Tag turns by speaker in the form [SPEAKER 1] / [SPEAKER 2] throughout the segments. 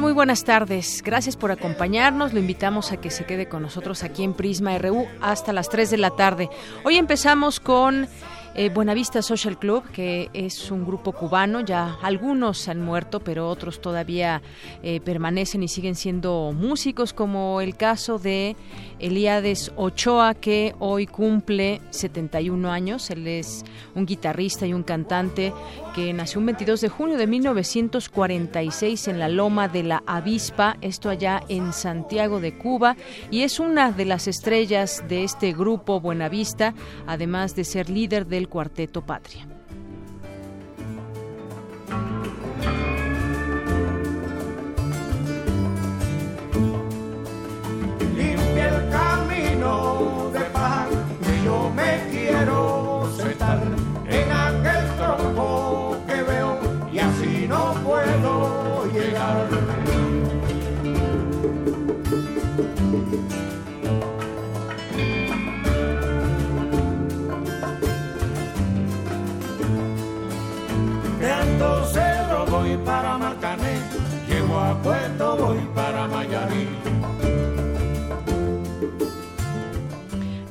[SPEAKER 1] Muy buenas tardes. Gracias por acompañarnos. Lo invitamos a que se quede con nosotros aquí en Prisma RU hasta las 3 de la tarde. Hoy empezamos con eh, Buenavista Social Club, que es un grupo cubano. Ya algunos han muerto, pero otros todavía eh, permanecen y siguen siendo músicos, como el caso de Elíades Ochoa, que hoy cumple 71 años. Él es un guitarrista y un cantante que nació un 22 de junio de 1946 en la Loma de la Avispa, esto allá en Santiago de Cuba, y es una de las estrellas de este grupo Buenavista, además de ser líder del cuarteto Patria.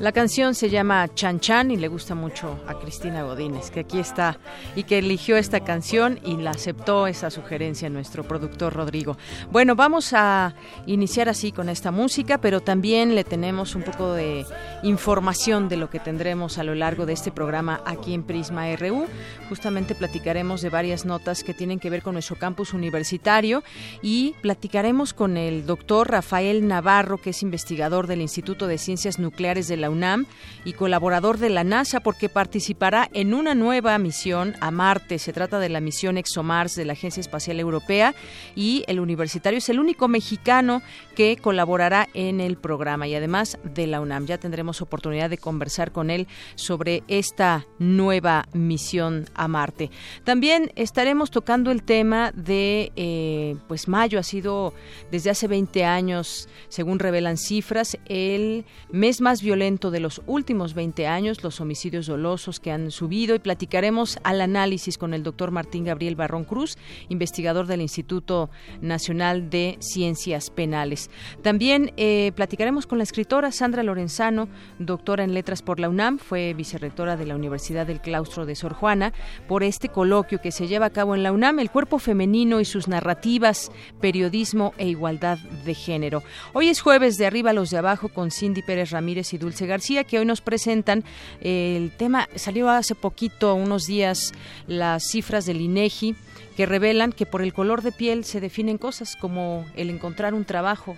[SPEAKER 1] La canción se llama Chan Chan y le gusta mucho a Cristina Godínez, que aquí está y que eligió esta canción y la aceptó esa sugerencia nuestro productor Rodrigo. Bueno, vamos a iniciar así con esta música, pero también le tenemos un poco de información de lo que tendremos a lo largo de este programa aquí en Prisma RU. Justamente platicaremos de varias notas que tienen que ver con nuestro campus universitario y platicaremos con el doctor Rafael Navarro, que es investigador del Instituto de Ciencias Nucleares de la UNAM y colaborador de la NASA porque participará en una nueva misión a Marte. Se trata de la misión ExoMars de la Agencia Espacial Europea y el universitario es el único mexicano que colaborará en el programa y además de la UNAM. Ya tendremos oportunidad de conversar con él sobre esta nueva misión a Marte. También estaremos tocando el tema de, eh, pues mayo ha sido desde hace 20 años, según revelan cifras, el mes más violento de los últimos 20 años, los homicidios dolosos que han subido y platicaremos al análisis con el doctor Martín Gabriel Barrón Cruz, investigador del Instituto Nacional de Ciencias Penales. También eh, platicaremos con la escritora Sandra Lorenzano, doctora en letras por la UNAM, fue vicerrectora de la Universidad del Claustro de Sor Juana, por este coloquio que se lleva a cabo en la UNAM, el cuerpo femenino y sus narrativas, periodismo e igualdad de género. Hoy es jueves de arriba a los de abajo con Cindy Pérez Ramírez y Dulce García, que hoy nos presentan eh, el tema, salió hace poquito, unos días, las cifras del INEGI que revelan que por el color de piel se definen cosas como el encontrar un trabajo,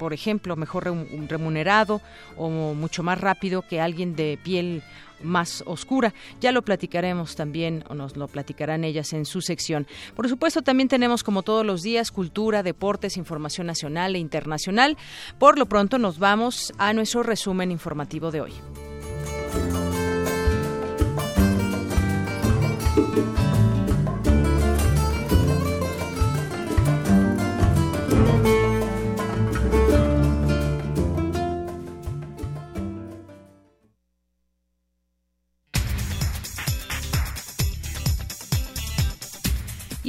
[SPEAKER 1] por ejemplo, mejor remunerado o mucho más rápido que alguien de piel más oscura. Ya lo platicaremos también, o nos lo platicarán ellas en su sección. Por supuesto, también tenemos, como todos los días, cultura, deportes, información nacional e internacional. Por lo pronto, nos vamos a nuestro resumen informativo de hoy.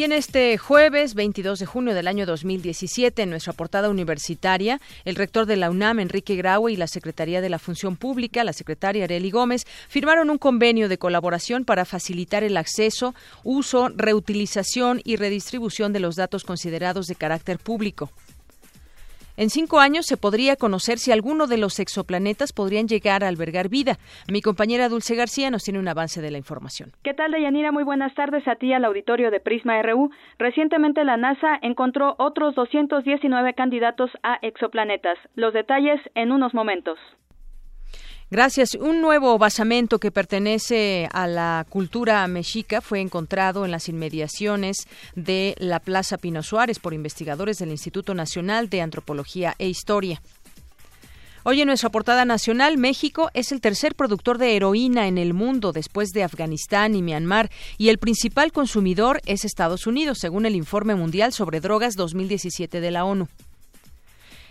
[SPEAKER 1] Y en este jueves 22 de junio del año 2017, en nuestra portada universitaria, el rector de la UNAM, Enrique Graue, y la Secretaría de la Función Pública, la secretaria Areli Gómez, firmaron un convenio de colaboración para facilitar el acceso, uso, reutilización y redistribución de los datos considerados de carácter público. En cinco años se podría conocer si alguno de los exoplanetas podrían llegar a albergar vida. Mi compañera Dulce García nos tiene un avance de la información.
[SPEAKER 2] ¿Qué tal, Deyanira? Muy buenas tardes a ti al auditorio de Prisma RU. Recientemente la NASA encontró otros 219 candidatos a exoplanetas. Los detalles en unos momentos.
[SPEAKER 1] Gracias. Un nuevo basamento que pertenece a la cultura mexica fue encontrado en las inmediaciones de la Plaza Pino Suárez por investigadores del Instituto Nacional de Antropología e Historia. Hoy en nuestra portada nacional, México es el tercer productor de heroína en el mundo después de Afganistán y Myanmar y el principal consumidor es Estados Unidos, según el Informe Mundial sobre Drogas 2017 de la ONU.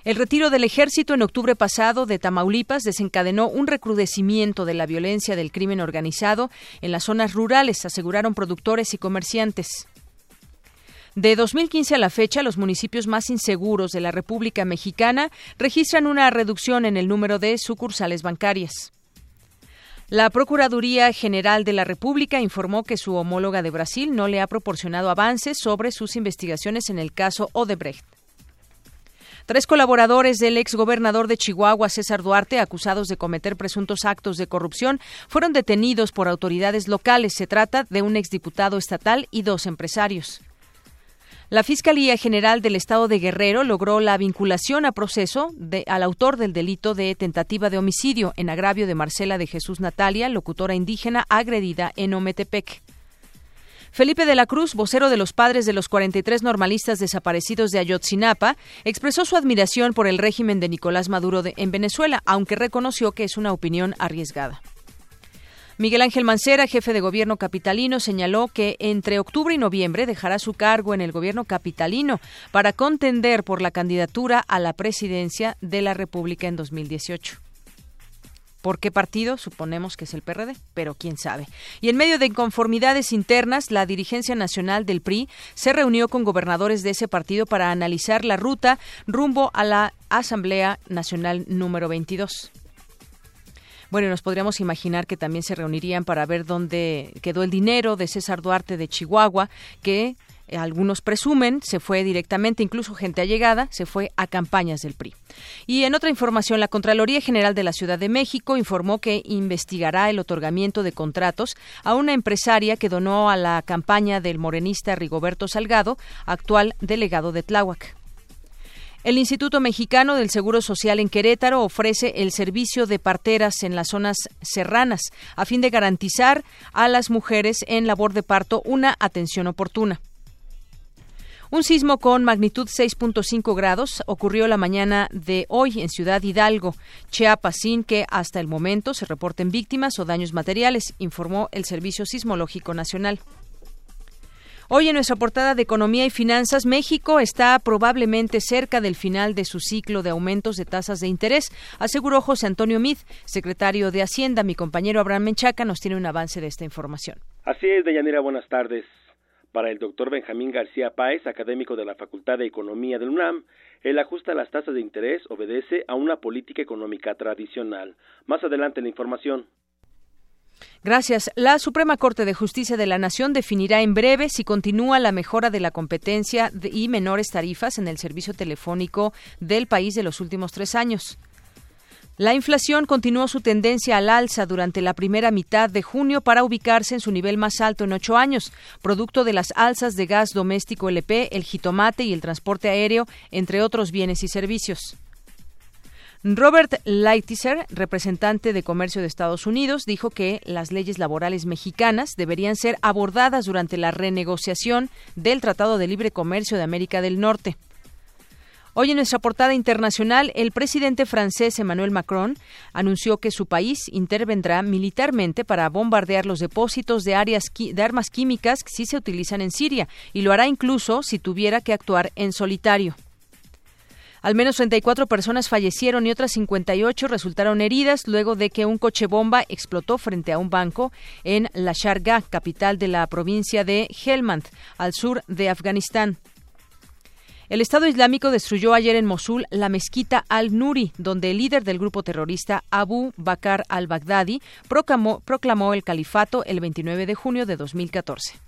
[SPEAKER 1] El retiro del ejército en octubre pasado de Tamaulipas desencadenó un recrudecimiento de la violencia del crimen organizado en las zonas rurales, aseguraron productores y comerciantes. De 2015 a la fecha, los municipios más inseguros de la República Mexicana registran una reducción en el número de sucursales bancarias. La Procuraduría General de la República informó que su homóloga de Brasil no le ha proporcionado avances sobre sus investigaciones en el caso Odebrecht. Tres colaboradores del exgobernador de Chihuahua, César Duarte, acusados de cometer presuntos actos de corrupción, fueron detenidos por autoridades locales. Se trata de un exdiputado estatal y dos empresarios. La Fiscalía General del Estado de Guerrero logró la vinculación a proceso de, al autor del delito de tentativa de homicidio en agravio de Marcela de Jesús Natalia, locutora indígena agredida en Ometepec. Felipe de la Cruz, vocero de los padres de los 43 normalistas desaparecidos de Ayotzinapa, expresó su admiración por el régimen de Nicolás Maduro en Venezuela, aunque reconoció que es una opinión arriesgada. Miguel Ángel Mancera, jefe de gobierno capitalino, señaló que entre octubre y noviembre dejará su cargo en el gobierno capitalino para contender por la candidatura a la presidencia de la República en 2018. ¿Por qué partido? Suponemos que es el PRD, pero quién sabe. Y en medio de inconformidades internas, la dirigencia nacional del PRI se reunió con gobernadores de ese partido para analizar la ruta rumbo a la Asamblea Nacional número 22. Bueno, nos podríamos imaginar que también se reunirían para ver dónde quedó el dinero de César Duarte de Chihuahua, que algunos presumen, se fue directamente, incluso gente allegada, se fue a campañas del PRI. Y en otra información, la Contraloría General de la Ciudad de México informó que investigará el otorgamiento de contratos a una empresaria que donó a la campaña del morenista Rigoberto Salgado, actual delegado de Tláhuac. El Instituto Mexicano del Seguro Social en Querétaro ofrece el servicio de parteras en las zonas serranas a fin de garantizar a las mujeres en labor de parto una atención oportuna. Un sismo con magnitud 6.5 grados ocurrió la mañana de hoy en Ciudad Hidalgo, Chiapas, sin que hasta el momento se reporten víctimas o daños materiales, informó el Servicio Sismológico Nacional. Hoy en nuestra portada de Economía y Finanzas, México está probablemente cerca del final de su ciclo de aumentos de tasas de interés, aseguró José Antonio Mid, secretario de Hacienda. Mi compañero Abraham Menchaca nos tiene un avance de esta información.
[SPEAKER 3] Así es, Deyanira, buenas tardes. Para el doctor Benjamín García Páez, académico de la Facultad de Economía del UNAM, el ajuste a las tasas de interés obedece a una política económica tradicional. Más adelante la información.
[SPEAKER 1] Gracias. La Suprema Corte de Justicia de la Nación definirá en breve si continúa la mejora de la competencia y menores tarifas en el servicio telefónico del país de los últimos tres años. La inflación continuó su tendencia al alza durante la primera mitad de junio para ubicarse en su nivel más alto en ocho años, producto de las alzas de gas doméstico LP, el jitomate y el transporte aéreo, entre otros bienes y servicios. Robert Lighthizer, representante de comercio de Estados Unidos, dijo que las leyes laborales mexicanas deberían ser abordadas durante la renegociación del Tratado de Libre Comercio de América del Norte. Hoy en nuestra portada internacional, el presidente francés Emmanuel Macron anunció que su país intervendrá militarmente para bombardear los depósitos de, áreas de armas químicas que sí se utilizan en Siria y lo hará incluso si tuviera que actuar en solitario. Al menos 34 personas fallecieron y otras 58 resultaron heridas luego de que un coche bomba explotó frente a un banco en La Sharga, capital de la provincia de Helmand, al sur de Afganistán. El Estado Islámico destruyó ayer en Mosul la mezquita Al-Nuri, donde el líder del grupo terrorista Abu Bakr al-Baghdadi proclamó, proclamó el califato el 29 de junio de 2014.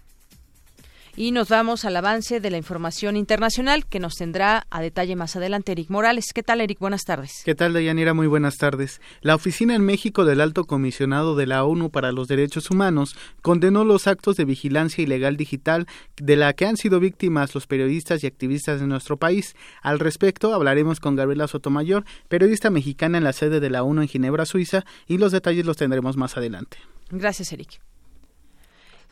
[SPEAKER 1] Y nos vamos al avance de la información internacional que nos tendrá a detalle más adelante Eric Morales. ¿Qué tal, Eric? Buenas tardes.
[SPEAKER 4] ¿Qué tal, Dayanira? Muy buenas tardes. La Oficina en México del Alto Comisionado de la ONU para los Derechos Humanos condenó los actos de vigilancia ilegal digital de la que han sido víctimas los periodistas y activistas de nuestro país. Al respecto, hablaremos con Gabriela Sotomayor, periodista mexicana en la sede de la ONU en Ginebra, Suiza, y los detalles los tendremos más adelante.
[SPEAKER 1] Gracias, Eric.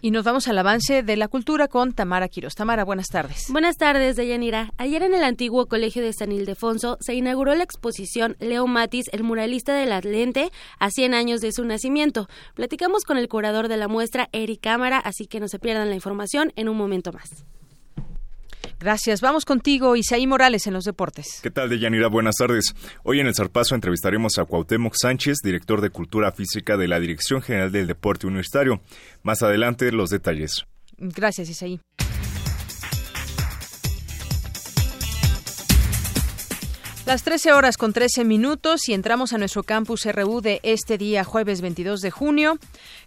[SPEAKER 1] Y nos vamos al avance de la cultura con Tamara Quiroz. Tamara, buenas tardes.
[SPEAKER 5] Buenas tardes, Deyanira. Ayer en el antiguo Colegio de San Ildefonso se inauguró la exposición Leo Matis, el muralista del Atlente, a 100 años de su nacimiento. Platicamos con el curador de la muestra, Eric Cámara, así que no se pierdan la información en un momento más.
[SPEAKER 1] Gracias. Vamos contigo, Isaí Morales, en los deportes.
[SPEAKER 6] ¿Qué tal, Deyanira? Buenas tardes. Hoy en el Zarpazo entrevistaremos a Cuauhtémoc Sánchez, director de Cultura Física de la Dirección General del Deporte Universitario. Más adelante, los detalles.
[SPEAKER 1] Gracias, Isaí. Las 13 horas con 13 minutos y entramos a nuestro campus RU de este día, jueves 22 de junio,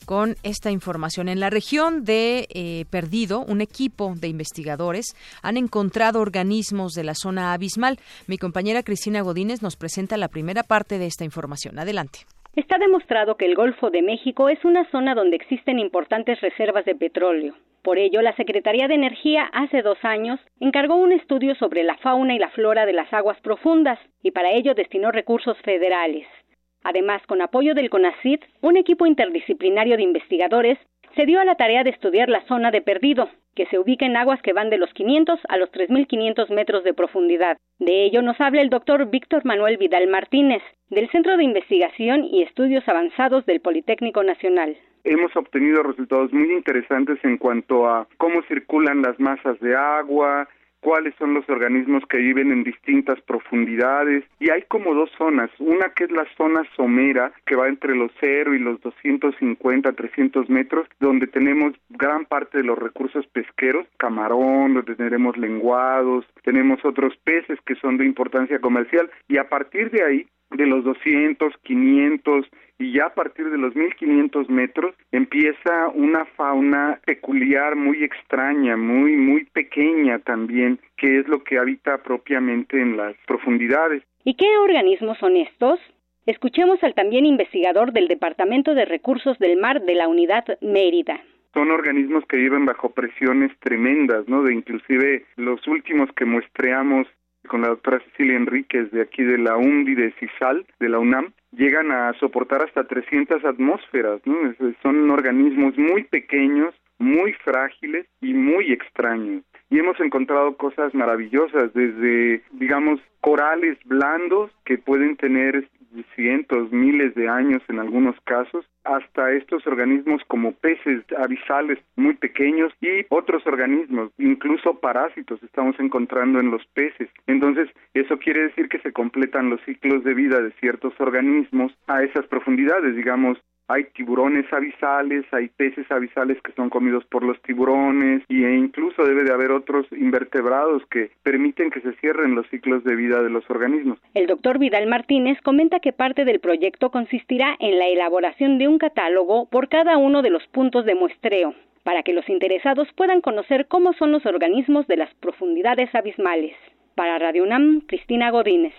[SPEAKER 1] con esta información. En la región de eh, Perdido, un equipo de investigadores han encontrado organismos de la zona abismal. Mi compañera Cristina Godínez nos presenta la primera parte de esta información. Adelante.
[SPEAKER 7] Está demostrado que el Golfo de México es una zona donde existen importantes reservas de petróleo. Por ello, la Secretaría de Energía hace dos años encargó un estudio sobre la fauna y la flora de las aguas profundas y para ello destinó recursos federales. Además, con apoyo del CONACID, un equipo interdisciplinario de investigadores se dio a la tarea de estudiar la zona de Perdido, que se ubica en aguas que van de los 500 a los 3.500 metros de profundidad. De ello nos habla el doctor Víctor Manuel Vidal Martínez, del Centro de Investigación y Estudios Avanzados del Politécnico Nacional.
[SPEAKER 8] Hemos obtenido resultados muy interesantes en cuanto a cómo circulan las masas de agua, cuáles son los organismos que viven en distintas profundidades. Y hay como dos zonas, una que es la zona somera que va entre los 0 y los 250, 300 metros, donde tenemos gran parte de los recursos pesqueros, camarón, donde tenemos lenguados, tenemos otros peces que son de importancia comercial. Y a partir de ahí de los 200, 500 y ya a partir de los 1500 metros empieza una fauna peculiar, muy extraña, muy, muy pequeña también, que es lo que habita propiamente en las profundidades.
[SPEAKER 7] ¿Y qué organismos son estos? Escuchemos al también investigador del Departamento de Recursos del Mar de la Unidad Mérida
[SPEAKER 8] son organismos que viven bajo presiones tremendas, ¿no? De inclusive los últimos que muestreamos con la doctora Cecilia Enríquez de aquí de la UNDI de CISAL, de la UNAM, llegan a soportar hasta 300 atmósferas, ¿no? Son organismos muy pequeños, muy frágiles y muy extraños. Y hemos encontrado cosas maravillosas, desde, digamos, corales blandos que pueden tener cientos, miles de años en algunos casos, hasta estos organismos como peces abisales muy pequeños y otros organismos, incluso parásitos estamos encontrando en los peces. Entonces, eso quiere decir que se completan los ciclos de vida de ciertos organismos a esas profundidades, digamos, hay tiburones abisales, hay peces abisales que son comidos por los tiburones y e incluso debe de haber otros invertebrados que permiten que se cierren los ciclos de vida de los organismos.
[SPEAKER 7] El doctor Vidal Martínez comenta que parte del proyecto consistirá en la elaboración de un catálogo por cada uno de los puntos de muestreo para que los interesados puedan conocer cómo son los organismos de las profundidades abismales. Para Radio UNAM, Cristina Godínez.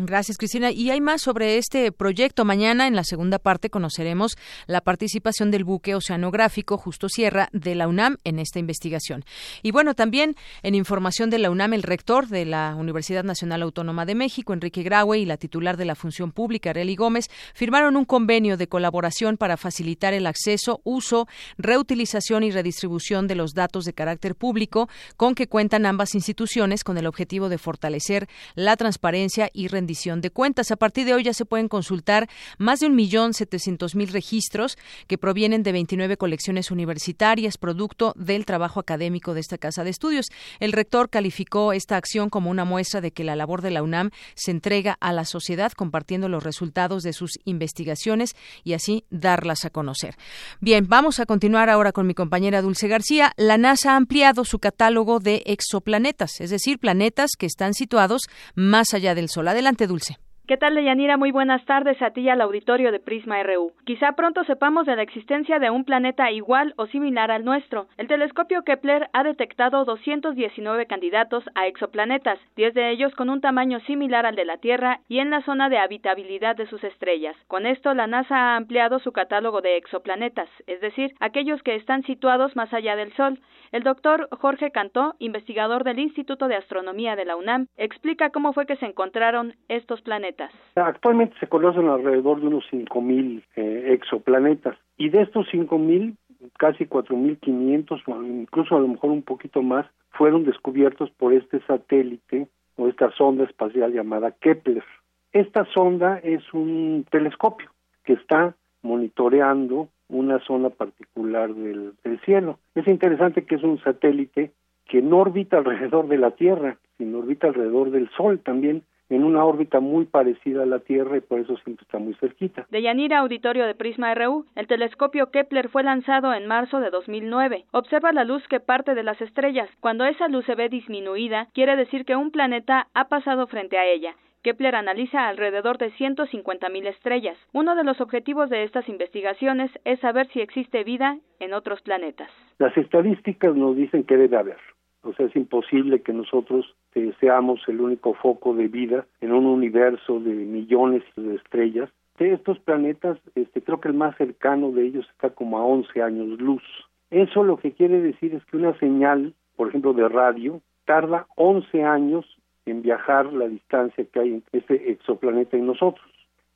[SPEAKER 1] Gracias, Cristina. Y hay más sobre este proyecto. Mañana, en la segunda parte, conoceremos la participación del buque oceanográfico Justo Sierra de la UNAM en esta investigación. Y bueno, también en información de la UNAM, el rector de la Universidad Nacional Autónoma de México, Enrique Graue, y la titular de la Función Pública, Arely Gómez, firmaron un convenio de colaboración para facilitar el acceso, uso, reutilización y redistribución de los datos de carácter público con que cuentan ambas instituciones con el objetivo de fortalecer la transparencia y rendición rendición de cuentas. A partir de hoy ya se pueden consultar más de un millón setecientos mil registros que provienen de 29 colecciones universitarias, producto del trabajo académico de esta casa de estudios. El rector calificó esta acción como una muestra de que la labor de la UNAM se entrega a la sociedad compartiendo los resultados de sus investigaciones y así darlas a conocer. Bien, vamos a continuar ahora con mi compañera Dulce García. La NASA ha ampliado su catálogo de exoplanetas, es decir, planetas que están situados más allá del Sol. Adelante, Dulce.
[SPEAKER 2] ¿Qué tal, Deyanira? Muy buenas tardes a ti y al auditorio de Prisma RU. Quizá pronto sepamos de la existencia de un planeta igual o similar al nuestro. El telescopio Kepler ha detectado 219 candidatos a exoplanetas, 10 de ellos con un tamaño similar al de la Tierra y en la zona de habitabilidad de sus estrellas. Con esto, la NASA ha ampliado su catálogo de exoplanetas, es decir, aquellos que están situados más allá del Sol. El doctor Jorge Cantó, investigador del Instituto de Astronomía de la UNAM, explica cómo fue que se encontraron estos planetas.
[SPEAKER 9] Actualmente se conocen alrededor de unos 5.000 eh, exoplanetas y de estos 5.000, casi 4.500 o incluso a lo mejor un poquito más, fueron descubiertos por este satélite o esta sonda espacial llamada Kepler. Esta sonda es un telescopio que está monitoreando una zona particular del, cielo. Es interesante que es un satélite que no orbita alrededor de la Tierra, sino orbita alrededor del Sol también, en una órbita muy parecida a la Tierra y por eso siempre está muy cerquita.
[SPEAKER 2] De Yanira Auditorio de Prisma RU, el telescopio Kepler fue lanzado en marzo de 2009. Observa la luz que parte de las estrellas. Cuando esa luz se ve disminuida, quiere decir que un planeta ha pasado frente a ella. Kepler analiza alrededor de 150.000 estrellas. Uno de los objetivos de estas investigaciones es saber si existe vida en otros planetas.
[SPEAKER 9] Las estadísticas nos dicen que debe haber. O sea, es imposible que nosotros eh, seamos el único foco de vida en un universo de millones de estrellas. De estos planetas, este, creo que el más cercano de ellos está como a 11 años luz. Eso lo que quiere decir es que una señal, por ejemplo, de radio, tarda 11 años en viajar la distancia que hay entre este exoplaneta y nosotros.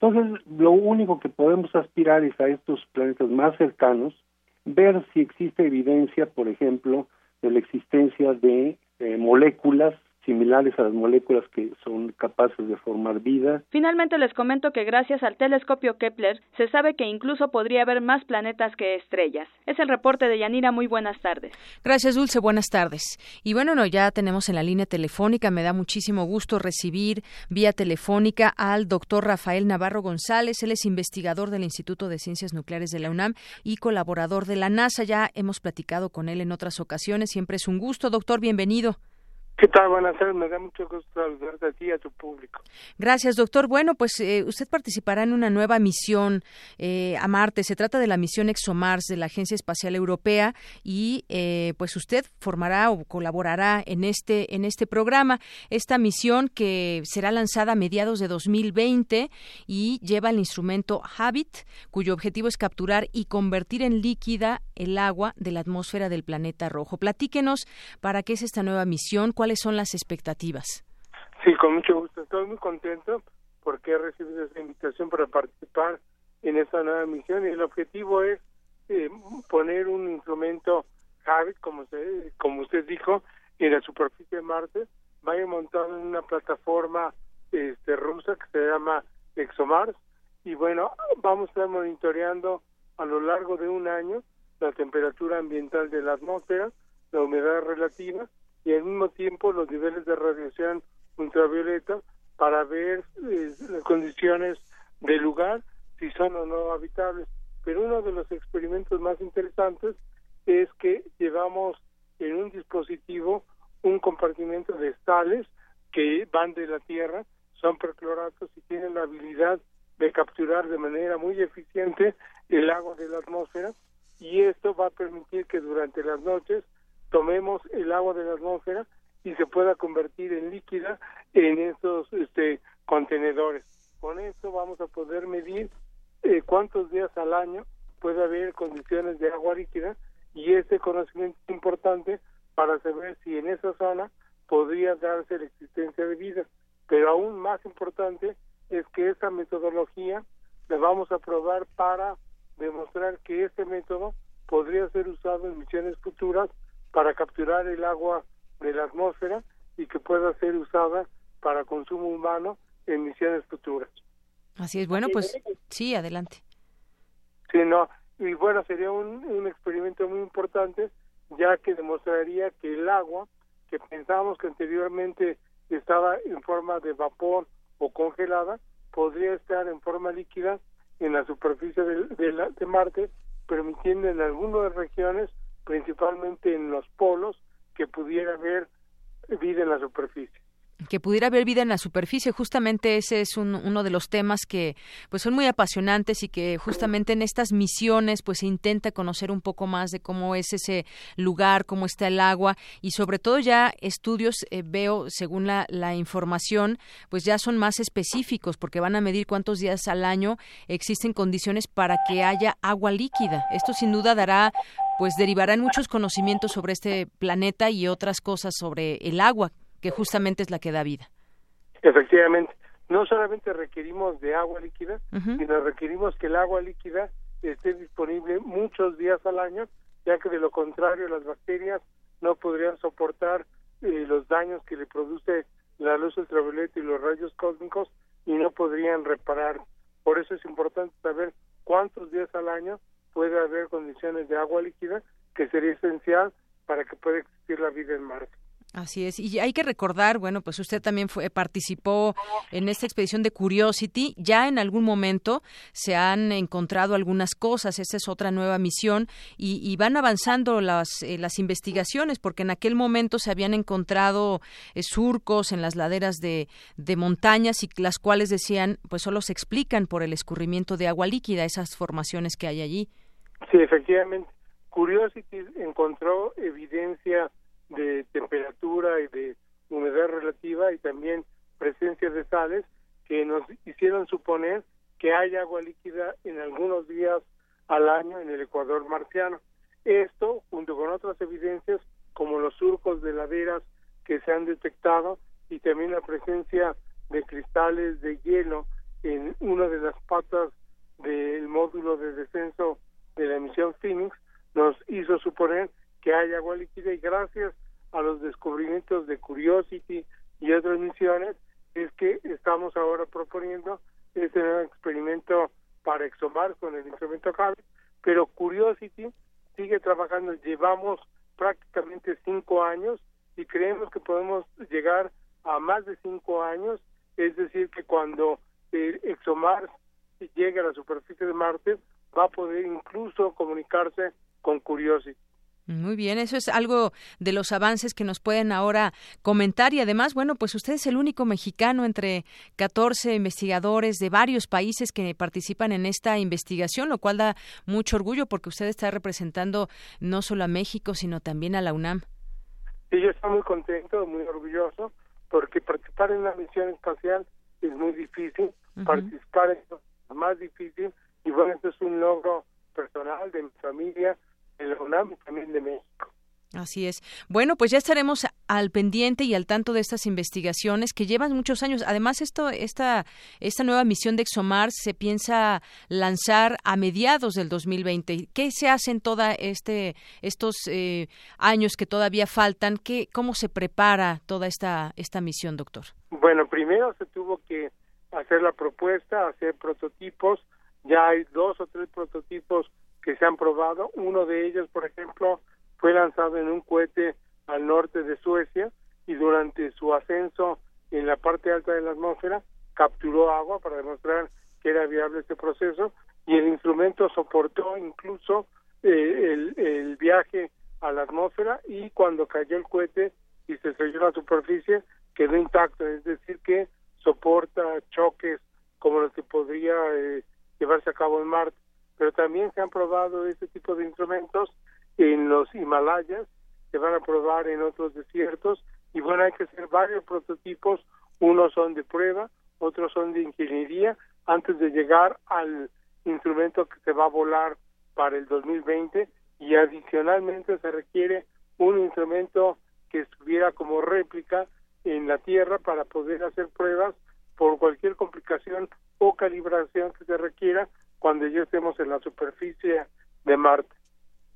[SPEAKER 9] Entonces, lo único que podemos aspirar es a estos planetas más cercanos, ver si existe evidencia, por ejemplo, de la existencia de eh, moléculas similares a las moléculas que son capaces de formar vida.
[SPEAKER 2] Finalmente les comento que gracias al telescopio Kepler se sabe que incluso podría haber más planetas que estrellas. Es el reporte de Yanira. Muy buenas tardes.
[SPEAKER 1] Gracias, Dulce. Buenas tardes. Y bueno, no, ya tenemos en la línea telefónica. Me da muchísimo gusto recibir vía telefónica al doctor Rafael Navarro González. Él es investigador del Instituto de Ciencias Nucleares de la UNAM y colaborador de la NASA. Ya hemos platicado con él en otras ocasiones. Siempre es un gusto. Doctor, bienvenido.
[SPEAKER 10] ¿Qué tal? Buenas tardes. Me da mucho gusto saludarte a ti y a tu público.
[SPEAKER 1] Gracias, doctor. Bueno, pues eh, usted participará en una nueva misión eh, a Marte. Se trata de la misión ExoMars de la Agencia Espacial Europea y eh, pues usted formará o colaborará en este en este programa. Esta misión que será lanzada a mediados de 2020 y lleva el instrumento Habit, cuyo objetivo es capturar y convertir en líquida el agua de la atmósfera del planeta rojo. Platíquenos para qué es esta nueva misión ¿Cuáles son las expectativas?
[SPEAKER 10] Sí, con mucho gusto. Estoy muy contento porque he recibido esta invitación para participar en esta nueva misión y el objetivo es eh, poner un instrumento Habit, como, como usted dijo, en la superficie de Marte, vaya montado en una plataforma este, rusa que se llama ExoMars y bueno, vamos a estar monitoreando a lo largo de un año la temperatura ambiental de la atmósfera, la humedad relativa y al mismo tiempo los niveles de radiación ultravioleta para ver eh, las condiciones del lugar, si son o no habitables. Pero uno de los experimentos más interesantes es que llevamos en un dispositivo un compartimento de estales que van de la Tierra, son percloratos y tienen la habilidad de capturar de manera muy eficiente el agua de la atmósfera y esto va a permitir que durante las noches tomemos el agua de la atmósfera y se pueda convertir en líquida en estos este, contenedores. Con esto vamos a poder medir eh, cuántos días al año puede haber condiciones de agua líquida y ese conocimiento es importante para saber si en esa zona podría darse la existencia de vida. Pero aún más importante es que esta metodología la vamos a probar para demostrar que este método podría ser usado en misiones futuras para capturar el agua de la atmósfera y que pueda ser usada para consumo humano en misiones futuras.
[SPEAKER 1] Así es, bueno, pues sí, adelante.
[SPEAKER 10] Sí, no, y bueno, sería un, un experimento muy importante, ya que demostraría que el agua, que pensábamos que anteriormente estaba en forma de vapor o congelada, podría estar en forma líquida en la superficie de, de, de Marte, permitiendo en algunas regiones, principalmente en los polos, que pudiera haber vida en la superficie
[SPEAKER 1] que pudiera haber vida en la superficie. Justamente ese es uno de los temas que pues son muy apasionantes y que justamente en estas misiones pues se intenta conocer un poco más de cómo es ese lugar, cómo está el agua y sobre todo ya estudios eh, veo según la, la información pues ya son más específicos porque van a medir cuántos días al año existen condiciones para que haya agua líquida. Esto sin duda dará pues derivará en muchos conocimientos sobre este planeta y otras cosas sobre el agua que justamente es la que da vida.
[SPEAKER 10] Efectivamente, no solamente requerimos de agua líquida, sino requerimos que el agua líquida esté disponible muchos días al año, ya que de lo contrario las bacterias no podrían soportar eh, los daños que le produce la luz ultravioleta y los rayos cósmicos y no podrían reparar. Por eso es importante saber cuántos días al año puede haber condiciones de agua líquida, que sería esencial para que pueda existir la vida en Marte.
[SPEAKER 1] Así es, y hay que recordar, bueno, pues usted también fue, participó en esta expedición de Curiosity. Ya en algún momento se han encontrado algunas cosas. Esa es otra nueva misión y, van avanzando las eh, las investigaciones, porque en aquel momento se habían encontrado eh, surcos en las laderas de, de montañas y las cuales decían, pues solo se explican por el escurrimiento de agua líquida esas formaciones que hay allí.
[SPEAKER 10] Sí, efectivamente. Curiosity encontró evidencia de temperatura y de humedad relativa y también presencia de sales que nos hicieron suponer que hay agua líquida en algunos días al año en el Ecuador marciano. Esto, junto con otras evidencias como los surcos de laderas que se han detectado y también la presencia de cristales de hielo en una de las patas del módulo de descenso de la misión Phoenix, nos hizo suponer que hay agua líquida y gracias a los descubrimientos de Curiosity y otras misiones es que estamos ahora proponiendo este nuevo experimento para ExoMars con el instrumento Hubble, pero Curiosity sigue trabajando, llevamos prácticamente cinco años y creemos que podemos llegar a más de cinco años, es decir, que cuando el ExoMars llegue a la superficie de Marte, va a poder incluso comunicarse con Curiosity.
[SPEAKER 1] Muy bien, eso es algo de los avances que nos pueden ahora comentar y además, bueno, pues usted es el único mexicano entre 14 investigadores de varios países que participan en esta investigación, lo cual da mucho orgullo porque usted está representando no solo a México, sino también a la UNAM.
[SPEAKER 10] Sí, yo estoy muy contento, muy orgulloso, porque participar en la misión espacial es muy difícil, participar es más difícil y bueno, esto es un logro personal de mi familia, también de México.
[SPEAKER 1] Así es. Bueno, pues ya estaremos al pendiente y al tanto de estas investigaciones que llevan muchos años. Además, esto, esta, esta nueva misión de ExoMars se piensa lanzar a mediados del 2020. ¿Qué se hace en toda este, estos eh, años que todavía faltan? ¿Qué, ¿Cómo se prepara toda esta, esta misión, doctor?
[SPEAKER 10] Bueno, primero se tuvo que hacer la propuesta, hacer prototipos. Ya hay dos o tres prototipos que se han probado. Uno de ellos, por ejemplo, fue lanzado en un cohete al norte de Suecia y durante su ascenso en la parte alta de la atmósfera capturó agua para demostrar que era viable este proceso y el instrumento soportó incluso eh, el, el viaje a la atmósfera y cuando cayó el cohete y se estrelló la superficie quedó intacto, es decir que soporta choques como los que podría eh, llevarse a cabo en Marte pero también se han probado este tipo de instrumentos en los Himalayas, se van a probar en otros desiertos y bueno, hay que hacer varios prototipos, unos son de prueba, otros son de ingeniería, antes de llegar al instrumento que se va a volar para el 2020 y adicionalmente se requiere un instrumento que estuviera como réplica en la Tierra para poder hacer pruebas por cualquier complicación o calibración que se requiera cuando ya estemos en la superficie de Marte.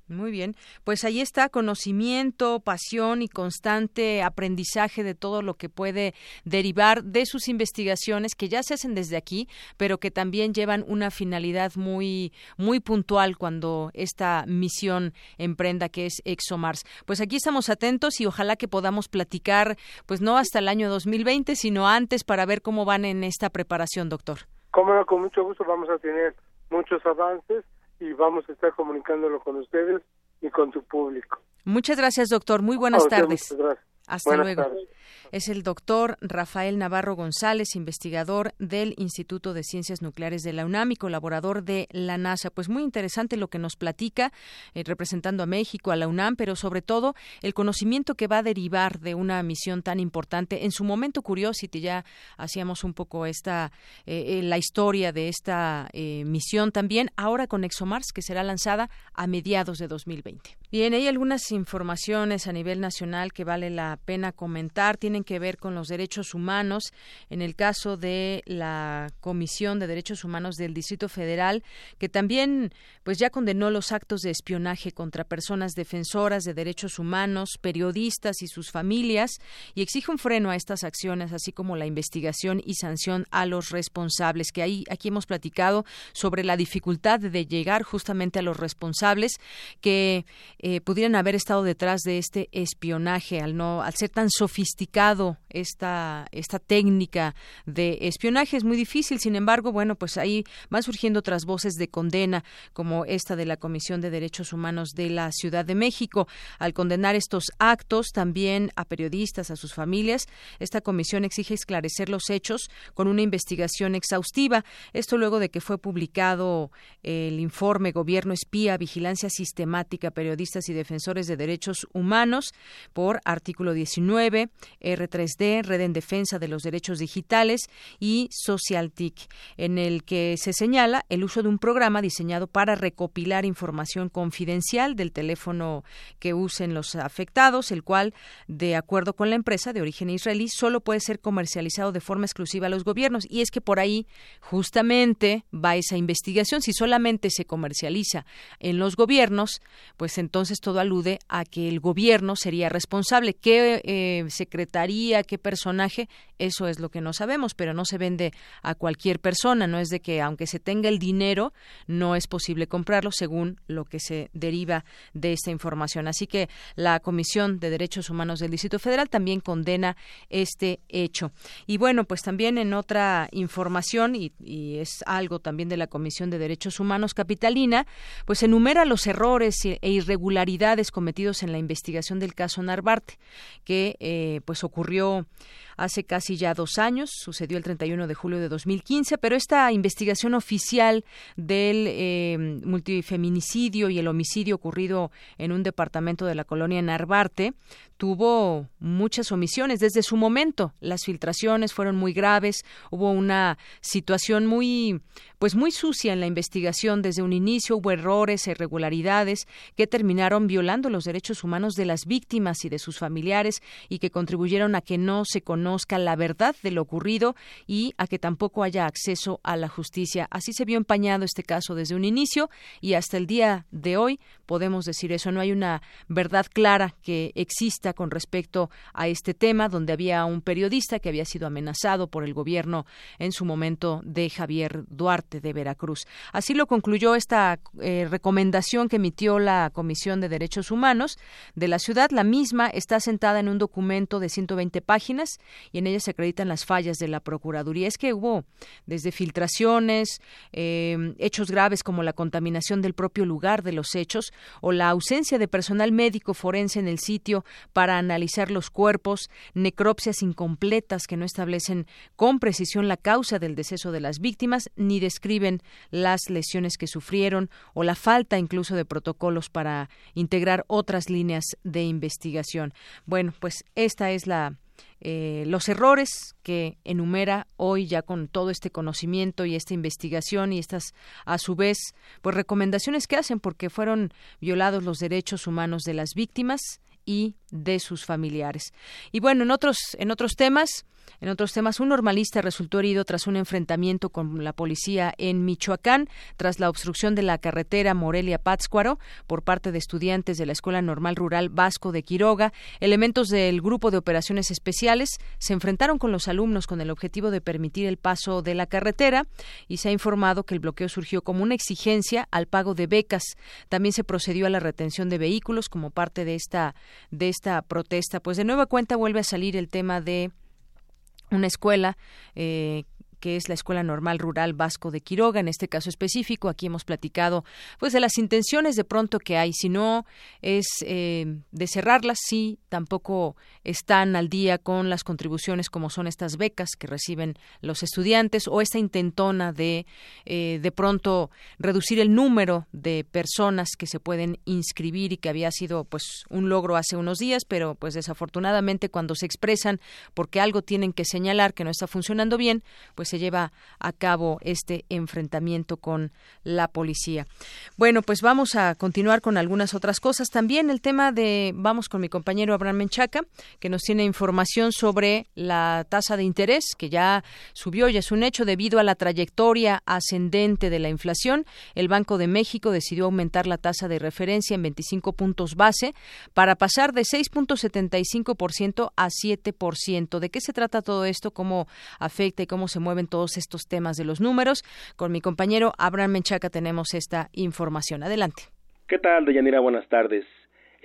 [SPEAKER 1] Muy bien, pues ahí está conocimiento, pasión y constante aprendizaje de todo lo que puede derivar de sus investigaciones que ya se hacen desde aquí, pero que también llevan una finalidad muy muy puntual cuando esta misión emprenda que es ExoMars. Pues aquí estamos atentos y ojalá que podamos platicar, pues no hasta el año 2020, sino antes para ver cómo van en esta preparación, doctor.
[SPEAKER 10] Cómo con mucho gusto vamos a tener muchos avances y vamos a estar comunicándolo con ustedes y con tu público.
[SPEAKER 1] Muchas gracias, doctor. Muy buenas tardes. Hasta luego.
[SPEAKER 10] Tardes.
[SPEAKER 1] Es el doctor Rafael Navarro González, investigador del Instituto de Ciencias Nucleares de la UNAM y colaborador de la NASA. Pues muy interesante lo que nos platica, eh, representando a México, a la UNAM, pero sobre todo el conocimiento que va a derivar de una misión tan importante. En su momento Curiosity ya hacíamos un poco esta eh, eh, la historia de esta misión también, ahora con ExoMars, que será lanzada a mediados de 2020. Bien, hay algunas informaciones a nivel nacional que vale la pena comentar. Que ver con los derechos humanos. En el caso de la Comisión de Derechos Humanos del Distrito Federal, que también pues ya condenó los actos de espionaje contra personas defensoras de derechos humanos, periodistas y sus familias, y exige un freno a estas acciones, así como la investigación y sanción a los responsables. Que ahí aquí hemos platicado sobre la dificultad de llegar justamente a los responsables que eh, pudieran haber estado detrás de este espionaje al no al ser tan sofisticado esta esta técnica de espionaje. Es muy difícil sin embargo bueno pues ahí van surgiendo otras voces de condena como esta de la Comisión de Derechos Humanos de la Ciudad de México. Al condenar estos actos también a periodistas a sus familias esta comisión exige esclarecer los hechos con una investigación exhaustiva. Esto luego de que fue publicado el informe Gobierno espía vigilancia sistemática periodista y defensores de derechos humanos por artículo 19, R3D, Red en Defensa de los Derechos Digitales y SocialTIC, en el que se señala el uso de un programa diseñado para recopilar información confidencial del teléfono que usen los afectados, el cual, de acuerdo con la empresa de origen israelí, solo puede ser comercializado de forma exclusiva a los gobiernos. Y es que por ahí justamente va esa investigación. Si solamente se comercializa en los gobiernos, pues entonces todo alude a que el gobierno sería responsable. ¿Qué eh, secretaría, qué personaje? Eso es lo que no sabemos, pero no se vende a cualquier persona. No es de que aunque se tenga el dinero, no es posible comprarlo según lo que se deriva de esta información. Así que la Comisión de Derechos Humanos del Distrito Federal también condena este hecho. Y bueno, pues también en otra información, y, es algo también de la Comisión de Derechos Humanos Capitalina, pues enumera los errores e irregularidades cometidos en la investigación del caso Narvarte, que eh, pues ocurrió hace casi ya dos años, sucedió el 31 de julio de 2015, pero esta investigación oficial del eh, multifeminicidio y el homicidio ocurrido en un departamento de la colonia Narvarte tuvo muchas omisiones desde su momento. Las filtraciones fueron muy graves, hubo una situación muy pues muy sucia en la investigación desde un inicio, hubo errores, irregularidades que terminaron violando los derechos humanos de las víctimas y de sus familiares y que contribuyeron a que no se conozca la verdad de lo ocurrido y a que tampoco haya acceso a la justicia. Así se vio empañado este caso desde un inicio y hasta el día de hoy podemos decir eso. No hay una verdad clara que exista con respecto a este tema, donde había un periodista que había sido amenazado por el gobierno en su momento de Javier Duarte de Veracruz. Así lo concluyó esta eh, recomendación que emitió la Comisión de Derechos Humanos de la ciudad. La misma está sentada en un documento de 120 páginas y en ella se acreditan las fallas de la Procuraduría. Es que hubo desde filtraciones, eh, hechos graves como la contaminación del propio lugar de los hechos, o la ausencia de personal médico forense en el sitio para analizar los cuerpos, necropsias incompletas que no establecen con precisión la causa del deceso de las víctimas ni describen las lesiones que sufrieron o la falta incluso de protocolos para integrar otras líneas de investigación. Bueno, pues esta es la eh, los errores que enumera hoy ya con todo este conocimiento y esta investigación y estas a su vez pues recomendaciones que hacen porque fueron violados los derechos humanos de las víctimas y de sus familiares. Y bueno, en otros en otros temas En otros temas, un normalista resultó herido tras un enfrentamiento con la policía en Michoacán, tras la obstrucción de la carretera Morelia-Pátzcuaro por parte de estudiantes de la Escuela Normal Rural Vasco de Quiroga. Elementos del Grupo de Operaciones Especiales se enfrentaron con los alumnos con el objetivo de permitir el paso de la carretera y se ha informado que el bloqueo surgió como una exigencia al pago de becas. También se procedió a la retención de vehículos como parte de esta, de esta protesta. Pues de nueva cuenta vuelve a salir el tema de una escuela eh, que es la Escuela Normal Rural Vasco de Quiroga, en este caso específico. Aquí hemos platicado pues de las intenciones de pronto que hay. Si no es eh, de cerrarlas, sí, tampoco están al día con las contribuciones como son estas becas que reciben los estudiantes o esta intentona de eh, de pronto reducir el número de personas que se pueden inscribir y que había sido pues un logro hace unos días, pero pues desafortunadamente cuando se expresan porque algo tienen que señalar que no está funcionando bien, pues se lleva a cabo este enfrentamiento con la policía. Bueno, pues vamos a continuar con algunas otras cosas. También el tema de, vamos con mi compañero Abraham Menchaca, que nos tiene información sobre la tasa de interés, que ya subió, ya es un hecho debido a la trayectoria ascendente de la inflación. El Banco de México decidió aumentar la tasa de referencia en 25 puntos base para pasar de 6.75% a 7%. ¿De qué se trata todo esto? ¿Cómo afecta y cómo se mueve en todos estos temas de los números. Con mi compañero Abraham Menchaca tenemos esta información. Adelante.
[SPEAKER 3] ¿Qué tal, Deyanira? Buenas tardes.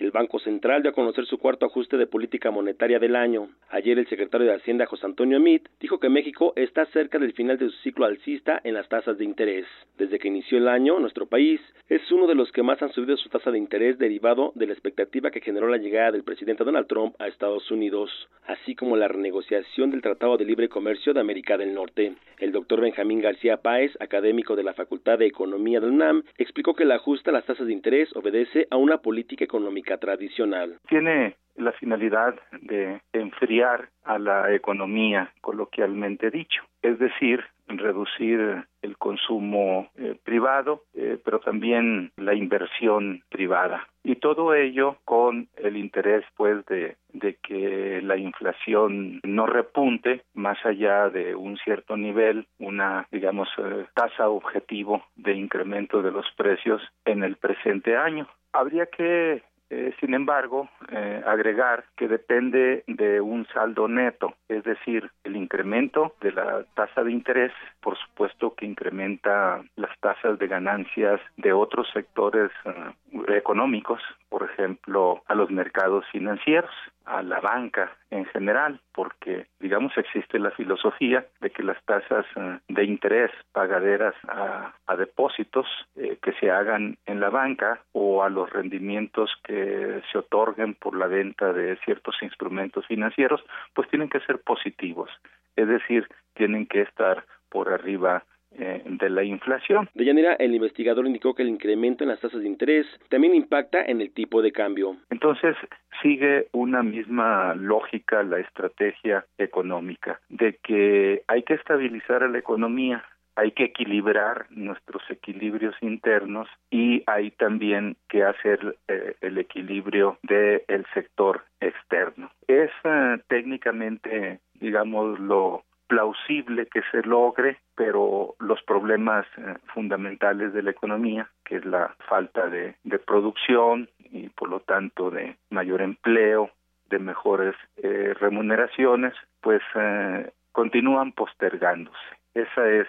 [SPEAKER 3] El Banco Central dio a conocer su cuarto ajuste de política monetaria del año. Ayer el secretario de Hacienda, José Antonio Amit, dijo que México está cerca del final de su ciclo alcista en las tasas de interés. Desde que inició el año, nuestro país es uno de los que más han subido su tasa de interés derivado de la expectativa que generó la llegada del presidente Donald Trump a Estados Unidos, así como la renegociación del Tratado de Libre Comercio de América del Norte. El doctor Benjamín García Páez, académico de la Facultad de Economía del UNAM, explicó que el ajuste a las tasas de interés obedece a una política económica tradicional.
[SPEAKER 11] Tiene la finalidad de enfriar a la economía, coloquialmente dicho, es decir, reducir el consumo eh, privado, eh, pero también la inversión privada. Y todo ello con el interés, pues, de, que la inflación no repunte más allá de un cierto nivel, una, digamos, eh, tasa objetivo de incremento de los precios en el presente año. Habría que eh, sin embargo, eh, agregar que depende de un saldo neto, es decir, el incremento de la tasa de interés, por supuesto que incrementa las tasas de ganancias de otros sectores eh, económicos, por ejemplo, a los mercados financieros a la banca en general, porque digamos existe la filosofía de que las tasas eh, de interés pagaderas a, depósitos eh, que se hagan en la banca o a los rendimientos que se otorguen por la venta de ciertos instrumentos financieros, pues tienen que ser positivos, es decir, tienen que estar por arriba eh, de la inflación.
[SPEAKER 3] De manera, el investigador indicó que el incremento en las tasas de interés también impacta en el tipo de cambio.
[SPEAKER 11] Entonces, sigue una misma lógica la estrategia económica, de que hay que estabilizar a la economía, hay que equilibrar nuestros equilibrios internos y hay también que hacer eh, el equilibrio del sector externo. Es eh, técnicamente, digamos, lo plausible que se logre, pero los problemas eh, fundamentales de la economía, que es la falta de, producción y por lo tanto de mayor empleo, de mejores eh, remuneraciones, pues eh, continúan postergándose. Ese es,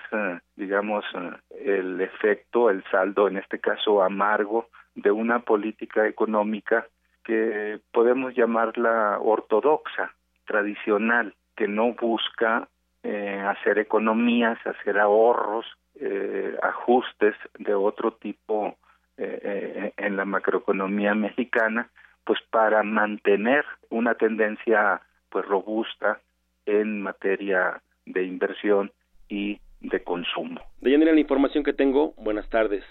[SPEAKER 11] digamos, el efecto, el saldo, en este caso amargo, de una política económica que podemos llamarla ortodoxa, tradicional, que no busca eh, hacer economías, hacer ahorros, eh, ajustes de otro tipo eh, en la macroeconomía mexicana, pues para mantener una tendencia pues robusta en materia de inversión y de consumo.
[SPEAKER 3] De la información que tengo, buenas tardes.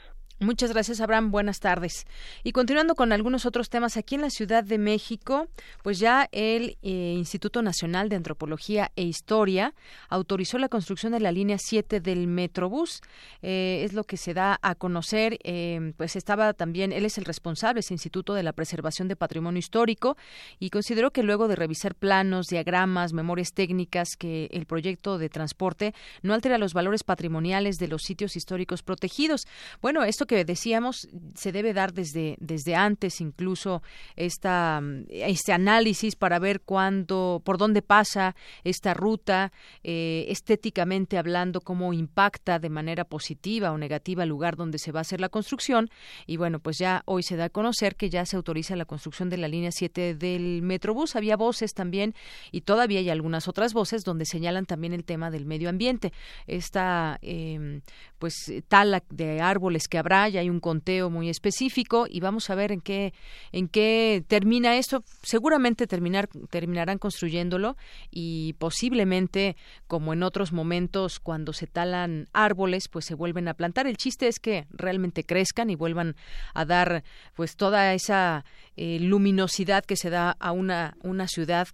[SPEAKER 1] Muchas gracias, Abraham. Buenas tardes. Y continuando con algunos otros temas, aquí en la Ciudad de México, pues ya el eh, Instituto Nacional de Antropología e Historia autorizó la construcción de la línea 7 del Metrobús. Eh, es lo que se da a conocer. Eh, pues estaba también, él es el responsable, ese Instituto de la Preservación de Patrimonio Histórico, y consideró que luego de revisar planos, diagramas, memorias técnicas, que el proyecto de transporte no altera los valores patrimoniales de los sitios históricos protegidos. Bueno, esto que decíamos se debe dar desde, desde antes incluso esta, este análisis para ver cuándo, por dónde pasa esta ruta, eh, estéticamente hablando, cómo impacta de manera positiva o negativa el lugar donde se va a hacer la construcción. Y bueno, pues ya hoy se da a conocer que ya se autoriza la construcción de la línea 7 del Metrobús. Había voces también y todavía hay algunas otras voces donde señalan también el tema del medio ambiente. Esta eh, pues tala de árboles que habrá ya hay un conteo muy específico y vamos a ver en qué en qué termina esto. Seguramente terminar terminarán construyéndolo y posiblemente como en otros momentos cuando se talan árboles, pues se vuelven a plantar. El chiste es que realmente crezcan y vuelvan a dar pues toda esa eh, luminosidad que se da a una una ciudad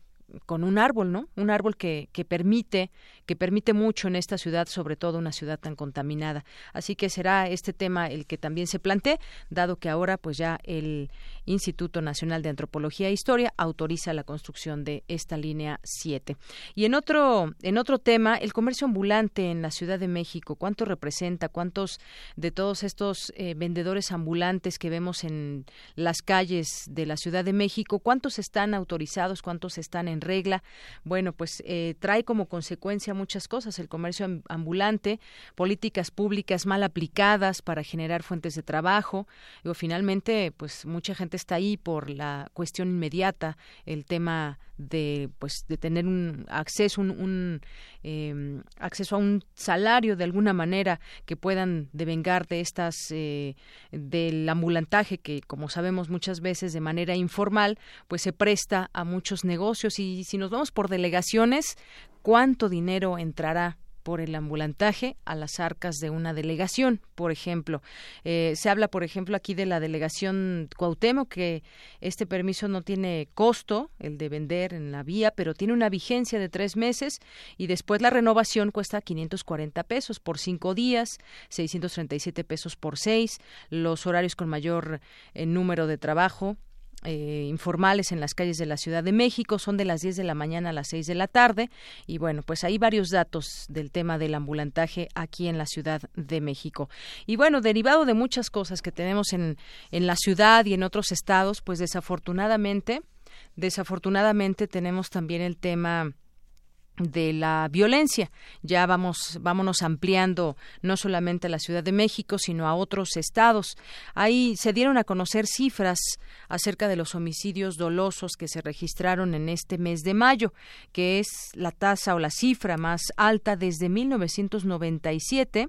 [SPEAKER 1] con un árbol, ¿no? Un árbol que, que permite que permite mucho en esta ciudad, sobre todo una ciudad tan contaminada. Así que será este tema el que también se plantee, dado que ahora pues ya el Instituto Nacional de Antropología e Historia autoriza la construcción de esta línea 7. Y en otro en otro tema, el comercio ambulante en la Ciudad de México, ¿cuánto representa? ¿Cuántos de todos estos eh, vendedores ambulantes que vemos en las calles de la Ciudad de México, cuántos están autorizados, cuántos están en regla? Bueno, pues eh, trae como consecuencia muchas cosas, el comercio ambulante, políticas públicas mal aplicadas para generar fuentes de trabajo. y finalmente, pues mucha gente está ahí por la cuestión inmediata, el tema de pues de tener un acceso un, em, acceso a un salario de alguna manera que puedan devengar de estas eh, del ambulantaje que como sabemos muchas veces de manera informal pues se presta a muchos negocios. Y si nos vamos por delegaciones cuánto dinero entrará por el ambulantaje a las arcas de una delegación, por ejemplo. Eh, se habla, por ejemplo, aquí de la delegación Cuauhtémoc, que este permiso no tiene costo, el de vender en la vía, pero tiene una vigencia de tres meses y después la renovación cuesta 540 pesos por cinco días, 637 pesos por seis, los horarios con mayor eh, número de trabajo eh, informales en las calles de la Ciudad de México. Son de las 10 de la mañana a las 6 de la tarde. Y bueno pues hay varios datos del tema del ambulantaje aquí en la Ciudad de México. Y bueno derivado de muchas cosas que tenemos en, en la ciudad y en otros estados pues desafortunadamente desafortunadamente tenemos también el tema de la violencia. Ya vamos, vámonos ampliando no solamente a la Ciudad de México, sino a otros estados. Ahí se dieron a conocer cifras acerca de los homicidios dolosos que se registraron en este mes de mayo, que es la tasa o la cifra más alta desde 1997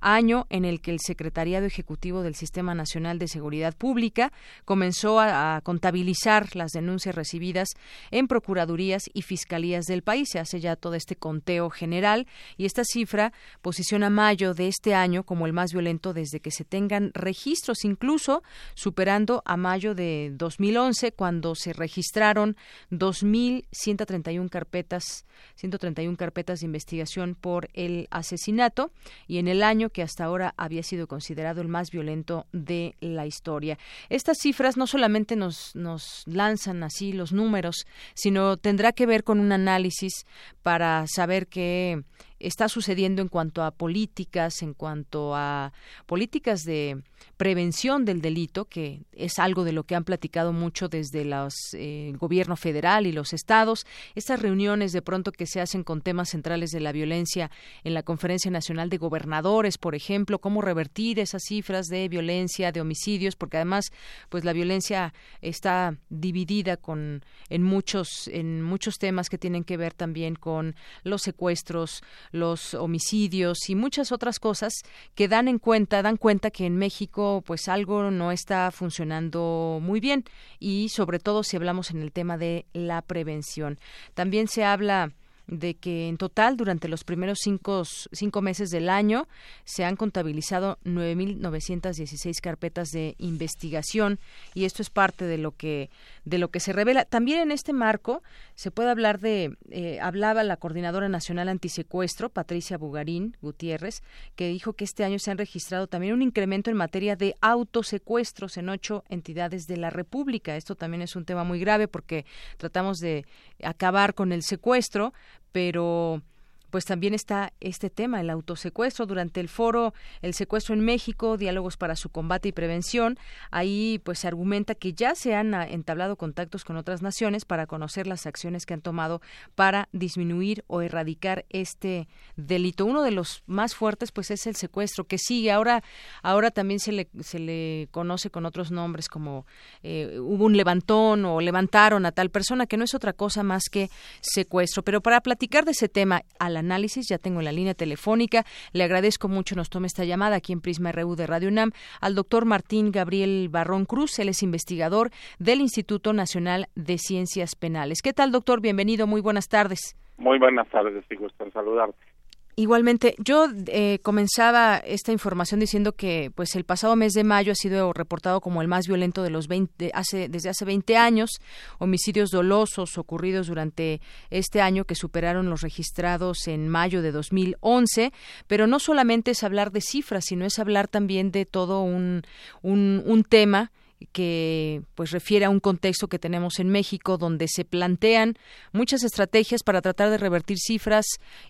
[SPEAKER 1] año en el que el Secretariado Ejecutivo del Sistema Nacional de Seguridad Pública comenzó a, contabilizar las denuncias recibidas en procuradurías y fiscalías del país. Se hace ya todo este conteo general y esta cifra posiciona mayo de este año como el más violento desde que se tengan registros, incluso superando a mayo de 2011 cuando se registraron 2.131 carpetas, 131 carpetas de investigación por el asesinato y en el año que hasta ahora había sido considerado el más violento de la historia. Estas cifras no solamente nos, nos lanzan así los números, sino tendrá que ver con un análisis para saber que está sucediendo en cuanto a políticas, en cuanto a políticas de prevención del delito, que es algo de lo que han platicado mucho desde los, eh, el gobierno federal y los estados, estas reuniones de pronto que se hacen con temas centrales de la violencia en la Conferencia Nacional de Gobernadores, por ejemplo, cómo revertir esas cifras de violencia, de homicidios, porque además, pues la violencia está dividida con en muchos en muchos temas que tienen que ver también con los secuestros, los homicidios y muchas otras cosas que dan en cuenta, dan cuenta que en México pues algo no está funcionando muy bien y sobre todo si hablamos en el tema de la prevención. También se habla de que en total durante los primeros cinco, cinco meses del año se han contabilizado 9.916 carpetas de investigación y esto es parte de lo que de lo que se revela. También en este marco se puede hablar de eh, hablaba la coordinadora nacional antisecuestro Patricia Bugarín Gutiérrez que dijo que este año se han registrado también un incremento en materia de autosecuestros en ocho entidades de la República. Esto también es un tema muy grave porque tratamos de acabar con el secuestro, pero pues también está este tema, el autosecuestro. Durante el foro El secuestro en México, diálogos para su combate y prevención, ahí pues se argumenta que ya se han ah, entablado contactos con otras naciones para conocer las acciones que han tomado para disminuir o erradicar este delito. Uno de los más fuertes pues es el secuestro que sigue. Ahora, ahora también se le, se le conoce con otros nombres como eh, hubo un levantón o levantaron a tal persona que no es otra cosa más que secuestro. Pero para platicar de ese tema a la análisis. Ya tengo la línea telefónica. Le agradezco mucho nos tome esta llamada aquí en Prisma RU de Radio UNAM al doctor Martín Gabriel Barrón Cruz. Él es investigador del Instituto Nacional de Ciencias Penales. ¿Qué tal, doctor? Bienvenido. Muy buenas tardes.
[SPEAKER 12] Muy buenas tardes. y gusto en saludarte.
[SPEAKER 1] Igualmente, yo eh, comenzaba esta información diciendo que, pues, el pasado mes de mayo ha sido reportado como el más violento de los 20, hace, desde hace 20 años, homicidios dolosos ocurridos durante este año que superaron los registrados en mayo de 2011, pero no solamente es hablar de cifras, sino es hablar también de todo un, un, un tema que pues refiere a un contexto que tenemos en México donde se plantean muchas estrategias para tratar de revertir cifras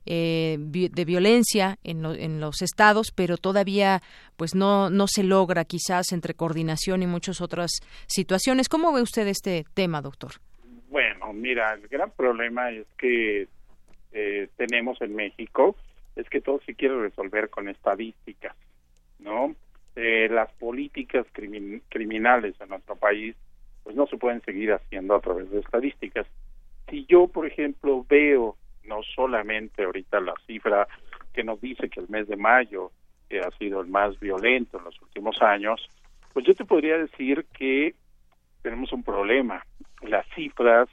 [SPEAKER 1] eh, de violencia en, en, los estados pero todavía pues no no se logra quizás entre coordinación y muchas otras situaciones. Cómo ve usted este tema doctor
[SPEAKER 12] bueno mira el gran problema es que eh, tenemos en México es que todo se quiere resolver con estadísticas no eh, las políticas criminales en nuestro país pues no se pueden seguir haciendo a través de estadísticas. Si yo, por ejemplo, veo no solamente ahorita la cifra que nos dice que el mes de mayo que ha sido el más violento en los últimos años, pues yo te podría decir que tenemos un problema. Las cifras,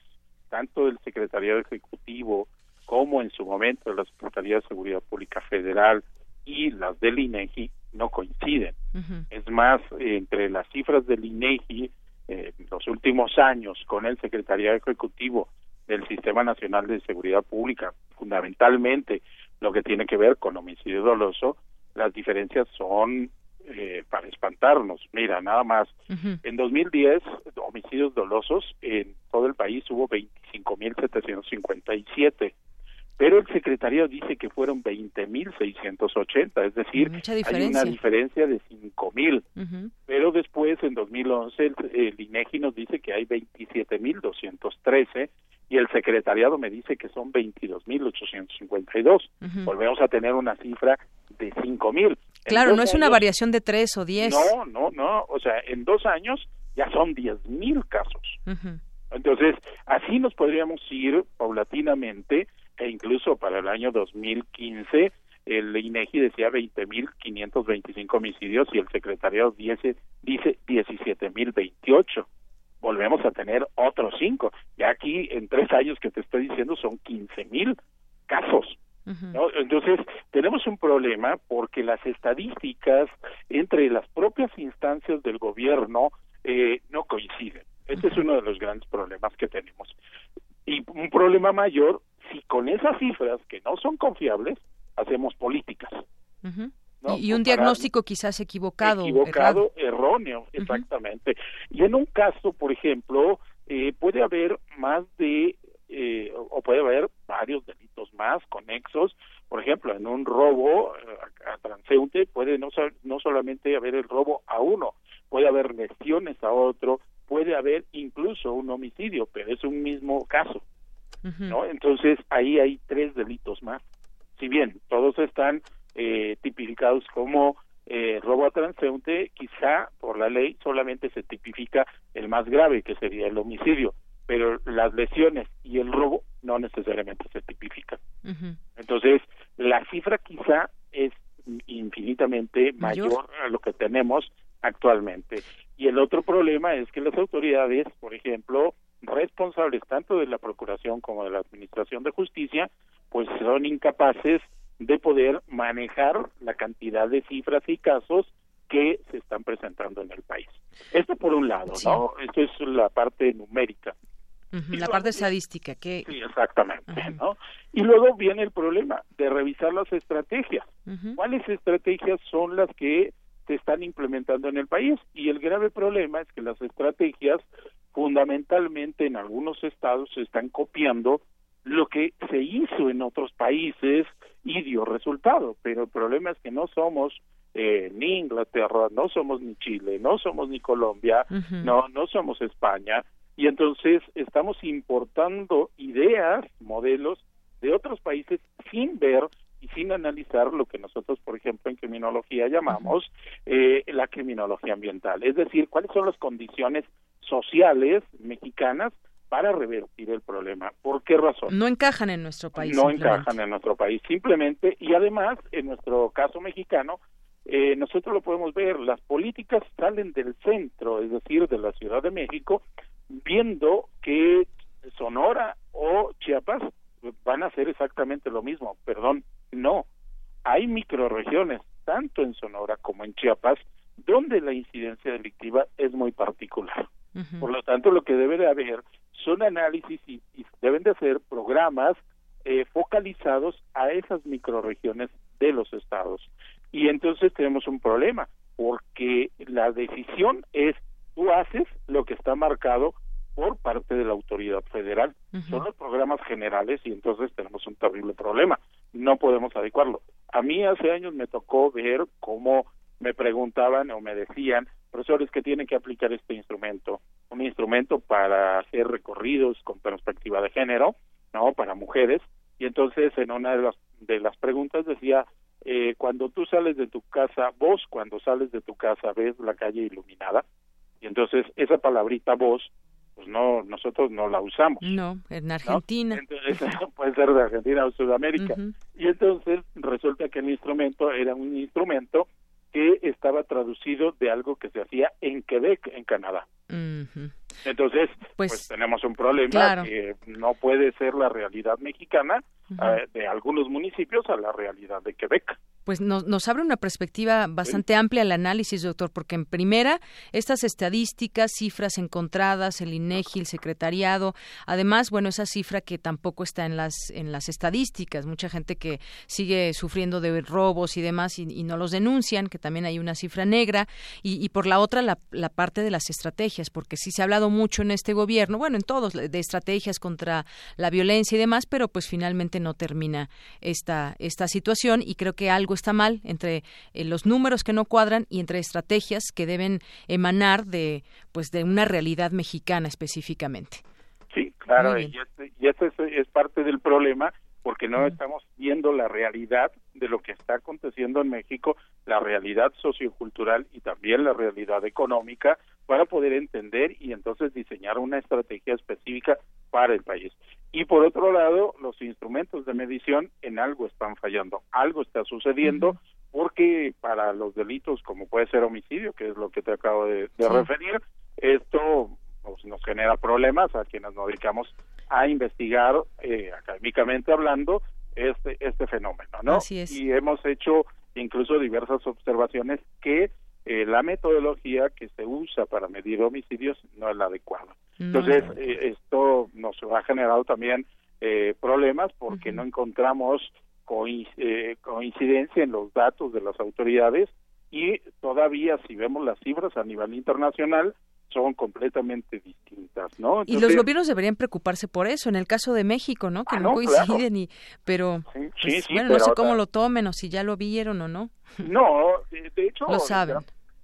[SPEAKER 12] tanto del Secretariado Ejecutivo como en su momento de la Secretaría de Seguridad Pública Federal y las del INEGI, no coinciden. Es más, entre las cifras del INEGI eh, en los últimos años con el Secretariado Ejecutivo del Sistema Nacional de Seguridad Pública, fundamentalmente lo que tiene que ver con homicidio doloso, las diferencias son eh, para espantarnos. Mira, nada más, en 2010, homicidios dolosos en todo el país hubo 25.757 pero el secretario dice que fueron 20.680, es decir, hay una diferencia de 5.000. Pero después, en 2011, el, el INEGI nos dice que hay 27.213 y el secretariado me dice que son 22.852. Volvemos a tener una cifra de 5.000.
[SPEAKER 1] Claro, no es una variación de 3 o 10.
[SPEAKER 12] No, no, no. O sea, en dos años ya son 10.000 casos. Entonces, así nos podríamos ir paulatinamente e incluso para el año 2015 el INEGI decía 20.525 homicidios y el secretariado dice, dice 17.028. Volvemos a tener otros cinco. Y aquí, en tres años que te estoy diciendo, son 15.000 casos. ¿no? Entonces, tenemos un problema porque las estadísticas entre las propias instancias del gobierno eh, no coinciden. Este es uno de los grandes problemas que tenemos. Y un problema mayor si con esas cifras que no son confiables hacemos políticas.
[SPEAKER 1] Y, un diagnóstico quizás equivocado.
[SPEAKER 12] Equivocado, erróneo, exactamente. Y en un caso, por ejemplo, eh, puede haber más de, eh, o puede haber varios delitos más conexos. Por ejemplo, en un robo eh, a transeúnte puede no, no solamente haber el robo a uno, puede haber lesiones a otro, puede haber incluso un homicidio, pero es un mismo caso. ¿No? Entonces ahí hay tres delitos más. Si bien todos están eh, tipificados como eh, robo a transeúnte, quizá por la ley solamente se tipifica el más grave, que sería el homicidio, pero las lesiones y el robo no necesariamente se tipifican. Entonces, la cifra quizá es infinitamente mayor a lo que tenemos actualmente. Y el otro problema es que las autoridades, por ejemplo, responsables tanto de la Procuración como de la Administración de Justicia, pues son incapaces de poder manejar la cantidad de cifras y casos que se están presentando en el país. Esto por un lado, ¿no? Esto es la parte numérica.
[SPEAKER 1] la parte estadística, que...
[SPEAKER 12] Sí, exactamente, ¿no? Y luego viene el problema de revisar las estrategias. ¿Cuáles estrategias son las que se están implementando en el país? Y el grave problema es que las estrategias, fundamentalmente en algunos estados, se están copiando lo que se hizo en otros países y dio resultado. Pero el problema es que no somos eh, ni Inglaterra, no somos ni Chile, no somos ni Colombia, no, no somos España, y entonces estamos importando ideas, modelos de otros países sin ver y sin analizar lo que nosotros, por ejemplo, en criminología llamamos eh, la criminología ambiental, es decir, cuáles son las condiciones sociales mexicanas para revertir el problema. ¿Por qué razón?
[SPEAKER 1] No encajan en nuestro país.
[SPEAKER 12] No encajan en nuestro país, simplemente, y además, en nuestro caso mexicano, eh, nosotros lo podemos ver, las políticas salen del centro, es decir, de la Ciudad de México, viendo que Sonora o Chiapas van a hacer exactamente lo mismo. Perdón, no. Hay microregiones, tanto en Sonora como en Chiapas, donde la incidencia delictiva es muy particular. Por lo tanto, lo que debe de haber son análisis y, deben de ser programas eh, focalizados a esas microregiones de los estados. Y entonces tenemos un problema, porque la decisión es tú haces lo que está marcado por parte de la autoridad federal. Son los programas generales y entonces tenemos un terrible problema. No podemos adecuarlo. A mí hace años me tocó ver cómo me preguntaban o me decían, profesores, que tienen que aplicar este instrumento. Un instrumento para hacer recorridos con perspectiva de género, ¿no? Para mujeres. Y entonces en una de las, de las preguntas decía, eh, cuando tú sales de tu casa, vos cuando sales de tu casa ves la calle iluminada, y entonces esa palabrita vos, pues no, nosotros no la usamos.
[SPEAKER 1] No, en Argentina.
[SPEAKER 12] puede ser de Argentina o Sudamérica. Y entonces resulta que el instrumento era un instrumento que estaba traducido de algo que se hacía en Quebec, en Canadá. Entonces, pues, pues, tenemos un problema que no puede ser la realidad mexicana eh, de algunos municipios a la realidad de Quebec
[SPEAKER 1] pues nos, nos abre una perspectiva bastante amplia al análisis, doctor, porque en primera, estas estadísticas, cifras encontradas, el INEGI, el secretariado, además, bueno, esa cifra que tampoco está en las, en las estadísticas, mucha gente que sigue sufriendo de robos y demás y, no los denuncian, que también hay una cifra negra, y, y por la otra, la, la, parte de las estrategias, porque sí se ha hablado mucho en este gobierno, bueno, en todos, de estrategias contra la violencia y demás, pero pues finalmente no termina esta, esta situación. Y creo que algo está mal entre eh, los números que no cuadran y entre estrategias que deben emanar de pues de una realidad mexicana específicamente.
[SPEAKER 12] Sí, claro, y esto este es, parte del problema porque no estamos viendo la realidad de lo que está aconteciendo en México, la realidad sociocultural y también la realidad económica para poder entender y entonces diseñar una estrategia específica para el país. Y por otro lado, los instrumentos de medición en algo están fallando, algo está sucediendo, porque para los delitos como puede ser homicidio, que es lo que te acabo de, referir, esto pues, nos genera problemas a quienes nos dedicamos a investigar eh, académicamente hablando este este fenómeno, ¿no? Y hemos hecho incluso diversas observaciones que eh, la metodología que se usa para medir homicidios no es la adecuada. Entonces, eh, esto nos ha generado también eh, problemas porque no encontramos coincidencia en los datos de las autoridades y todavía si vemos las cifras a nivel internacional son completamente distintas, ¿no?
[SPEAKER 1] y los gobiernos deberían preocuparse por eso. En el caso de México, ¿no? Que ah, no, coinciden y, pero, pues, bueno, no sé cómo lo tomen o si ya lo vieron o no.
[SPEAKER 12] No, de hecho,
[SPEAKER 1] lo saben.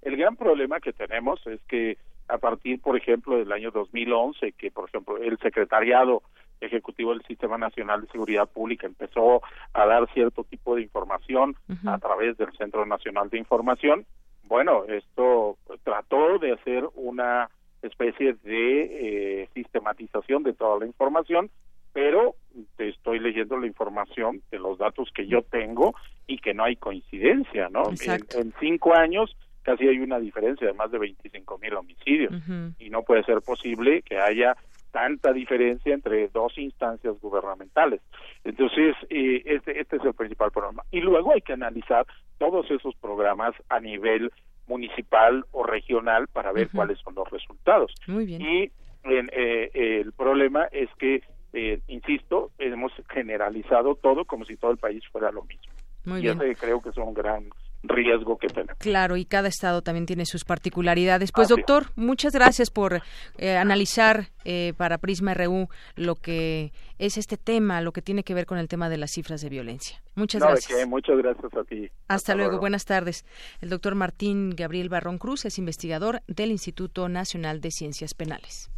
[SPEAKER 12] El gran problema que tenemos es que a partir, por ejemplo, del año 2011, que, por ejemplo, el secretariado ejecutivo del Sistema Nacional de Seguridad Pública empezó a dar cierto tipo de información a través del Centro Nacional de Información, bueno, esto trató de hacer una especie de eh, sistematización de toda la información, pero te estoy leyendo la información de los datos que yo tengo y que no hay coincidencia, ¿no? en, cinco años casi hay una diferencia de más de 25 mil homicidios y no puede ser posible que haya tanta diferencia entre dos instancias gubernamentales. Entonces, eh, este, este es el principal problema. Y luego hay que analizar todos esos programas a nivel municipal o regional para ver cuáles son los resultados.
[SPEAKER 1] Muy bien.
[SPEAKER 12] Y eh, el problema es que, eh, insisto, hemos generalizado todo como si todo el país fuera lo mismo.
[SPEAKER 1] Muy
[SPEAKER 12] y
[SPEAKER 1] bien.
[SPEAKER 12] ese creo que es un gran riesgo que tenemos.
[SPEAKER 1] Claro, y cada estado también tiene sus particularidades. Pues
[SPEAKER 12] Así es.
[SPEAKER 1] doctor, muchas gracias por eh, analizar eh, para Prisma RU lo que es este tema, lo que tiene que ver con el tema de las cifras de violencia. Muchas
[SPEAKER 12] No, de
[SPEAKER 1] gracias.
[SPEAKER 12] muchas gracias a ti.
[SPEAKER 1] Hasta, luego. buenas tardes. El doctor Martín Gabriel Barrón Cruz es investigador del Instituto Nacional de Ciencias Penales.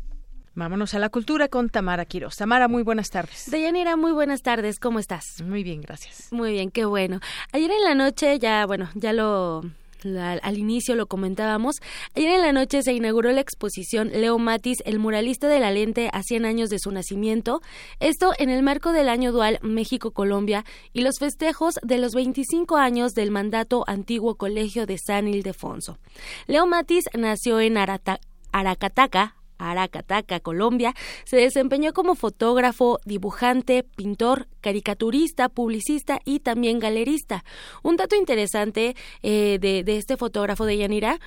[SPEAKER 1] Vámonos a la cultura con Tamara Quiroz. Tamara, muy buenas tardes.
[SPEAKER 5] Deyanira, muy buenas tardes, ¿cómo estás?
[SPEAKER 1] Muy bien, gracias.
[SPEAKER 5] Muy bien, qué bueno. Ayer en la noche, ya, bueno, ya lo al inicio lo comentábamos. Ayer en la noche se inauguró la exposición Leo Matis, el muralista de la lente a 100 años de su nacimiento. Esto en el marco del año dual México-Colombia y los festejos de los 25 años del mandato antiguo Colegio de San Ildefonso. Leo Matis nació en Arata- Aracataca, Aracataca, Colombia, se desempeñó como fotógrafo, dibujante, pintor, caricaturista, publicista y también galerista. Un dato interesante eh, de, este fotógrafo de Yanira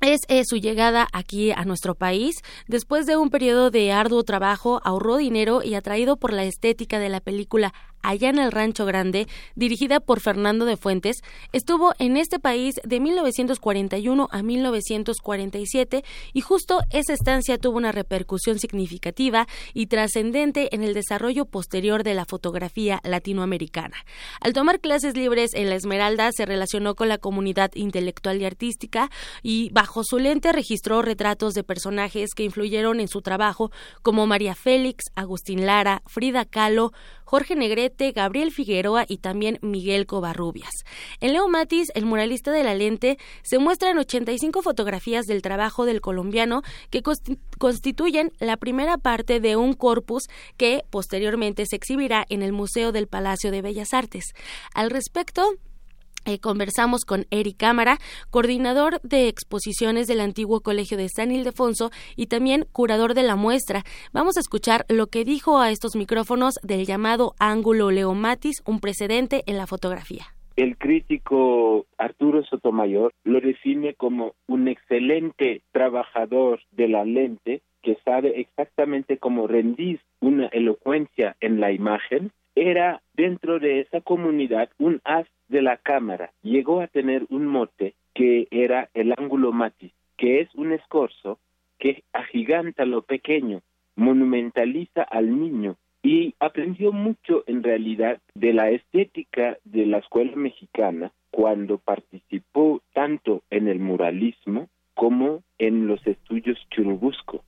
[SPEAKER 5] es eh, su llegada aquí a nuestro país. Después de un periodo de arduo trabajo, ahorró dinero y atraído por la estética de la película Allá en el Rancho Grande, dirigida por Fernando de Fuentes, estuvo en este país de 1941 a 1947 y justo esa estancia tuvo una repercusión significativa y trascendente en el desarrollo posterior de la fotografía latinoamericana. Al tomar clases libres en la Esmeralda, se relacionó con la comunidad intelectual y artística y bajo su lente registró retratos de personajes que influyeron en su trabajo como María Félix, Agustín Lara, Frida Kahlo, Jorge Negrete, Gabriel Figueroa y también Miguel Covarrubias. En Leo Matis, el muralista de la lente, se muestran 85 fotografías del trabajo del colombiano que consti- constituyen la primera parte de un corpus que posteriormente se exhibirá en el Museo del Palacio de Bellas Artes. Al respecto, eh, conversamos con Eric Cámara, coordinador de exposiciones del antiguo Colegio de San Ildefonso y también curador de la muestra. Vamos a escuchar lo que dijo a estos micrófonos del llamado ángulo Leomatis, un precedente en la fotografía.
[SPEAKER 13] El crítico Arturo Sotomayor lo define como un excelente trabajador de la lente que sabe exactamente cómo rendir una elocuencia en la imagen. Era dentro de esa comunidad un as de la cámara. Llegó a tener un mote que era el ángulo matis, que es un escorzo que agiganta lo pequeño, monumentaliza al niño y aprendió mucho en realidad de la estética de la escuela mexicana cuando participó tanto en el muralismo como en los estudios churubusco.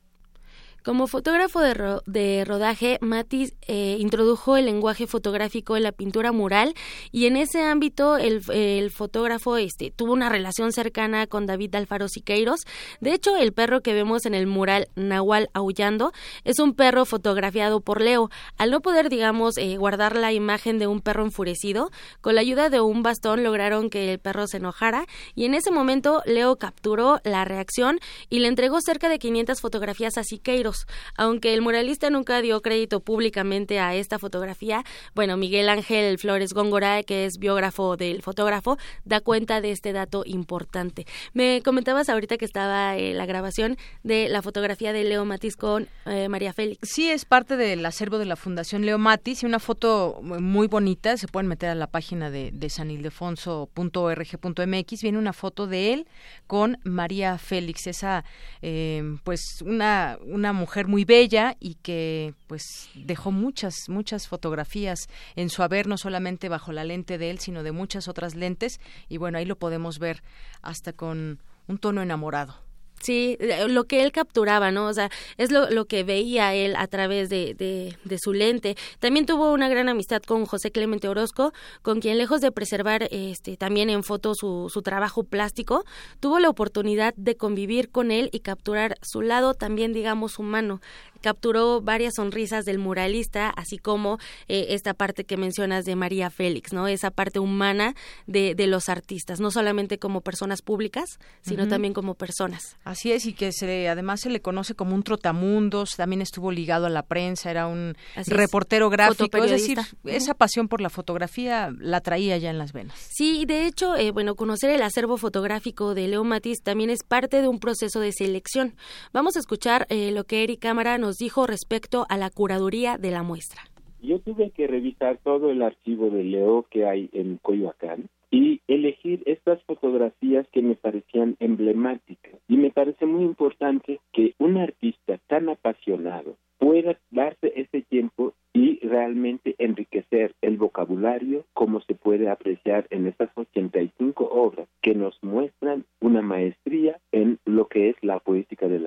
[SPEAKER 5] Como fotógrafo de, ro- de rodaje, Matis eh, introdujo el lenguaje fotográfico en la pintura mural y en ese ámbito el, fotógrafo este, tuvo una relación cercana con David Alfaro Siqueiros. De hecho, el perro que vemos en el mural Nahual Aullando es un perro fotografiado por Leo. Al no poder, digamos, eh, guardar la imagen de un perro enfurecido, con la ayuda de un bastón lograron que el perro se enojara y en ese momento Leo capturó la reacción y le entregó cerca de 500 fotografías a Siqueiros. Aunque el muralista nunca dio crédito públicamente a esta fotografía, bueno, Miguel Ángel Flores Góngora, que es biógrafo del fotógrafo, da cuenta de este dato importante. Me comentabas ahorita que estaba eh, la grabación de la fotografía de Leo Matiz con eh, María Félix.
[SPEAKER 1] Sí, es parte del acervo de la Fundación Leo Matis y una foto muy bonita. Se pueden meter a la página de, de sanildefonso.org.mx. Viene una foto de él con María Félix, esa, eh, pues, una, una mujer muy bella y que, pues, dejó muchas, muchas fotografías en su haber, no solamente bajo la lente de él, sino de muchas otras lentes. Y bueno, ahí lo podemos ver hasta con un tono enamorado.
[SPEAKER 5] Sí, eh, lo que él capturaba, ¿no? O sea, es lo, que veía él a través de, de, de, su lente. También tuvo una gran amistad con José Clemente Orozco, con quien lejos de preservar este, también en foto su, su trabajo plástico, tuvo la oportunidad de convivir con él y capturar su lado también, digamos, humano capturó varias sonrisas del muralista, así como eh, esta parte que mencionas de María Félix, ¿no? Esa parte humana de, de los artistas, no solamente como personas públicas, sino también como personas.
[SPEAKER 1] Así es, y que se, además se le conoce como un trotamundos, también estuvo ligado a la prensa, era un reportero gráfico, es decir, esa pasión por la fotografía la traía ya en las venas.
[SPEAKER 5] Sí, de hecho, eh, bueno, conocer el acervo fotográfico de Leo Matiz también es parte de un proceso de selección. Vamos a escuchar eh, lo que Eric Cámara nos dijo respecto a la curaduría de la muestra.
[SPEAKER 13] Yo tuve que revisar todo el archivo de Leo que hay en Coyoacán y elegir estas fotografías que me parecían emblemáticas. Y me parece muy importante que un artista tan apasionado pueda darse ese tiempo y realmente enriquecer el vocabulario como se puede apreciar en estas 85 obras que nos muestran una maestría en lo que es la poética.
[SPEAKER 5] De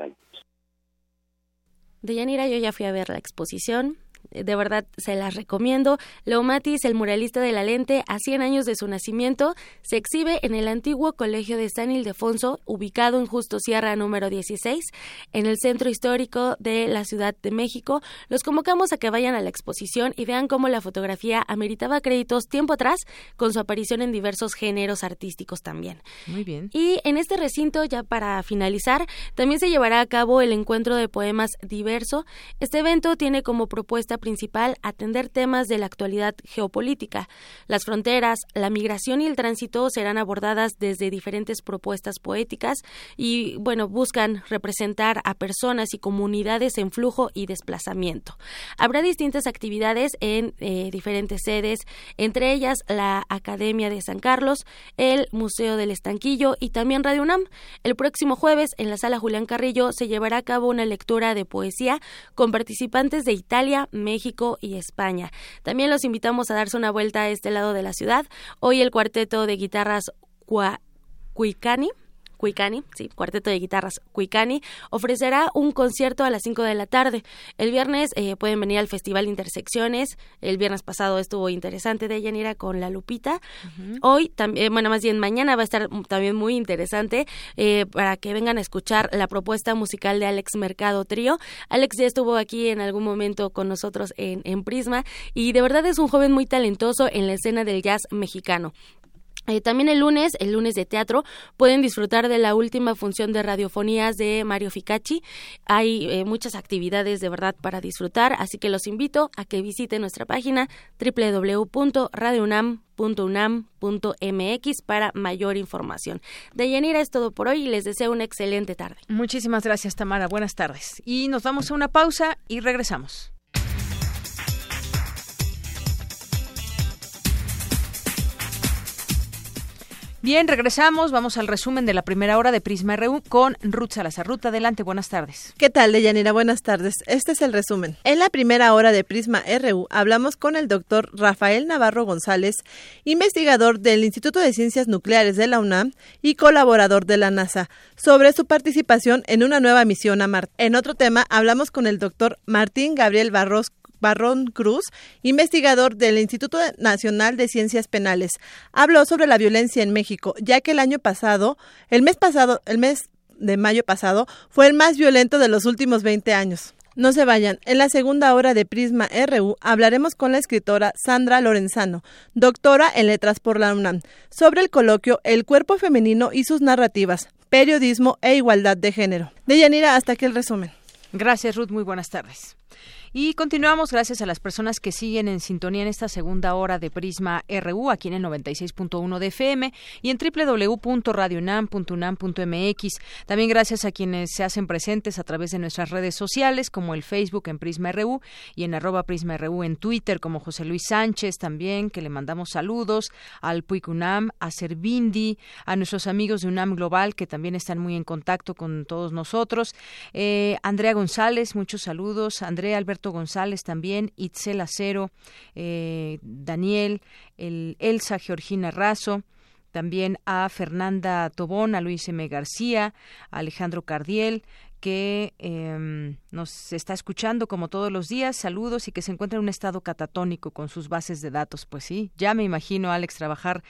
[SPEAKER 5] Yanira yo ya fui a ver la exposición, de verdad se las recomiendo. Leo Matis, el muralista de la lente, a 100 años de su nacimiento, se exhibe en el antiguo Colegio de San Ildefonso, ubicado en Justo Sierra número 16, en el centro histórico de la Ciudad de México. Los convocamos a que vayan a la exposición y vean cómo la fotografía ameritaba créditos tiempo atrás, con su aparición en diversos géneros artísticos también.
[SPEAKER 1] Muy bien.
[SPEAKER 5] Y en este recinto, ya para finalizar, también se llevará a cabo el encuentro de poemas diverso. Este evento tiene como propuesta principal atender temas de la actualidad geopolítica. Las fronteras, la migración y el tránsito serán abordadas desde diferentes propuestas poéticas y, bueno, buscan representar a personas y comunidades en flujo y desplazamiento. Habrá distintas actividades en eh, diferentes sedes, entre ellas la Academia de San Carlos, el Museo del Estanquillo y también Radio UNAM. El próximo jueves, en la sala Julián Carrillo, se llevará a cabo una lectura de poesía con participantes de Italia, México y España. También los invitamos a darse una vuelta a este lado de la ciudad. Hoy el cuarteto de guitarras Cuicani Cuicani, sí, cuarteto de guitarras Cuicani, ofrecerá un concierto a las 5 de la tarde. El viernes eh, pueden venir al Festival Intersecciones. El viernes pasado estuvo interesante de Yanira con la Lupita. Hoy, también, bueno, más bien mañana va a estar también muy interesante eh, para que vengan a escuchar la propuesta musical de Alex Mercado Trío. Alex ya estuvo aquí en algún momento con nosotros en, en Prisma y de verdad es un joven muy talentoso en la escena del jazz mexicano. Eh, también el lunes, el lunes de teatro, pueden disfrutar de la última función de radiofonías de Mario Ficacci. Hay eh, muchas actividades de verdad para disfrutar, así que los invito a que visiten nuestra página www.radiounam.unam.mx para mayor información. De Yanira es todo por hoy y les deseo una excelente tarde.
[SPEAKER 1] Muchísimas gracias, Tamara. Buenas tardes. Y nos vamos a una pausa y regresamos. Bien, regresamos. Vamos al resumen de la primera hora de Prisma RU con Ruth Salazar. Ruth, adelante. Buenas tardes.
[SPEAKER 14] ¿Qué tal, Deyanira? Buenas tardes. Este es el resumen. En la primera hora de Prisma RU hablamos con el doctor Rafael Navarro González, investigador del Instituto de Ciencias Nucleares de la UNAM y colaborador de la NASA, sobre su participación en una nueva misión a Marte. En otro tema hablamos con el doctor Martín Gabriel Barros Barrón Cruz, investigador del Instituto Nacional de Ciencias Penales, habló sobre la violencia en México, ya que el año pasado, el mes pasado, el mes de mayo pasado, fue el más violento de los últimos 20 años. No se vayan. En la segunda hora de Prisma RU hablaremos con la escritora Sandra Lorenzano, doctora en letras por la UNAM, sobre el coloquio El cuerpo femenino y sus narrativas, periodismo e igualdad de género. De Yanira, hasta aquí el resumen.
[SPEAKER 1] Gracias, Ruth. Muy buenas tardes. Y continuamos gracias a las personas que siguen en sintonía en esta segunda hora de Prisma RU, aquí en el 96.1 de FM y en www.radionam.unam.mx. También gracias a quienes se hacen presentes a través de nuestras redes sociales, como el Facebook en Prisma RU y en arroba Prisma RU en Twitter, como José Luis Sánchez también, que le mandamos saludos, al Puic UNAM, a Servindi, a nuestros amigos de UNAM Global, que también están muy en contacto con todos nosotros. Eh, Andrea González, muchos saludos. Andrea Alberto González también, Itzel Acero, eh, Daniel, el Elsa Georgina Razo, también a Fernanda Tobón, a Luis M. García, a Alejandro Cardiel, que em, nos está escuchando como todos los días. Saludos y que se encuentra en un estado catatónico con sus bases de datos. Pues sí, ya me imagino, Alex, trabajar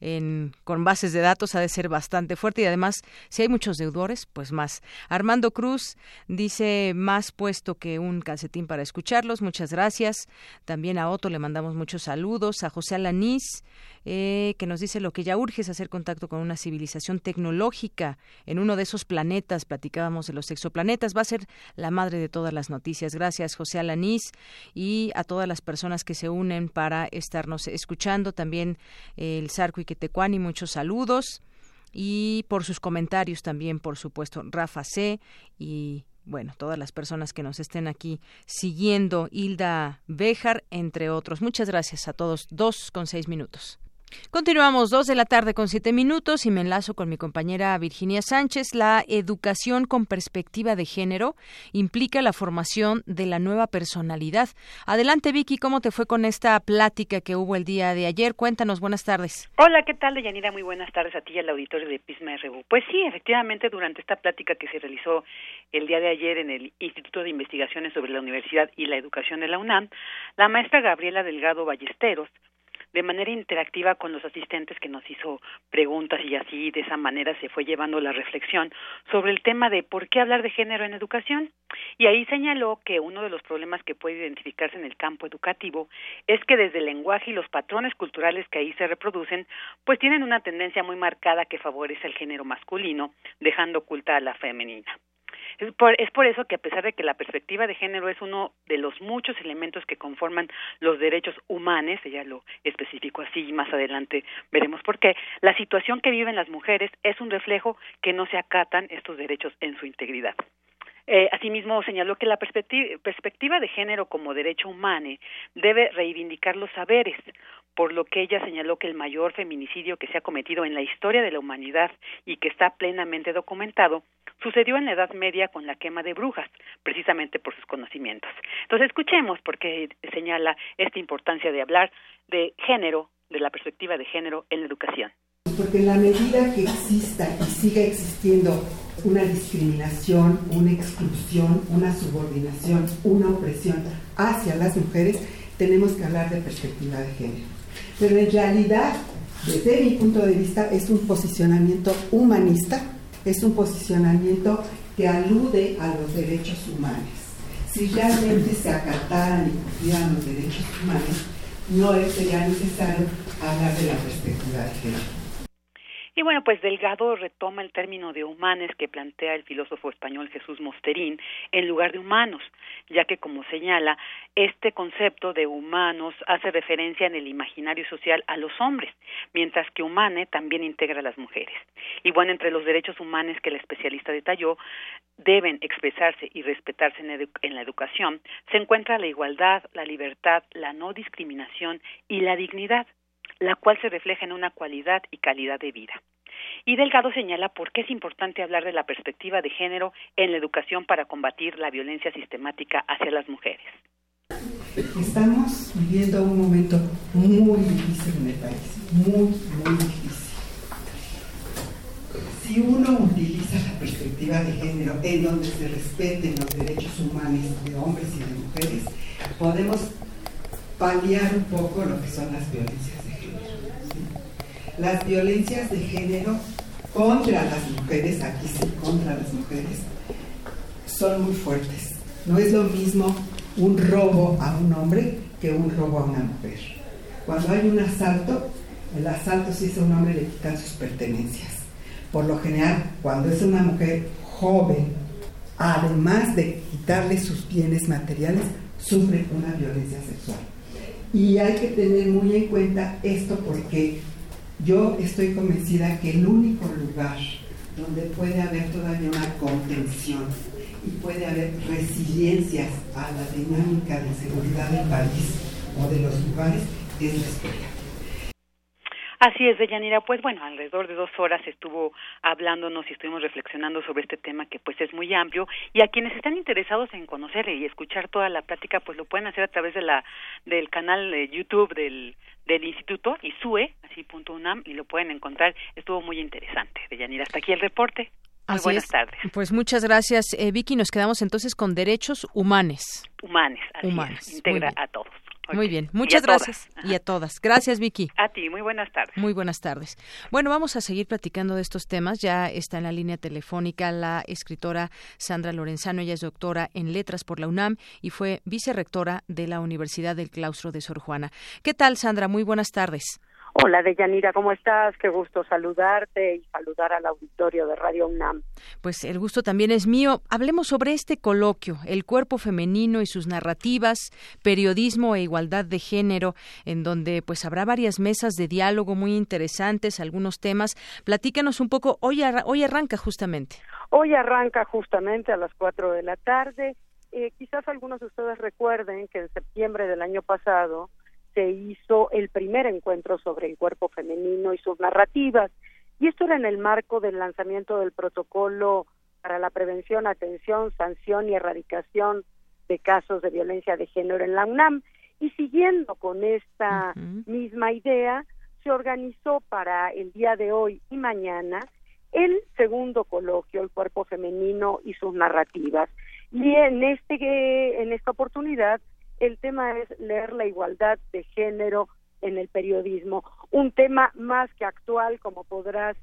[SPEAKER 1] en, con bases de datos ha de ser bastante fuerte y además, si hay muchos deudores, pues más. Armando Cruz dice más puesto que un calcetín para escucharlos. Muchas gracias. También a Otto le mandamos muchos saludos. A José Alanís, eh, que nos dice lo que ya urge es hacer contacto con una civilización tecnológica en uno de esos planetas. Platicábamos de los exoplanetas. Va a ser la madre de todas las noticias. Gracias, José Alanís, y a todas las personas que se unen para estarnos escuchando. También el Sarco y Quetecuani, muchos saludos. Y por sus comentarios también, por supuesto, Rafa C. y bueno, todas las personas que nos estén aquí siguiendo, Hilda Béjar, entre otros. Muchas gracias a todos. Dos con seis minutos. Continuamos dos de la tarde con siete minutos y me enlazo con mi compañera Virginia Sánchez. La educación con perspectiva de género implica la formación de la nueva personalidad. Adelante, Vicky, ¿cómo te fue con esta plática que hubo el día de ayer? Cuéntanos, buenas tardes.
[SPEAKER 15] Hola, ¿qué tal, Deyanira? Muy buenas tardes a ti y al auditorio de Pisma RU. Pues sí, efectivamente, durante esta plática que se realizó el día de ayer en el Instituto de Investigaciones sobre la Universidad y la Educación de la UNAM, la maestra Gabriela Delgado Ballesteros de manera interactiva con los asistentes que nos hizo preguntas y así de esa manera se fue llevando la reflexión sobre el tema de por qué hablar de género en educación. Y ahí señaló que uno de los problemas que puede identificarse en el campo educativo es que desde el lenguaje y los patrones culturales que ahí se reproducen, pues tienen una tendencia muy marcada que favorece el género masculino, dejando oculta a la femenina. Es por, es por eso que a pesar de que la perspectiva de género es uno de los muchos elementos que conforman los derechos humanos, ella lo especificó así y más adelante veremos por qué, la situación que viven las mujeres es un reflejo que no se acatan estos derechos en su integridad. Eh, asimismo, señaló que la perspectiva, perspectiva de género como derecho humano debe reivindicar los saberes, por lo que ella señaló que el mayor feminicidio que se ha cometido en la historia de la humanidad y que está plenamente documentado sucedió en la Edad Media con la quema de brujas, precisamente por sus conocimientos. Entonces, escuchemos porque señala esta importancia de hablar de género, de la perspectiva de género en la educación.
[SPEAKER 16] Porque en la medida que exista y siga existiendo una discriminación, una exclusión, una subordinación, una opresión hacia las mujeres, tenemos que hablar de perspectiva de género. Pero en realidad, desde mi punto de vista, es un posicionamiento humanista, es un posicionamiento que alude a los derechos humanos. Si realmente se acataran y cumplieran los derechos humanos, no sería necesario hablar de la perspectiva de género.
[SPEAKER 15] Y bueno, pues Delgado retoma el término de humanes que plantea el filósofo español Jesús Mosterín en lugar de humanos, ya que como señala, este concepto de humanos hace referencia en el imaginario social a los hombres, mientras que humane también integra a las mujeres. Y bueno, entre los derechos humanos que el especialista detalló, deben expresarse y respetarse en, en la educación, se encuentra la igualdad, la libertad, la no discriminación y la dignidad la cual se refleja en una cualidad y calidad de vida. Y Delgado señala por qué es importante hablar de la perspectiva de género en la educación para combatir la violencia sistemática hacia las mujeres.
[SPEAKER 16] Estamos viviendo un momento muy difícil en el país, muy, muy difícil. Si uno utiliza la perspectiva de género en donde se respeten los derechos humanos de hombres y de mujeres, podemos paliar un poco lo que son las violencias las violencias de género contra las mujeres, aquí sí, contra las mujeres, son muy fuertes. No es lo mismo un robo a un hombre que un robo a una mujer. Cuando hay un asalto, el asalto si es a un hombre le quitan sus pertenencias. Por lo general, cuando es una mujer joven, además de quitarle sus bienes materiales, sufre una violencia sexual. Y hay que tener muy en cuenta esto porque yo estoy convencida que el único lugar donde puede haber todavía una contención y puede haber resiliencias a la dinámica de seguridad del país o de los lugares es la escuela.
[SPEAKER 15] Así es, Deyanira. Pues bueno, alrededor de dos horas estuvo hablándonos y estuvimos reflexionando sobre este tema que pues es muy amplio y a quienes están interesados en conocer y escuchar toda la plática pues lo pueden hacer a través de la del canal de YouTube del del instituto ISUE, así punto UNAM y lo pueden encontrar. Estuvo muy interesante, Deyanira. Hasta aquí el reporte. Muy buenas tardes.
[SPEAKER 1] Pues muchas gracias, eh, Vicky. Nos quedamos entonces con derechos humanos.
[SPEAKER 15] Humanes, así integra a todos.
[SPEAKER 1] Muy bien, muchas gracias. Y a todas. Gracias, Vicky.
[SPEAKER 15] A ti, muy buenas tardes.
[SPEAKER 1] Muy buenas tardes. Bueno, vamos a seguir platicando de estos temas. Ya está en la línea telefónica la escritora Sandra Lorenzano. Ella es doctora en letras por la UNAM y fue vicerrectora de la Universidad del Claustro de Sor Juana. ¿Qué tal, Sandra? Muy buenas tardes.
[SPEAKER 17] Hola, Deyanira, ¿cómo estás? Qué gusto saludarte y saludar al auditorio de Radio UNAM.
[SPEAKER 1] Pues el gusto también es mío. Hablemos sobre este coloquio, el cuerpo femenino y sus narrativas, periodismo e igualdad de género, en donde pues habrá varias mesas de diálogo muy interesantes, algunos temas. Platícanos un poco, hoy, hoy arranca justamente.
[SPEAKER 17] Hoy arranca justamente a las cuatro de la tarde. Eh, quizás algunos de ustedes recuerden que en septiembre del año pasado se hizo el primer encuentro sobre el cuerpo femenino y sus narrativas. Y esto era en el marco del lanzamiento del protocolo para la prevención, atención, sanción y erradicación de casos de violencia de género en la UNAM. Y siguiendo con esta misma idea, se organizó para el día de hoy y mañana el segundo coloquio, el cuerpo femenino y sus narrativas. Y en este en esta oportunidad el tema es leer la igualdad de género en el periodismo, un tema más que actual, como podrás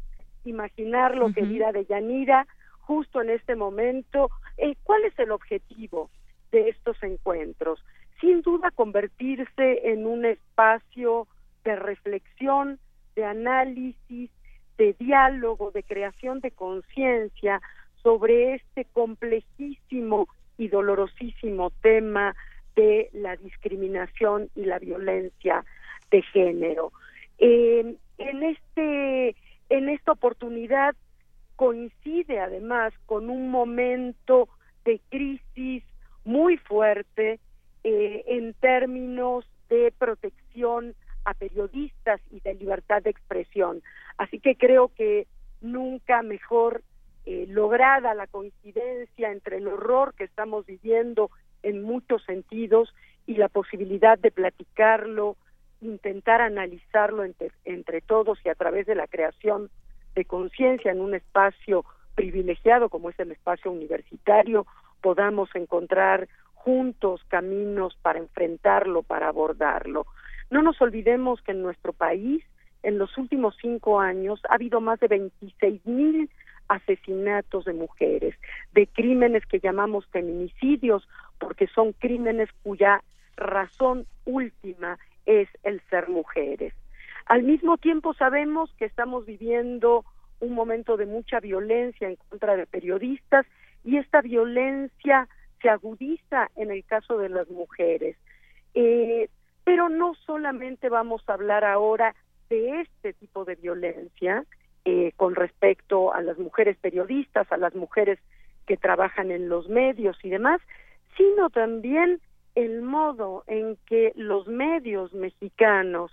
[SPEAKER 17] imaginar, lo que dirá de Yanira, justo en este momento. Eh, ¿Cuál es el objetivo de estos encuentros? Sin duda convertirse en un espacio de reflexión, de análisis, de diálogo, de creación de conciencia sobre este complejísimo y dolorosísimo tema de la discriminación y la violencia de género. en este en esta oportunidad coincide además con un momento de crisis muy fuerte eh, en términos de protección a periodistas y de libertad de expresión. Así que creo que nunca mejor eh, lograda la coincidencia entre el horror que estamos viviendo en muchos sentidos y la posibilidad de platicarlo, intentar analizarlo entre, entre todos y a través de la creación de conciencia en un espacio privilegiado como es el espacio universitario, podamos encontrar juntos caminos para enfrentarlo, para abordarlo. No nos olvidemos que en nuestro país, en los últimos cinco años, ha habido más de 26 mil asesinatos de mujeres, de crímenes que llamamos feminicidios, porque son crímenes cuya razón última es el ser mujeres. Al mismo tiempo sabemos que estamos viviendo un momento de mucha violencia en contra de periodistas y esta violencia se agudiza en el caso de las mujeres. Eh, pero no solamente vamos a hablar ahora de este tipo de violencia, eh, con respecto a las mujeres periodistas, a las mujeres que trabajan en los medios y demás, sino también el modo en que los medios mexicanos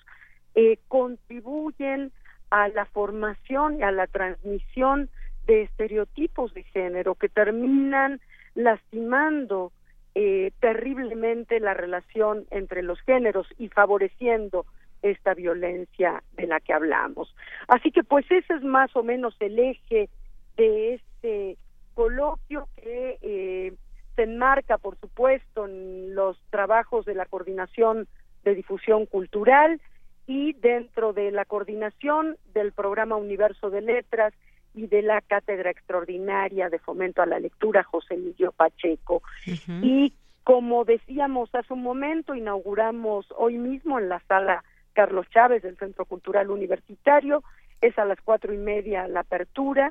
[SPEAKER 17] eh, contribuyen a la formación y a la transmisión de estereotipos de género que terminan lastimando eh, terriblemente la relación entre los géneros y favoreciendo esta violencia de la que hablamos. Así que pues ese es más o menos el eje de este coloquio que eh, se enmarca, por supuesto, en los trabajos de la coordinación de difusión cultural y dentro de la coordinación del programa Universo de Letras y de la Cátedra Extraordinaria de Fomento a la Lectura José Emilio Pacheco. Y como decíamos hace un momento, inauguramos hoy mismo en la sala Carlos Chávez del Centro Cultural Universitario. Es a las cuatro y media la apertura,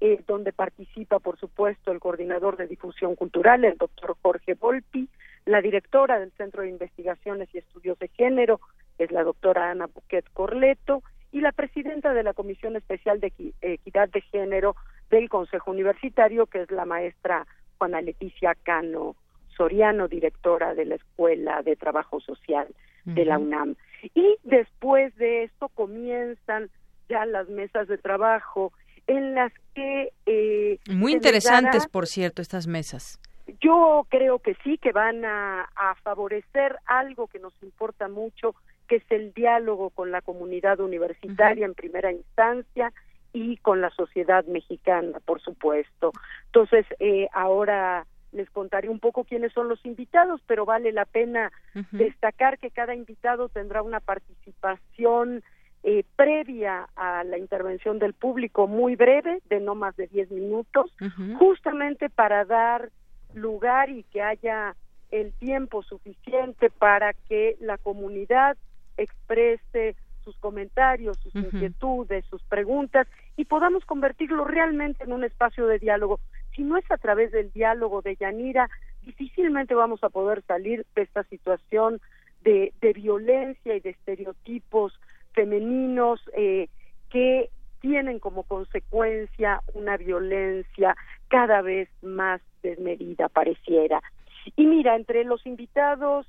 [SPEAKER 17] eh, donde participa, por supuesto, el coordinador de difusión cultural, el doctor Jorge Volpi, la directora del Centro de Investigaciones y Estudios de Género, es la doctora Ana Buquet Corleto, y la presidenta de la Comisión Especial de Equidad de Género del Consejo Universitario, que es la maestra Juana Leticia Cano Soriano, directora de la Escuela de Trabajo Social de la UNAM. Y después de esto comienzan ya las mesas de trabajo en las que... Eh,
[SPEAKER 1] Muy interesantes, por cierto, estas mesas.
[SPEAKER 17] Yo creo que sí, que van a, favorecer algo que nos importa mucho, que es el diálogo con la comunidad universitaria en primera instancia y con la sociedad mexicana, por supuesto. Entonces, eh, ahora les contaré un poco quiénes son los invitados, pero vale la pena destacar que cada invitado tendrá una participación eh, previa a la intervención del público muy breve, de no más de 10 minutos, justamente para dar lugar y que haya el tiempo suficiente para que la comunidad exprese sus comentarios, sus inquietudes, sus preguntas y podamos convertirlo realmente en un espacio de diálogo. Si no es a través del diálogo de Yanira, difícilmente vamos a poder salir de esta situación de, de violencia y de estereotipos femeninos eh, que tienen como consecuencia una violencia cada vez más desmedida, pareciera. Y mira, entre los invitados,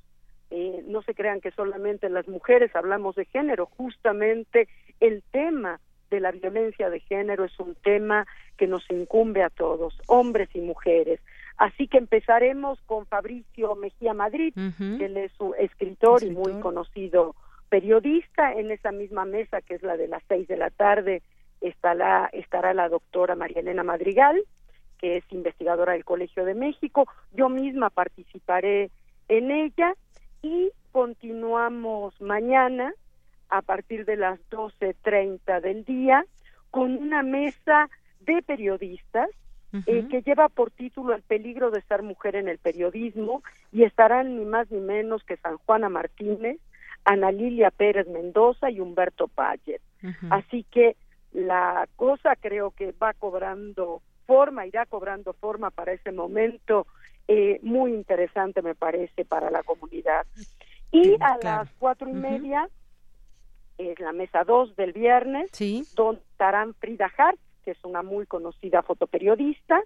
[SPEAKER 17] eh, no se crean que solamente las mujeres hablamos de género, justamente el tema de la violencia de género es un tema que nos incumbe a todos, hombres y mujeres. Así que empezaremos con Fabricio Mejía Madrid, que él es su escritor, y muy conocido periodista. En esa misma mesa, que es la de las seis de la tarde, estará, estará la doctora María Elena Madrigal, que es investigadora del Colegio de México. Yo misma participaré en ella y continuamos mañana a partir de las 12.30 del día con una mesa de periodistas eh, que lleva por título El peligro de ser mujer en el periodismo y estarán ni más ni menos que San Juana Martínez, Ana Lilia Pérez Mendoza y Humberto Payet. Así que la cosa creo que va cobrando forma, irá cobrando forma para ese momento eh, muy interesante me parece para la comunidad. Y a las cuatro y media es la mesa dos del viernes, donde estarán Frida Hart, que es una muy conocida fotoperiodista,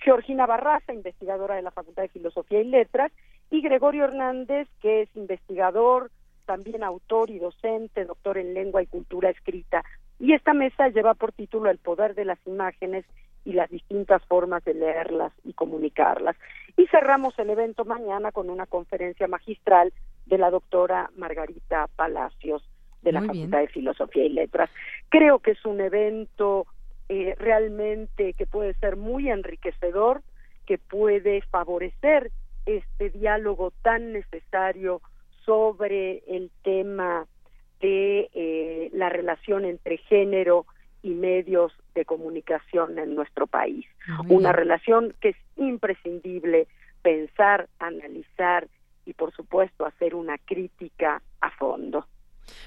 [SPEAKER 17] Georgina Barraza, investigadora de la Facultad de Filosofía y Letras, y Gregorio Hernández, que es investigador, también autor y docente, doctor en lengua y cultura escrita. Y esta mesa lleva por título El poder de las imágenes y las distintas formas de leerlas y comunicarlas. Y cerramos el evento mañana con una conferencia magistral de la doctora Margarita Palacios de la Facultad de Filosofía y Letras. Creo que es un evento eh, realmente que puede ser muy enriquecedor, que puede favorecer este diálogo tan necesario sobre el tema de eh, la relación entre género y medios de comunicación en nuestro país. Una relación que es imprescindible pensar, analizar y, por supuesto, hacer una crítica a fondo.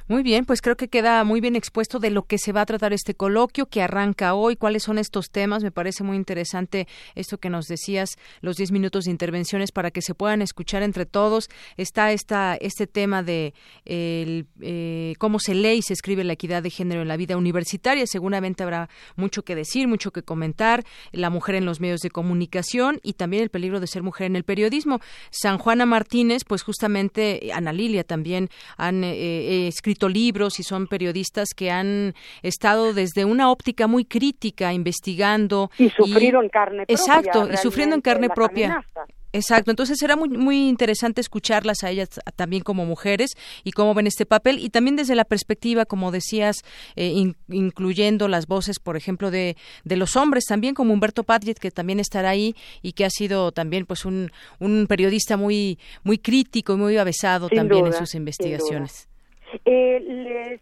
[SPEAKER 1] Muy bien, pues creo que queda muy bien expuesto de lo que se va a tratar este coloquio que arranca hoy, cuáles son estos temas. Me parece muy interesante esto que nos decías, los 10 minutos de intervenciones para que se puedan escuchar entre todos. Está esta, este tema de eh, cómo se lee y se escribe la equidad de género en la vida universitaria. Seguramente habrá mucho que decir, mucho que comentar. La mujer en los medios de comunicación y también el peligro de ser mujer en el periodismo. San Juana Martínez, pues justamente Ana Lilia también han eh, eh, escrito libros y son periodistas que han estado desde una óptica muy crítica investigando
[SPEAKER 17] y sufrido en carne propia.
[SPEAKER 1] Exacto, y sufriendo en carne propia. Exacto, entonces será muy, muy interesante escucharlas a ellas también como mujeres y cómo ven este papel y también desde la perspectiva, como decías, eh, incluyendo las voces, por ejemplo, de, de los hombres también, como Humberto Padgett, que también estará ahí y que ha sido también pues un, un periodista muy, muy crítico y muy avesado también en sus investigaciones.
[SPEAKER 17] Eh, les,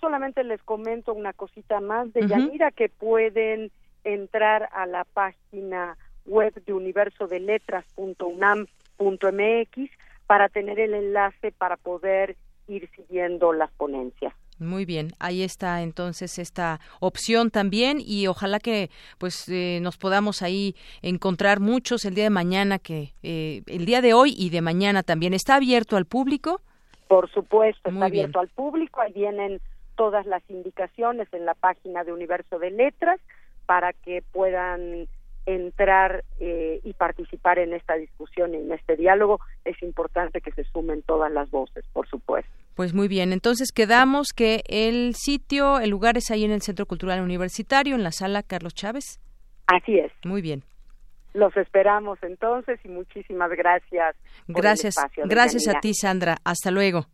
[SPEAKER 17] solamente les comento una cosita más de Yanira que pueden entrar a la página web de universodeletras.unam.mx para tener el enlace para poder ir siguiendo las ponencias.
[SPEAKER 1] Muy bien, ahí está entonces esta opción también y ojalá que pues eh, nos podamos ahí encontrar muchos el día de mañana que eh, el día de hoy y de mañana también está abierto al público.
[SPEAKER 17] Por supuesto, está abierto al público, ahí vienen todas las indicaciones en la página de Universo de Letras para que puedan entrar eh, y participar en esta discusión y en este diálogo. Es importante que se sumen todas las voces, por supuesto.
[SPEAKER 1] Pues muy bien, entonces quedamos que el sitio, el lugar es ahí en el Centro Cultural Universitario, en la sala Carlos Chávez.
[SPEAKER 17] Así es.
[SPEAKER 1] Muy bien.
[SPEAKER 17] Los esperamos entonces y muchísimas gracias.
[SPEAKER 1] Gracias. gracias a ti, Sandra. Hasta luego.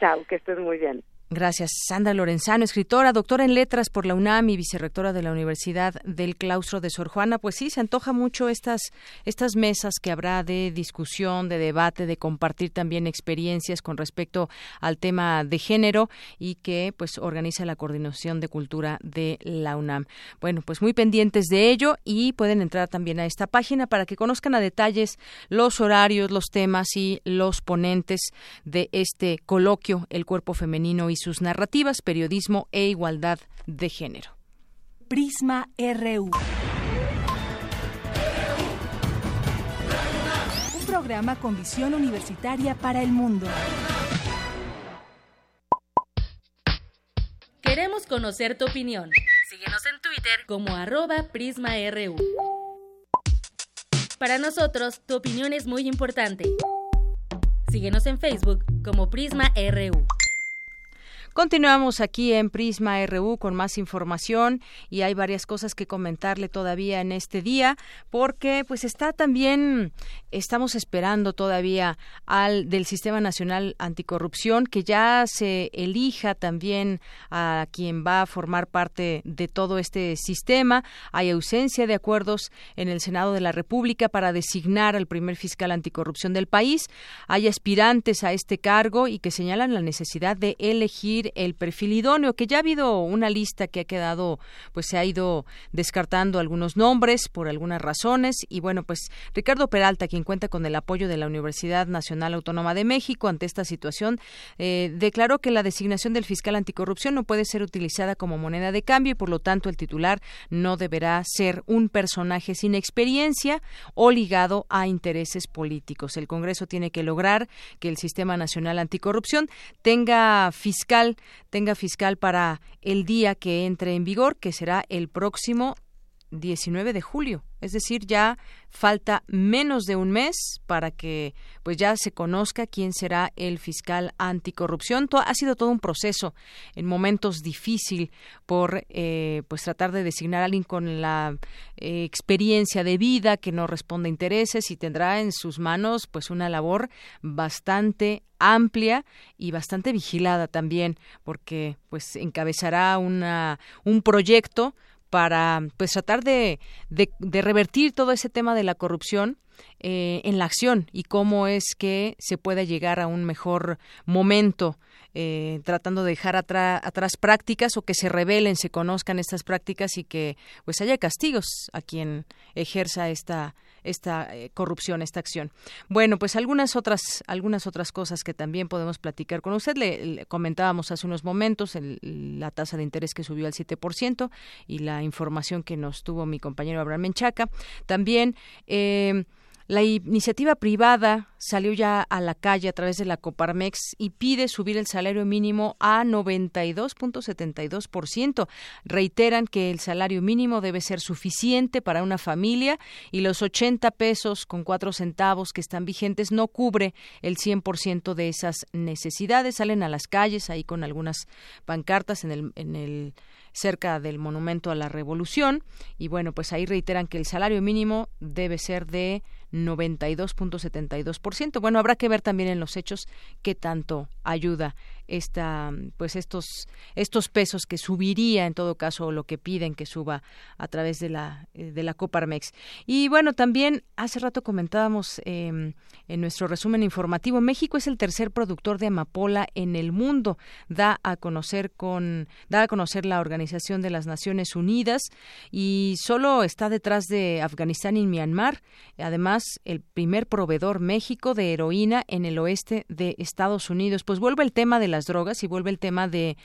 [SPEAKER 17] Chao, que estés muy bien.
[SPEAKER 1] Gracias, Sandra Lorenzano, escritora, doctora en letras por la UNAM y vicerrectora de la Universidad del Claustro de Sor Juana. Pues sí, se antoja mucho estas, estas mesas que habrá de discusión, de debate, de compartir también experiencias con respecto al tema de género y que pues organiza la Coordinación de Cultura de la UNAM. Bueno, pues muy pendientes de ello y pueden entrar también a esta página para que conozcan a detalles los horarios, los temas y los ponentes de este coloquio, el cuerpo femenino y sus narrativas, periodismo e igualdad de género.
[SPEAKER 18] Prisma RU. Un programa con visión universitaria para el mundo.
[SPEAKER 5] Queremos conocer tu opinión. Síguenos en Twitter como arroba PrismaRU. Para nosotros, tu opinión es muy importante. Síguenos en Facebook como Prisma RU.
[SPEAKER 1] Continuamos aquí en Prisma RU con más información y hay varias cosas que comentarle todavía en este día porque pues está también estamos esperando todavía al del Sistema Nacional Anticorrupción que ya se elija también a quien va a formar parte de todo este sistema. Hay ausencia de acuerdos en el Senado de la República para designar al primer fiscal anticorrupción del país. Hay aspirantes a este cargo y que señalan la necesidad de elegir el perfil idóneo, que ya ha habido una lista que ha quedado, pues se ha ido descartando algunos nombres por algunas razones y bueno, pues Ricardo Peralta, quien cuenta con el apoyo de la Universidad Nacional Autónoma de México ante esta situación, eh, declaró que la designación del fiscal anticorrupción no puede ser utilizada como moneda de cambio y por lo tanto el titular no deberá ser un personaje sin experiencia o ligado a intereses políticos. El Congreso tiene que lograr que el Sistema Nacional Anticorrupción tenga fiscal tenga fiscal para el día que entre en vigor, que será el próximo 19 de julio. Es decir, ya falta menos de un mes para que pues ya se conozca quién será el fiscal anticorrupción. ha sido todo un proceso en momentos difícil por eh, pues tratar de designar a alguien con la eh, experiencia de vida que no responde a intereses y tendrá en sus manos pues una labor bastante amplia y bastante vigilada también porque pues encabezará una un proyecto para pues tratar de, de, revertir todo ese tema de la corrupción eh, en la acción y cómo es que se puede llegar a un mejor momento eh, tratando de dejar atrás prácticas o que se revelen, se conozcan estas prácticas y que pues haya castigos a quien ejerza esta esta eh, corrupción, esta acción. Bueno, pues algunas otras algunas otras cosas que también podemos platicar con usted. Le, comentábamos hace unos momentos la tasa de interés que subió al 7% y la información que nos tuvo mi compañero Abraham Menchaca. También eh, la iniciativa privada salió ya a la calle a través de la Coparmex y pide subir el salario mínimo a 92.72%. Reiteran que el salario mínimo debe ser suficiente para una familia y los 80 pesos con 4 centavos que están vigentes no cubre el 100% de esas necesidades. Salen a las calles ahí con algunas pancartas en el, en el cerca del Monumento a la Revolución y bueno, pues ahí reiteran que el salario mínimo debe ser de 92.72%. Bueno, habrá que ver también en los hechos qué tanto ayuda esta pues estos estos pesos que subiría en todo caso lo que piden que suba a través de la eh, de la Coparmex. Y bueno, también hace rato comentábamos em, en nuestro resumen informativo, México es el tercer productor de amapola en el mundo. Da a conocer con da a conocer la Organización de las Naciones Unidas y solo está detrás de Afganistán y Myanmar. Además, el primer proveedor México de heroína en el oeste de Estados Unidos. Pues vuelve el tema de las drogas y vuelve el tema de,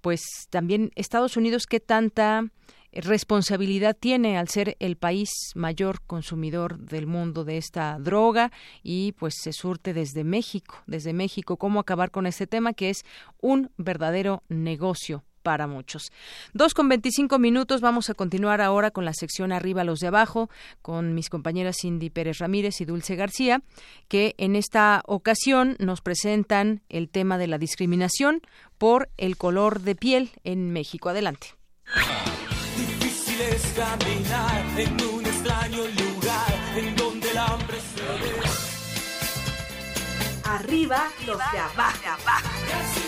[SPEAKER 1] pues también Estados Unidos, qué tanta responsabilidad tiene al ser el país mayor consumidor del mundo de esta droga y pues se surte desde México, desde México, cómo acabar con este tema que es un verdadero negocio para muchos. Dos con veinticinco minutos. Vamos a continuar ahora con la sección Arriba los de abajo con mis compañeras Cindy Pérez Ramírez y Dulce García, que en esta ocasión nos presentan el tema de la discriminación por el color de piel en México. Adelante.
[SPEAKER 19] Difícil es caminar en un extraño lugar en donde el hambre se
[SPEAKER 18] Arriba los de abajo.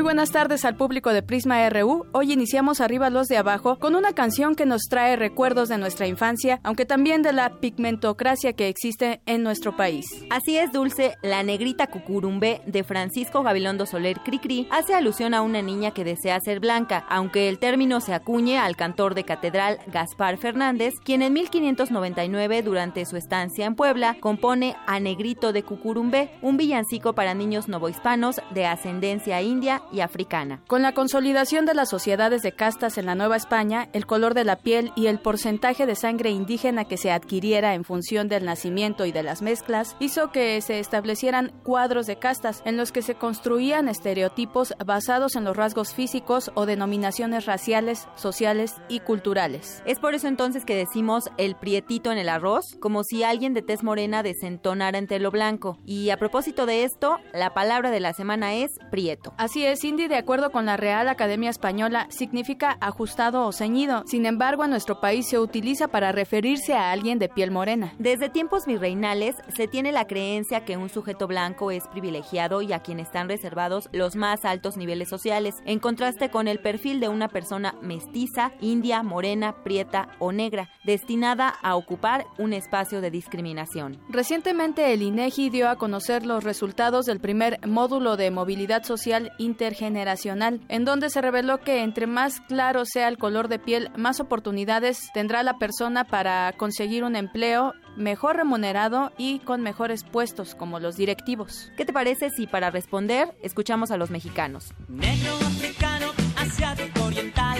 [SPEAKER 20] Buenas tardes al público de Prisma RU. Hoy iniciamos Arriba los de abajo con una canción que nos trae recuerdos de nuestra infancia, aunque también de la pigmentocracia que existe en nuestro país.
[SPEAKER 21] Así es, Dulce, La Negrita Cucurumbe de Francisco Gabilondo Soler Cricri hace alusión a una niña que desea ser blanca, aunque el término se acuñe al cantor de catedral Gaspar Fernández, quien en 1599, durante su estancia en Puebla, compone A Negrito de Cucurumbe, un villancico para niños novohispanos de ascendencia india y africana.
[SPEAKER 20] Con la consolidación de las sociedades de castas en la Nueva España, el color de la piel y el porcentaje de sangre indígena que se adquiriera en función del nacimiento y de las mezclas hizo que se establecieran cuadros de castas en los que se construían estereotipos basados en los rasgos físicos o denominaciones raciales, sociales y culturales.
[SPEAKER 21] Es por eso entonces que decimos el prietito en el arroz, como si alguien de tez morena desentonara entre lo blanco. Y a propósito de esto, la palabra de la semana es prieto.
[SPEAKER 20] Así es, Cindy, de acuerdo con la Real Academia Española, significa ajustado o ceñido. Sin embargo, en nuestro país se utiliza para referirse a alguien de piel morena.
[SPEAKER 21] Desde tiempos virreinales se tiene la creencia que un sujeto blanco es privilegiado y a quien están reservados los más altos niveles sociales, en contraste con el perfil de una persona mestiza, india, morena, prieta o negra, destinada a ocupar un espacio de discriminación.
[SPEAKER 20] Recientemente el INEGI dio a conocer los resultados del primer módulo de movilidad social intergeneracional, en donde se reveló que entre más claro sea el color de piel, más oportunidades tendrá la persona para conseguir un empleo mejor remunerado y con mejores puestos como los directivos.
[SPEAKER 21] ¿Qué te parece si para responder escuchamos a los mexicanos?
[SPEAKER 22] Negro, africano, asiático, oriental,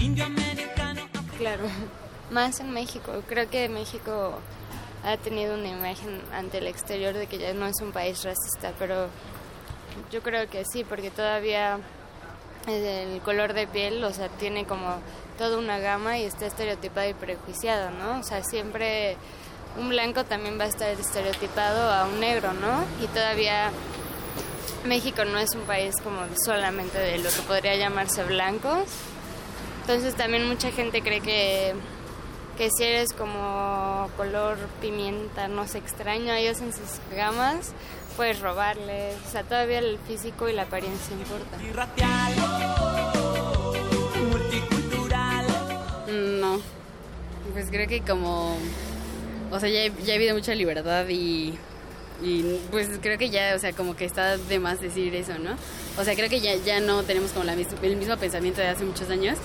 [SPEAKER 22] indio, americano.
[SPEAKER 23] Claro, más en México. Creo que México ha tenido una imagen ante el exterior de que ya no es un país racista, pero yo creo que sí, porque todavía el color de piel, o sea, tiene como toda una gama y está estereotipado y prejuiciado, ¿no? O sea, siempre un blanco también va a estar estereotipado a un negro, ¿no? Y todavía México no es un país como solamente de lo que podría llamarse blancos. Entonces también mucha gente cree que, que si eres como color pimienta, no sé, extraño a ellos en sus gamas, puedes robarles. O sea, todavía el físico y la apariencia importa.
[SPEAKER 24] No, pues creo que como, o sea, ya, ya ha habido mucha libertad y, y, pues creo que ya, o sea, como que está de más decir eso, ¿no? O sea, creo que ya, ya no tenemos como la el mismo pensamiento de hace muchos años,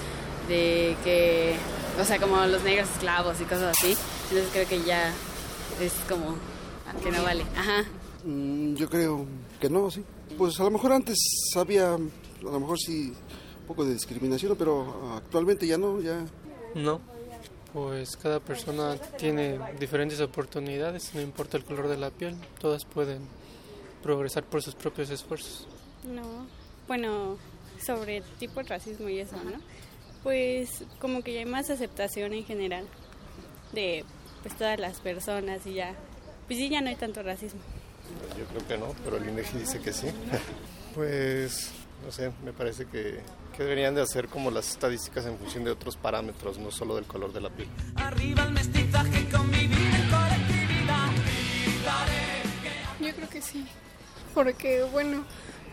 [SPEAKER 24] de que, o sea, como los negros esclavos y cosas así. Entonces creo que ya es como que no vale. Ajá.
[SPEAKER 25] Mm, yo creo que no, sí. Pues a lo mejor antes había, a lo mejor sí, un poco de discriminación, pero actualmente ya no, ya...
[SPEAKER 26] No, pues cada persona tiene diferentes oportunidades, no importa el color de la piel, todas pueden progresar por sus propios esfuerzos.
[SPEAKER 27] No, bueno, sobre tipo de racismo y eso, ¿no? Pues como que ya hay más aceptación en general de pues todas las personas y ya, pues sí, ya no hay tanto racismo.
[SPEAKER 28] Yo creo que no, pero el INEGI dice que sí. pues, no sé, me parece que, que, deberían de hacer como las estadísticas en función de otros parámetros, no solo del color de la piel.
[SPEAKER 22] Arriba el mestizaje, convivir en colectividad.
[SPEAKER 29] Yo creo que sí, porque bueno,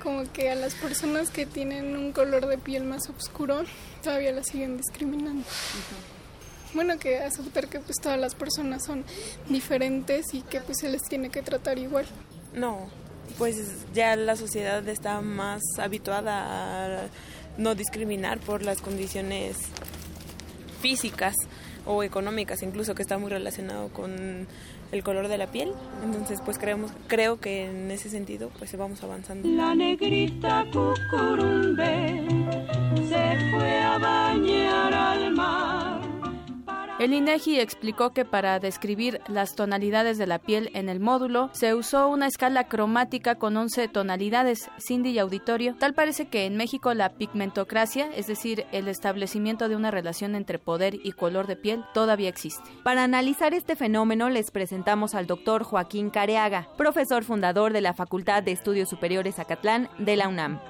[SPEAKER 29] como que a las personas que tienen un color de piel más oscuro todavía las siguen discriminando. Bueno, que aceptar que pues todas las personas son diferentes y que pues se les tiene que tratar igual.
[SPEAKER 30] No, pues ya la sociedad está más habituada a no discriminar por las condiciones físicas o económicas, incluso que está muy relacionado con el color de la piel. Entonces, pues creemos, creo que en ese sentido, pues vamos avanzando.
[SPEAKER 22] La negrita cucurumbe se fue a bañar al mar.
[SPEAKER 20] El INEGI explicó que para describir las tonalidades de la piel en el módulo se usó una escala cromática con 11 tonalidades, Cindy y auditorio. Tal parece que en México la pigmentocracia, es decir, el establecimiento de una relación entre poder y color de piel, todavía existe.
[SPEAKER 21] Para analizar este fenómeno les presentamos al doctor Joaquín Careaga, profesor fundador de la Facultad de Estudios Superiores Acatlán de la UNAM.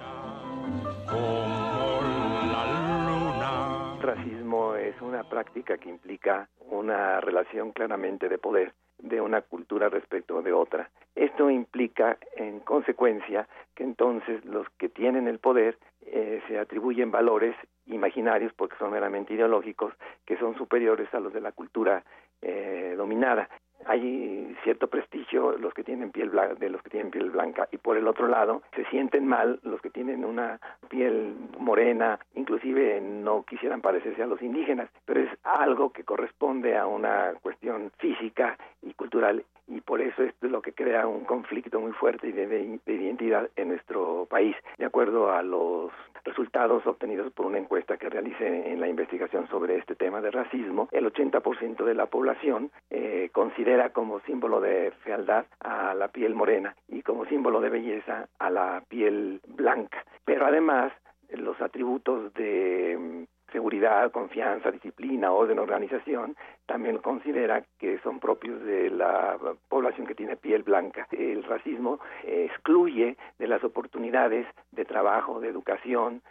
[SPEAKER 31] Es una práctica que implica una relación claramente de poder de una cultura respecto de otra. Esto implica, en consecuencia, que entonces los que tienen el poder eh, se atribuyen valores imaginarios porque son meramente ideológicos que son superiores a los de la cultura eh, dominada hay cierto prestigio los que tienen piel blanca, de los que tienen piel blanca y por el otro lado se sienten mal los que tienen una piel morena, inclusive no quisieran parecerse a los indígenas, pero es algo que corresponde a una cuestión física y cultural y por eso es lo que crea un conflicto muy fuerte de, de identidad en nuestro país. De acuerdo a los resultados obtenidos por una encuesta que realicé en la investigación sobre este tema de racismo, el 80% de la población eh, considera como símbolo de fealdad a la piel morena y como símbolo de belleza a la piel blanca. Pero además, los atributos de mm, seguridad, confianza, disciplina, orden, organización, también considera que son propios de la población que tiene piel blanca. El racismo excluye de las oportunidades de trabajo, de educación,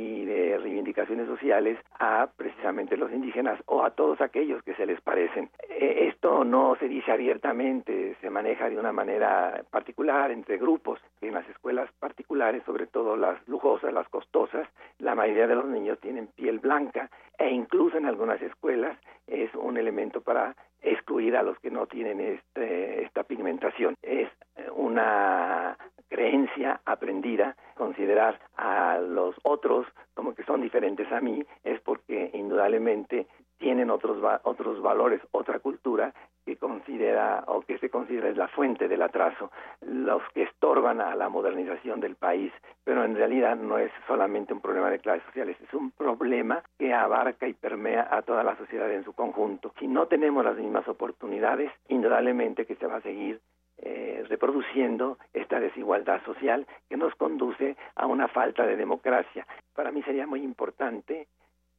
[SPEAKER 31] y de reivindicaciones sociales a precisamente los indígenas o a todos aquellos que se les parecen. E, esto no se dice abiertamente, se maneja de una manera particular entre grupos. En las escuelas particulares, sobre todo las lujosas, las costosas, la mayoría de los niños tienen piel blanca e incluso en algunas escuelas es un elemento para excluir a los que no tienen este, esta pigmentación. Es una creencia aprendida, considerar a los otros como que son diferentes a mí, es porque indudablemente tienen otros otros valores, otra cultura que considera o que se considera es la fuente del atraso, los que estorban a la modernización del país, pero en realidad no es solamente un problema de clases sociales, es un problema que abarca y permea a toda la sociedad en su conjunto. Si no tenemos las mismas oportunidades, indudablemente que se va a seguir eh, reproduciendo esta desigualdad social que nos conduce a una falta de democracia. Para mí sería muy importante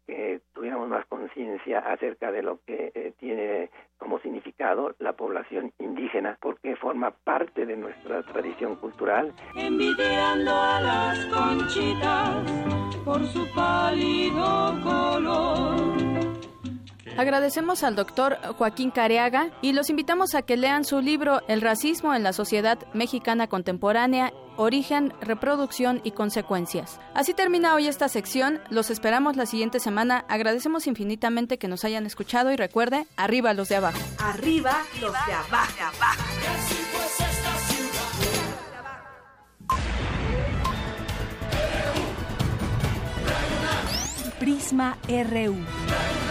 [SPEAKER 31] que tuviéramos más conciencia acerca de lo que eh, tiene como significado la población indígena, porque forma parte de nuestra tradición cultural.
[SPEAKER 22] Envidiando a las conchitas por su pálido color
[SPEAKER 20] Agradecemos al doctor Joaquín Careaga y los invitamos a que lean su libro El racismo en la sociedad mexicana contemporánea, origen, reproducción y consecuencias. Así termina hoy esta sección, los esperamos la siguiente semana, agradecemos infinitamente que nos hayan escuchado y recuerde, arriba los de abajo.
[SPEAKER 18] Arriba los de abajo. Prisma RU.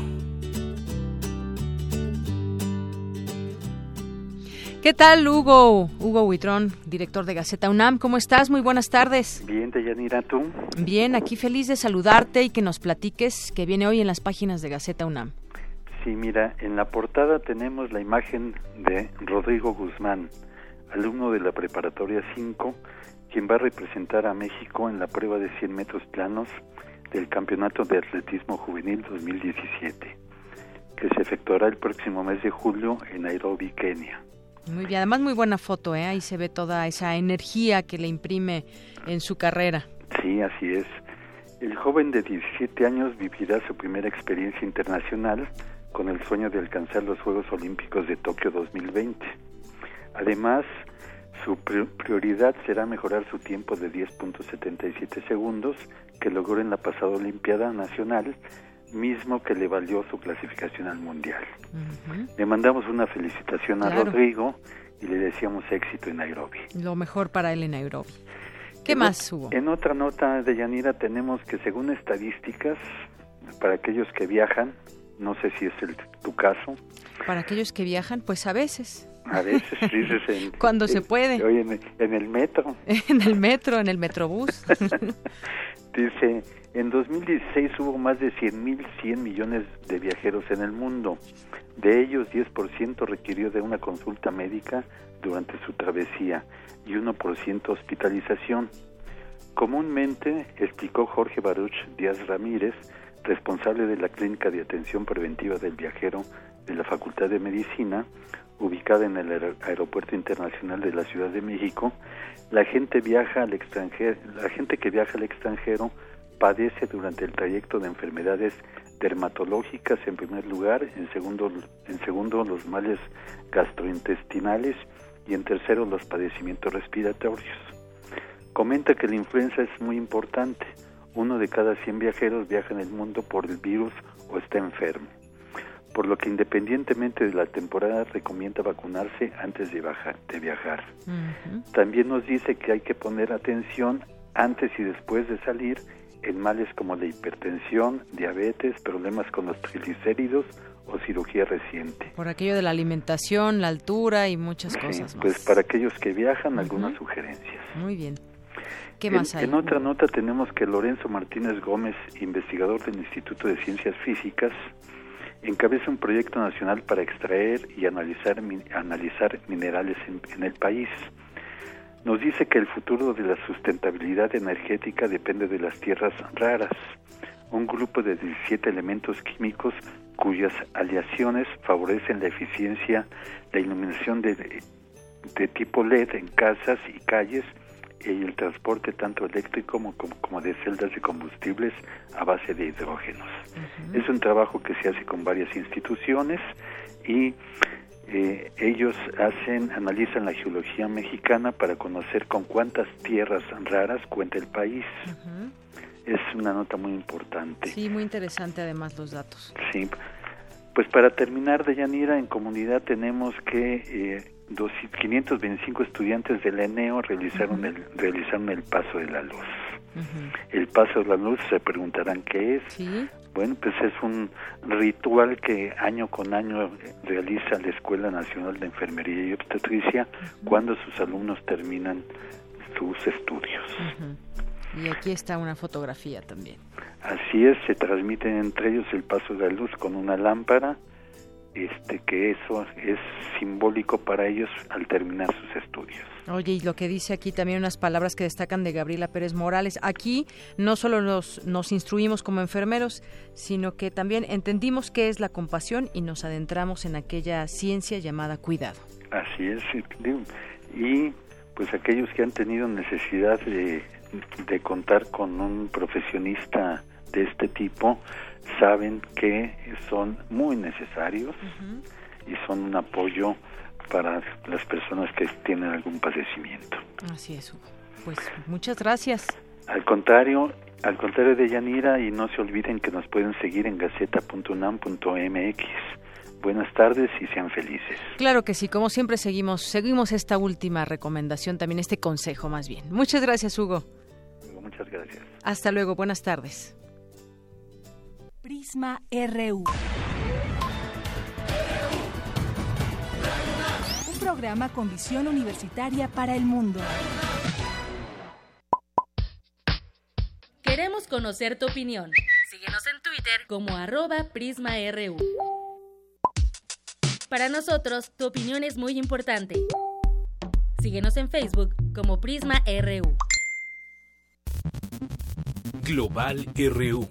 [SPEAKER 1] ¿Qué tal, Hugo? Hugo Huitrón, director de Gaceta UNAM. ¿Cómo estás? Muy buenas tardes.
[SPEAKER 32] Bien, Deyanira, ¿tú?
[SPEAKER 1] Bien, aquí feliz de saludarte y que nos platiques que viene hoy en las páginas de Gaceta UNAM.
[SPEAKER 32] Sí, mira, en la portada tenemos la imagen de Rodrigo Guzmán, alumno de la Preparatoria 5, quien va a representar a México en la prueba de 100 metros planos del Campeonato de Atletismo Juvenil 2017, que se efectuará el próximo mes de julio en Nairobi, Kenia.
[SPEAKER 1] Muy bien, además muy buena foto, ¿eh? ahí se ve toda esa energía que le imprime en su carrera.
[SPEAKER 32] Sí, así es. El joven de 17 años vivirá su primera experiencia internacional con el sueño de alcanzar los Juegos Olímpicos de Tokio 2020. Además, su prioridad será mejorar su tiempo de 10.77 segundos que logró en la pasada Olimpiada Nacional mismo que le valió su clasificación al Mundial. Le mandamos una felicitación a Rodrigo y le deseamos éxito en Nairobi.
[SPEAKER 1] Lo mejor para él en Nairobi. ¿Qué más hubo?
[SPEAKER 32] En otra nota de Yanira tenemos que según estadísticas, para aquellos que viajan, no sé si es el, tu caso.
[SPEAKER 1] Para aquellos que viajan, pues a veces.
[SPEAKER 32] A veces, dices en,
[SPEAKER 1] Cuando se puede.
[SPEAKER 32] Hoy en, en el metro.
[SPEAKER 1] en el metro, en el metrobús.
[SPEAKER 32] Dice, en 2016 hubo más de 100.100 millones de viajeros en el mundo. De ellos, 10% requirió de una consulta médica durante su travesía y 1% hospitalización. Comúnmente, explicó Jorge Baruch Díaz Ramírez, responsable de la Clínica de Atención Preventiva del Viajero de la Facultad de Medicina, ubicada en el Aeropuerto Internacional de la Ciudad de México, la gente viaja al extranjero, la gente que viaja al extranjero padece durante el trayecto de enfermedades dermatológicas en primer lugar, en segundo, en segundo los males gastrointestinales y en tercero los padecimientos respiratorios. Comenta que la influenza es muy importante. Uno de cada 100 viajeros viaja en el mundo por el virus o está enfermo. Por lo que independientemente de la temporada recomienda vacunarse antes de, de viajar. También nos dice que hay que poner atención antes y después de salir en males como la hipertensión, diabetes, problemas con los triglicéridos o cirugía reciente.
[SPEAKER 1] Por aquello de la alimentación, la altura y muchas cosas más.
[SPEAKER 32] Pues para aquellos que viajan, algunas sugerencias.
[SPEAKER 1] Muy bien. ¿Qué
[SPEAKER 32] en,
[SPEAKER 1] más hay?
[SPEAKER 32] En otra nota tenemos que Lorenzo Martínez Gómez, investigador del Instituto de Ciencias Físicas, encabeza un proyecto nacional para extraer y analizar, analizar minerales en, en el país. Nos dice que el futuro de la sustentabilidad energética depende de las tierras raras, un grupo de 17 elementos químicos cuyas aleaciones favorecen la eficiencia, la iluminación de, de tipo LED en casas y calles y el transporte tanto eléctrico como, como, de celdas de combustibles a base de hidrógenos. Uh -huh. Es un trabajo que se hace con varias instituciones y eh, ellos hacen, analizan la geología mexicana para conocer con cuántas tierras raras cuenta el país. Uh -huh. Es una nota muy importante.
[SPEAKER 1] Sí, muy interesante además los datos.
[SPEAKER 32] Sí. Pues para terminar, de Yanira, en comunidad tenemos que eh, 525 estudiantes del ENEO realizaron, uh -huh. el, realizaron el paso de la luz. Uh -huh. El paso de la luz, se preguntarán qué es.
[SPEAKER 1] ¿Sí?
[SPEAKER 32] Bueno, pues es un ritual que año con año realiza la Escuela Nacional de Enfermería y Obstetricia uh -huh. cuando sus alumnos terminan sus estudios.
[SPEAKER 1] Y aquí está una fotografía también.
[SPEAKER 32] Así es, se transmiten entre ellos el paso de la luz con una lámpara, este que eso es simbólico para ellos al terminar sus estudios.
[SPEAKER 1] Oye, y lo que dice aquí también unas palabras que destacan de Gabriela Pérez Morales. Aquí no solo nos, nos instruimos como enfermeros, sino que también entendimos qué es la compasión y nos adentramos en aquella ciencia llamada cuidado.
[SPEAKER 32] Así es, y pues aquellos que han tenido necesidad de, de contar con un profesionista de este tipo, saben que son muy necesarios uh -huh. y son un apoyo para las personas que tienen algún padecimiento.
[SPEAKER 1] Así es. Pues muchas gracias.
[SPEAKER 32] Al contrario, al contrario de Yanira, y no se olviden que nos pueden seguir en gaceta.unam.mx. Buenas tardes y sean felices.
[SPEAKER 1] Claro que sí, como siempre seguimos, seguimos esta última recomendación, también este consejo más bien. Muchas gracias, Hugo.
[SPEAKER 32] Muchas gracias.
[SPEAKER 1] Hasta luego, buenas tardes.
[SPEAKER 18] Prisma RU. Un programa con visión universitaria para el mundo.
[SPEAKER 33] Queremos conocer tu opinión. Síguenos en Twitter como arroba PrismaRU. Para nosotros, tu opinión es muy importante. Síguenos en Facebook como Prisma RU.
[SPEAKER 34] Global RU.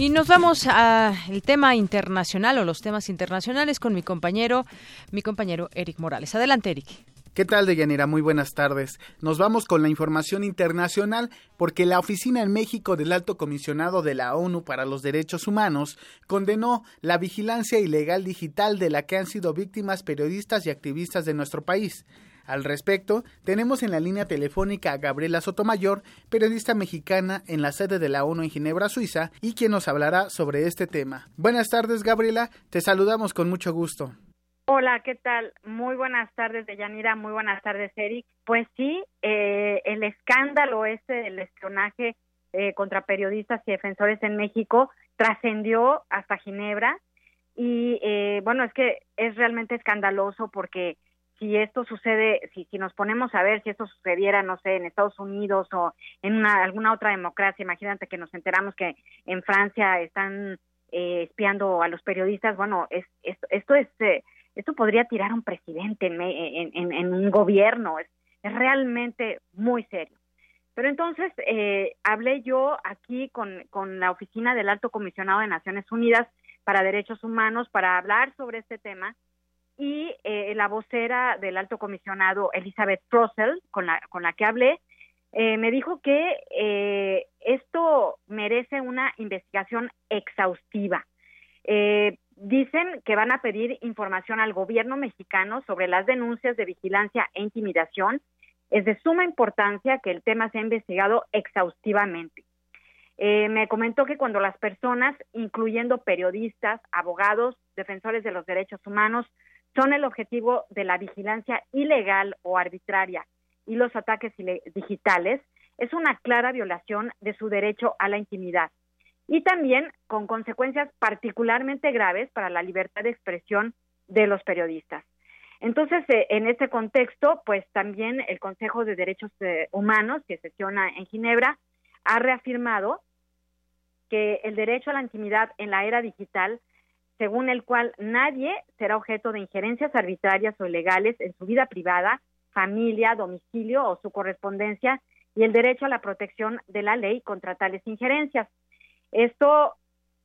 [SPEAKER 1] Y nos vamos al tema internacional o los temas internacionales con mi compañero, mi compañero Eric Morales. Adelante, Eric.
[SPEAKER 35] ¿Qué tal, Deyanira? Muy buenas tardes. Nos vamos con la información internacional porque la oficina en México del Alto Comisionado de la ONU para los Derechos Humanos condenó la vigilancia ilegal digital de la que han sido víctimas periodistas y activistas de nuestro país. Al respecto, tenemos en la línea telefónica a Gabriela Sotomayor, periodista mexicana en la sede de la ONU en Ginebra, Suiza, y quien nos hablará sobre este tema. Buenas tardes, Gabriela. Te saludamos con mucho gusto.
[SPEAKER 36] Hola, ¿qué tal? Muy buenas tardes, Deyanira. Muy buenas tardes, Eric. Pues sí, eh, el escándalo este del espionaje eh, contra periodistas y defensores en México trascendió hasta Ginebra y eh, bueno, es que es realmente escandaloso porque si esto sucede, si, si nos ponemos a ver si esto sucediera, no sé, en Estados Unidos o en una, alguna otra democracia, imagínate que nos enteramos que en Francia están eh, espiando a los periodistas, bueno, es, es esto es, eh, esto podría tirar a un presidente en, un gobierno, es, es realmente muy serio. Pero entonces eh, hablé yo aquí con, con la oficina del Alto Comisionado de Naciones Unidas para Derechos Humanos para hablar sobre este tema y eh, la vocera del Alto Comisionado, Elizabeth Russell, con la, con la que hablé, eh, me dijo que eh, esto merece una investigación exhaustiva. Eh, dicen que van a pedir información al gobierno mexicano sobre las denuncias de vigilancia e intimidación es de suma importancia que el tema sea investigado exhaustivamente. Me comentó que cuando las personas, incluyendo periodistas, abogados, defensores de los derechos humanos, son el objetivo de la vigilancia ilegal o arbitraria y los ataques digitales, es una clara violación de su derecho a la intimidad y también con consecuencias particularmente graves para la libertad de expresión de los periodistas. Entonces, eh, en este contexto, pues también el Consejo de Derechos eh, Humanos, que sesiona en Ginebra, ha reafirmado que el derecho a la intimidad en la era digital, según el cual nadie será objeto de injerencias arbitrarias o ilegales en su vida privada, familia, domicilio o su correspondencia, y el derecho a la protección de la ley contra tales injerencias. Esto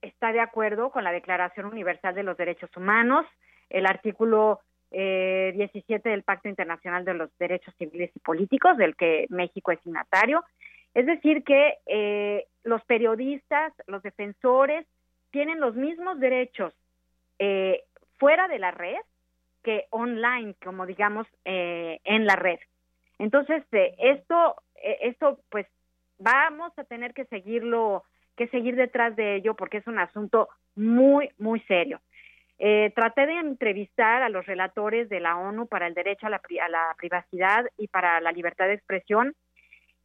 [SPEAKER 36] está de acuerdo con la Declaración Universal de los Derechos Humanos, el artículo eh, 17 del Pacto Internacional de los Derechos Civiles y Políticos, del que México es signatario. Es decir, que eh, los periodistas, los defensores, tienen los mismos derechos eh, fuera de la red que online, como digamos, eh, en la red. Entonces, eh, esto, eh, esto, pues, vamos a tener que seguirlo, que seguir detrás de ello, porque es un asunto muy, muy serio. Eh, traté de entrevistar a los relatores de la ONU para el derecho a la, a la privacidad y para la libertad de expresión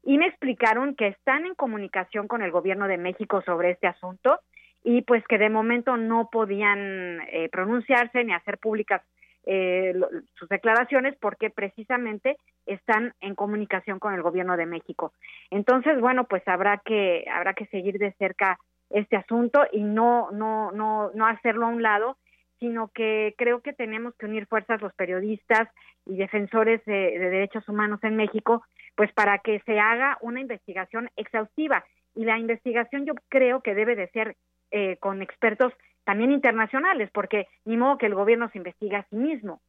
[SPEAKER 36] y me explicaron que están en comunicación con el gobierno de México sobre este asunto y pues que de momento no podían eh, pronunciarse ni hacer públicas eh, sus declaraciones porque precisamente están en comunicación con el gobierno de México. Entonces, bueno, pues habrá que habrá que seguir de cerca este asunto y no no no no hacerlo a un lado sino que creo que tenemos que unir fuerzas los periodistas y defensores de, derechos humanos en México, pues para que se haga una investigación exhaustiva. Y la investigación yo creo que debe de ser eh, con expertos también internacionales, porque ni modo que el gobierno se investiga a sí mismo.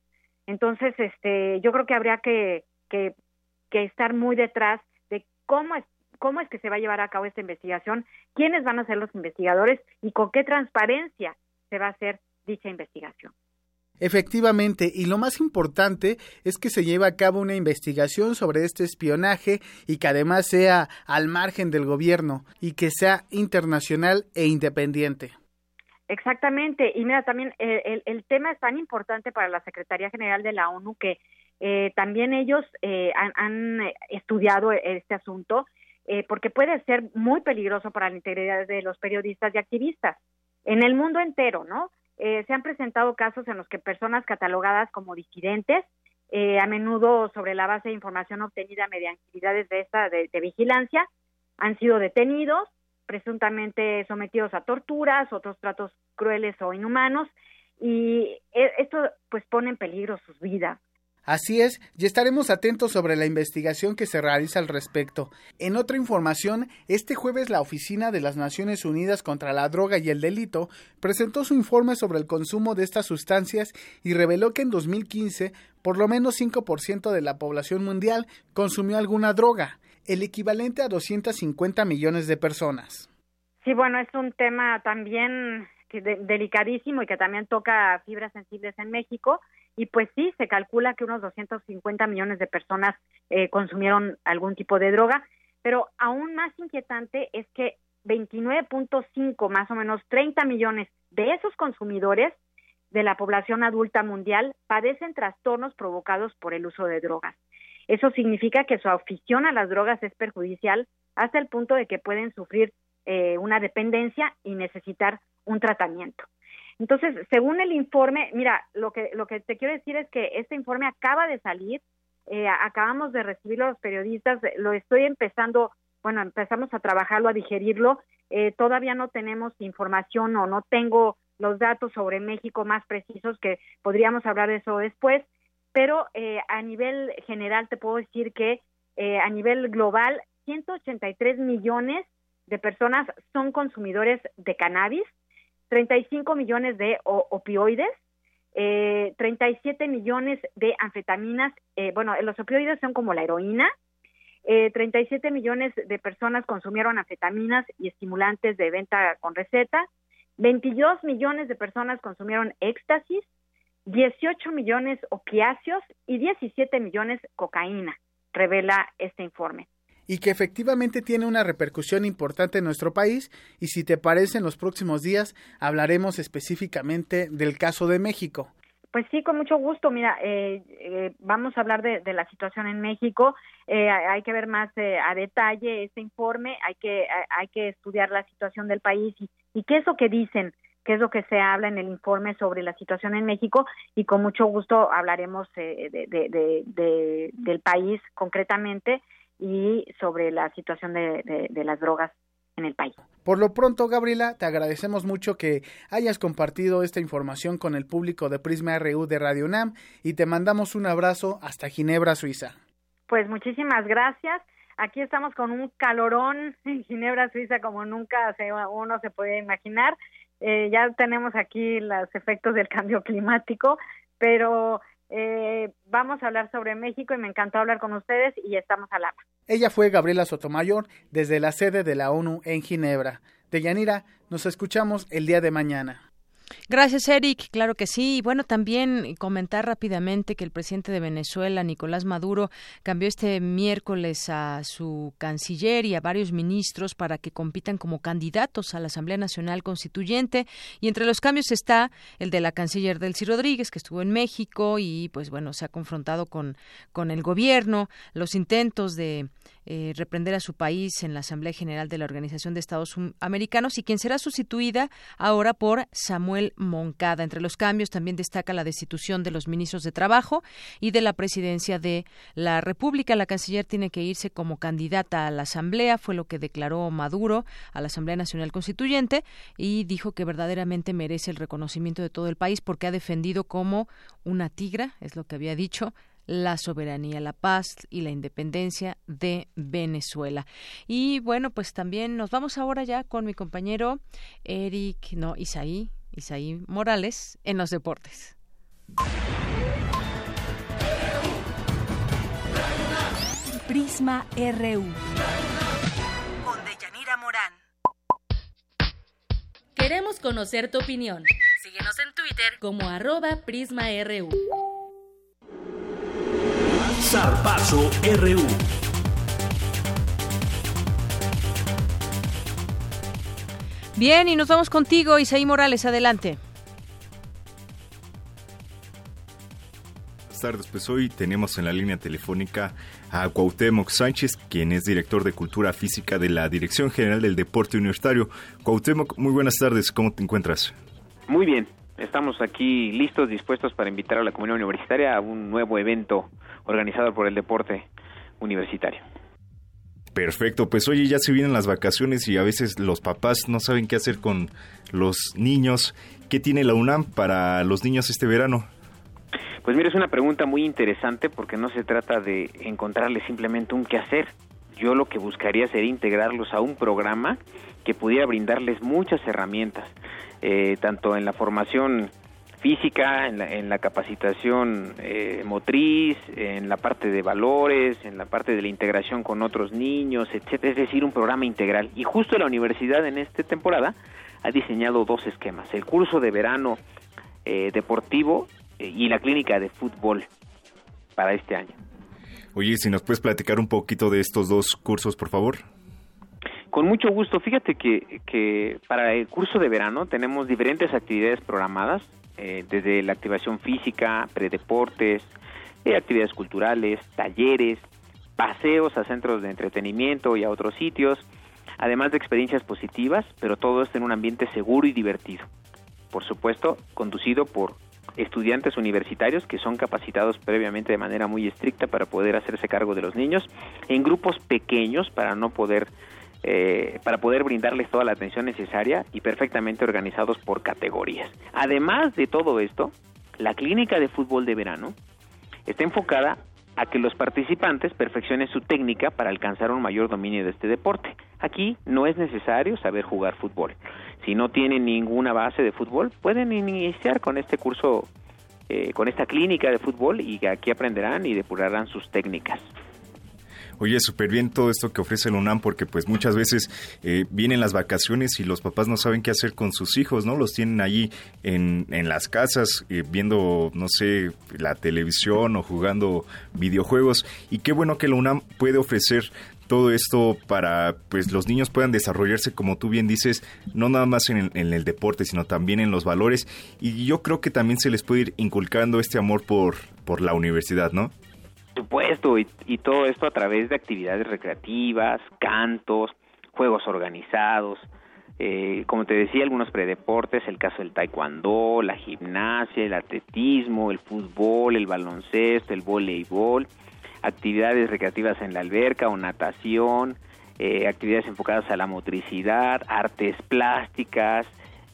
[SPEAKER 36] Entonces, este, yo creo que habría que, que, que estar muy detrás de cómo es, cómo es que se va a llevar a cabo esta investigación, quiénes van a ser los investigadores y con qué transparencia se va a hacer dicha investigación.
[SPEAKER 35] Efectivamente, y lo más importante es que se lleve a cabo una investigación sobre este espionaje y que además sea al margen del gobierno y que sea internacional e independiente.
[SPEAKER 36] Exactamente, y mira, también eh, el, tema es tan importante para la Secretaría General de la ONU que eh, también ellos eh, han, han, estudiado este asunto eh, porque puede ser muy peligroso para la integridad de los periodistas y activistas en el mundo entero, ¿no? Eh, se han presentado casos en los que personas catalogadas como disidentes, eh, a menudo sobre la base de información obtenida mediante actividades de esta de, de, vigilancia, han sido detenidos, presuntamente sometidos a torturas, otros tratos crueles o inhumanos, y eh, esto pues pone en peligro sus vidas.
[SPEAKER 35] Así es, y estaremos atentos sobre la investigación que se realiza al respecto. En otra información, este jueves la Oficina de las Naciones Unidas contra la Droga y el Delito presentó su informe sobre el consumo de estas sustancias y reveló que en 2015 por lo menos 5% de la población mundial consumió alguna droga, el equivalente a 250 millones de personas.
[SPEAKER 36] Sí, bueno, es un tema también delicadísimo y que también toca fibras sensibles en México y pues sí, se calcula que unos 250 millones de personas eh, consumieron algún tipo de droga, pero aún más inquietante es que 29.5, más o menos 30 millones de esos consumidores de la población adulta mundial padecen trastornos provocados por el uso de drogas. Eso significa que su afición a las drogas es perjudicial hasta el punto de que pueden sufrir eh, una dependencia y necesitar un tratamiento. Entonces, según el informe, mira, lo que, lo que te quiero decir es que este informe acaba de salir, eh, acabamos de recibirlo los periodistas, lo estoy empezando, bueno, empezamos a trabajarlo, a digerirlo, eh, todavía no tenemos información o no tengo los datos sobre México más precisos, que podríamos hablar de eso después, pero eh, a nivel general te puedo decir que eh, a nivel global 183 millones de personas son consumidores de cannabis, 35 millones de opioides, eh, 37 millones de anfetaminas, eh, bueno, los opioides son como la heroína, eh, 37 millones de personas consumieron anfetaminas y estimulantes de venta con receta, 22 millones de personas consumieron éxtasis, 18 millones opiáceos y 17 millones cocaína, revela este informe
[SPEAKER 35] y que efectivamente tiene una repercusión importante en nuestro país y si te parece en los próximos días hablaremos específicamente del caso de México.
[SPEAKER 36] Pues sí, con mucho gusto. Mira, eh, eh, vamos a hablar de, la situación en México. Eh, hay que ver más a detalle este informe. Hay que hay que estudiar la situación del país y, y qué es lo que dicen, qué es lo que se habla en el informe sobre la situación en México y con mucho gusto hablaremos de, del país concretamente y sobre la situación de, de, las drogas en el país.
[SPEAKER 35] Por lo pronto, Gabriela, te agradecemos mucho que hayas compartido esta información con el público de Prisma RU de Radio UNAM y te mandamos un abrazo hasta Ginebra, Suiza.
[SPEAKER 36] Pues muchísimas gracias. Aquí estamos con un calorón en Ginebra, Suiza, como nunca uno se puede imaginar. Eh, ya tenemos aquí los efectos del cambio climático, pero eh, vamos a hablar sobre México y me encantó hablar con ustedes y estamos al habla.
[SPEAKER 35] Ella fue Gabriela Sotomayor desde la sede de la ONU en Ginebra. De Yanira, nos escuchamos el día de mañana.
[SPEAKER 1] Gracias, Eric. Claro que sí. Y bueno, también comentar rápidamente que el presidente de Venezuela, Nicolás Maduro, cambió este miércoles a su canciller y a varios ministros para que compitan como candidatos a la Asamblea Nacional Constituyente. Y entre los cambios está el de la canciller Delcy Rodríguez, que estuvo en México y, pues bueno, se ha confrontado con, con el gobierno, los intentos de eh, reprender a su país en la Asamblea General de la Organización de Estados Americanos y quien será sustituida ahora por Samuel Moncada. Entre los cambios también destaca la destitución de los ministros de Trabajo y de la presidencia de la República. La canciller tiene que irse como candidata a la Asamblea, fue lo que declaró Maduro a la Asamblea Nacional Constituyente y dijo que verdaderamente merece el reconocimiento de todo el país porque ha defendido como una tigra, es lo que había dicho, la soberanía, la paz y la independencia de Venezuela. Y bueno, pues también nos vamos ahora ya con mi compañero Eric, no, Isaí, Isaí Morales en los deportes.
[SPEAKER 18] Prisma RU.
[SPEAKER 33] Con Deyanira Morán. Queremos conocer tu opinión. Síguenos en Twitter como arroba PrismaRU.
[SPEAKER 34] Zarpazo RU.
[SPEAKER 1] Bien, y nos vamos contigo, Isaí Morales, adelante.
[SPEAKER 37] Buenas tardes, pues hoy tenemos en la línea telefónica a Cuauhtémoc Sánchez, quien es director de Cultura Física de la Dirección General del Deporte Universitario. Cuauhtémoc, muy buenas tardes, ¿cómo te encuentras?
[SPEAKER 38] Muy bien, estamos aquí listos, dispuestos para invitar a la comunidad universitaria a un nuevo evento organizado por el deporte universitario.
[SPEAKER 37] Perfecto, pues oye, ya se vienen las vacaciones y a veces los papás no saben qué hacer con los niños. ¿Qué tiene la UNAM para los niños este verano?
[SPEAKER 38] Pues mira, es una pregunta muy interesante porque no se trata de encontrarles simplemente un qué hacer. Yo lo que buscaría sería integrarlos a un programa que pudiera brindarles muchas herramientas, eh, tanto en la formación física, en la, capacitación eh, motriz, en la parte de valores, en la parte de la integración con otros niños, etcétera, es decir, un programa integral. Y justo la universidad en esta temporada ha diseñado dos esquemas, el curso de verano eh, deportivo eh, y la clínica de fútbol para este año.
[SPEAKER 37] Oye, si nos puedes platicar un poquito de estos dos cursos, por favor.
[SPEAKER 38] Con mucho gusto. Fíjate que, que para el curso de verano tenemos diferentes actividades programadas. Eh, desde la activación física, predeportes, eh, actividades culturales, talleres, paseos a centros de entretenimiento y a otros sitios, además de experiencias positivas, pero todo esto en un ambiente seguro y divertido. Por supuesto, conducido por estudiantes universitarios que son capacitados previamente de manera muy estricta para poder hacerse cargo de los niños, en grupos pequeños para no poder eh, para poder brindarles toda la atención necesaria y perfectamente organizados por categorías. Además de todo esto, la clínica de fútbol de verano está enfocada a que los participantes perfeccionen su técnica para alcanzar un mayor dominio de este deporte. Aquí no es necesario saber jugar fútbol. Si no tienen ninguna base de fútbol, pueden iniciar con este curso, eh, con esta clínica de fútbol y aquí aprenderán y depurarán sus técnicas.
[SPEAKER 37] Oye, súper bien todo esto que ofrece el UNAM porque pues muchas veces eh, vienen las vacaciones y los papás no saben qué hacer con sus hijos, ¿no? Los tienen allí en, en las casas eh, viendo, no sé, la televisión o jugando videojuegos. Y qué bueno que la UNAM puede ofrecer todo esto para pues los niños puedan desarrollarse como tú bien dices no nada más en el, en el, deporte sino también en los valores y yo creo que también se les puede ir inculcando este amor por por la universidad no
[SPEAKER 38] supuesto, y, y, todo esto a través de actividades recreativas, cantos, juegos organizados, eh, como te decía, algunos predeportes, el caso del taekwondo, la gimnasia, el atletismo, el fútbol, el baloncesto, el voleibol, actividades recreativas en la alberca o natación, eh, actividades enfocadas a la motricidad, artes plásticas,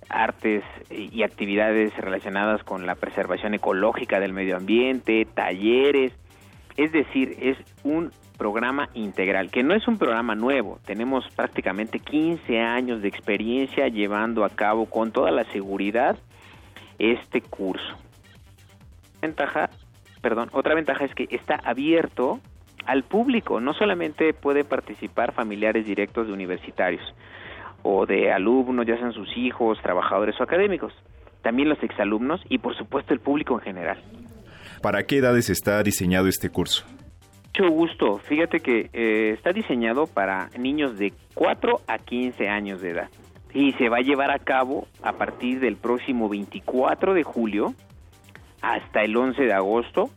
[SPEAKER 38] artes y actividades relacionadas con la preservación ecológica del medio ambiente, talleres, es decir, es un programa integral, que no es un programa nuevo, tenemos prácticamente 15 años de experiencia llevando a cabo con toda la seguridad este curso. Ventaja, perdón, otra ventaja es que está abierto al público, no solamente puede participar familiares directos de universitarios o de alumnos, ya sean sus hijos, trabajadores o académicos, también los exalumnos y por supuesto el público en general.
[SPEAKER 37] ¿Para qué edades está diseñado este curso?
[SPEAKER 38] Mucho gusto. Fíjate que eh, está diseñado para niños de 4 a 15 años de edad y se va a llevar a cabo a partir del próximo 24 de julio hasta el 11 de agosto.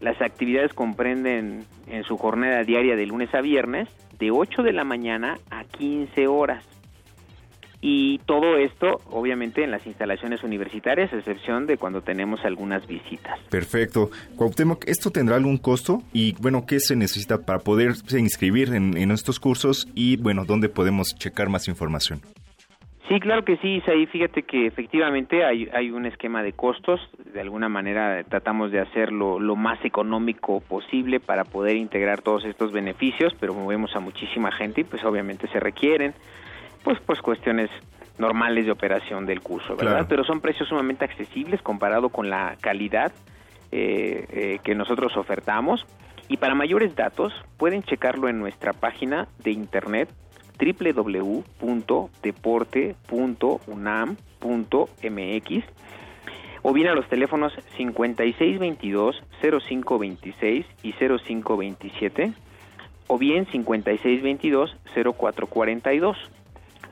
[SPEAKER 38] Las actividades comprenden en su jornada diaria de lunes a viernes de 8 de la mañana a 15 horas. Y todo esto, obviamente, en las instalaciones universitarias, a excepción de cuando tenemos algunas visitas.
[SPEAKER 37] Perfecto. Cuauhtémoc, ¿esto tendrá algún costo? Y, bueno, ¿qué se necesita para poderse inscribir en, en estos cursos? Y, bueno, ¿dónde podemos checar más información?
[SPEAKER 38] Sí, claro que sí, Isaí. Fíjate que efectivamente hay, hay un esquema de costos. De alguna manera tratamos de hacerlo lo más económico posible para poder integrar todos estos beneficios, pero movemos a muchísima gente y pues obviamente se requieren pues, pues cuestiones normales de operación del curso, ¿verdad?
[SPEAKER 37] Claro.
[SPEAKER 38] Pero son precios sumamente accesibles comparado con la calidad eh, eh, que nosotros ofertamos. Y para mayores datos pueden checarlo en nuestra página de internet www.deporte.unam.mx o bien a los teléfonos 5622-0526 y 0527 o bien 5622-0442.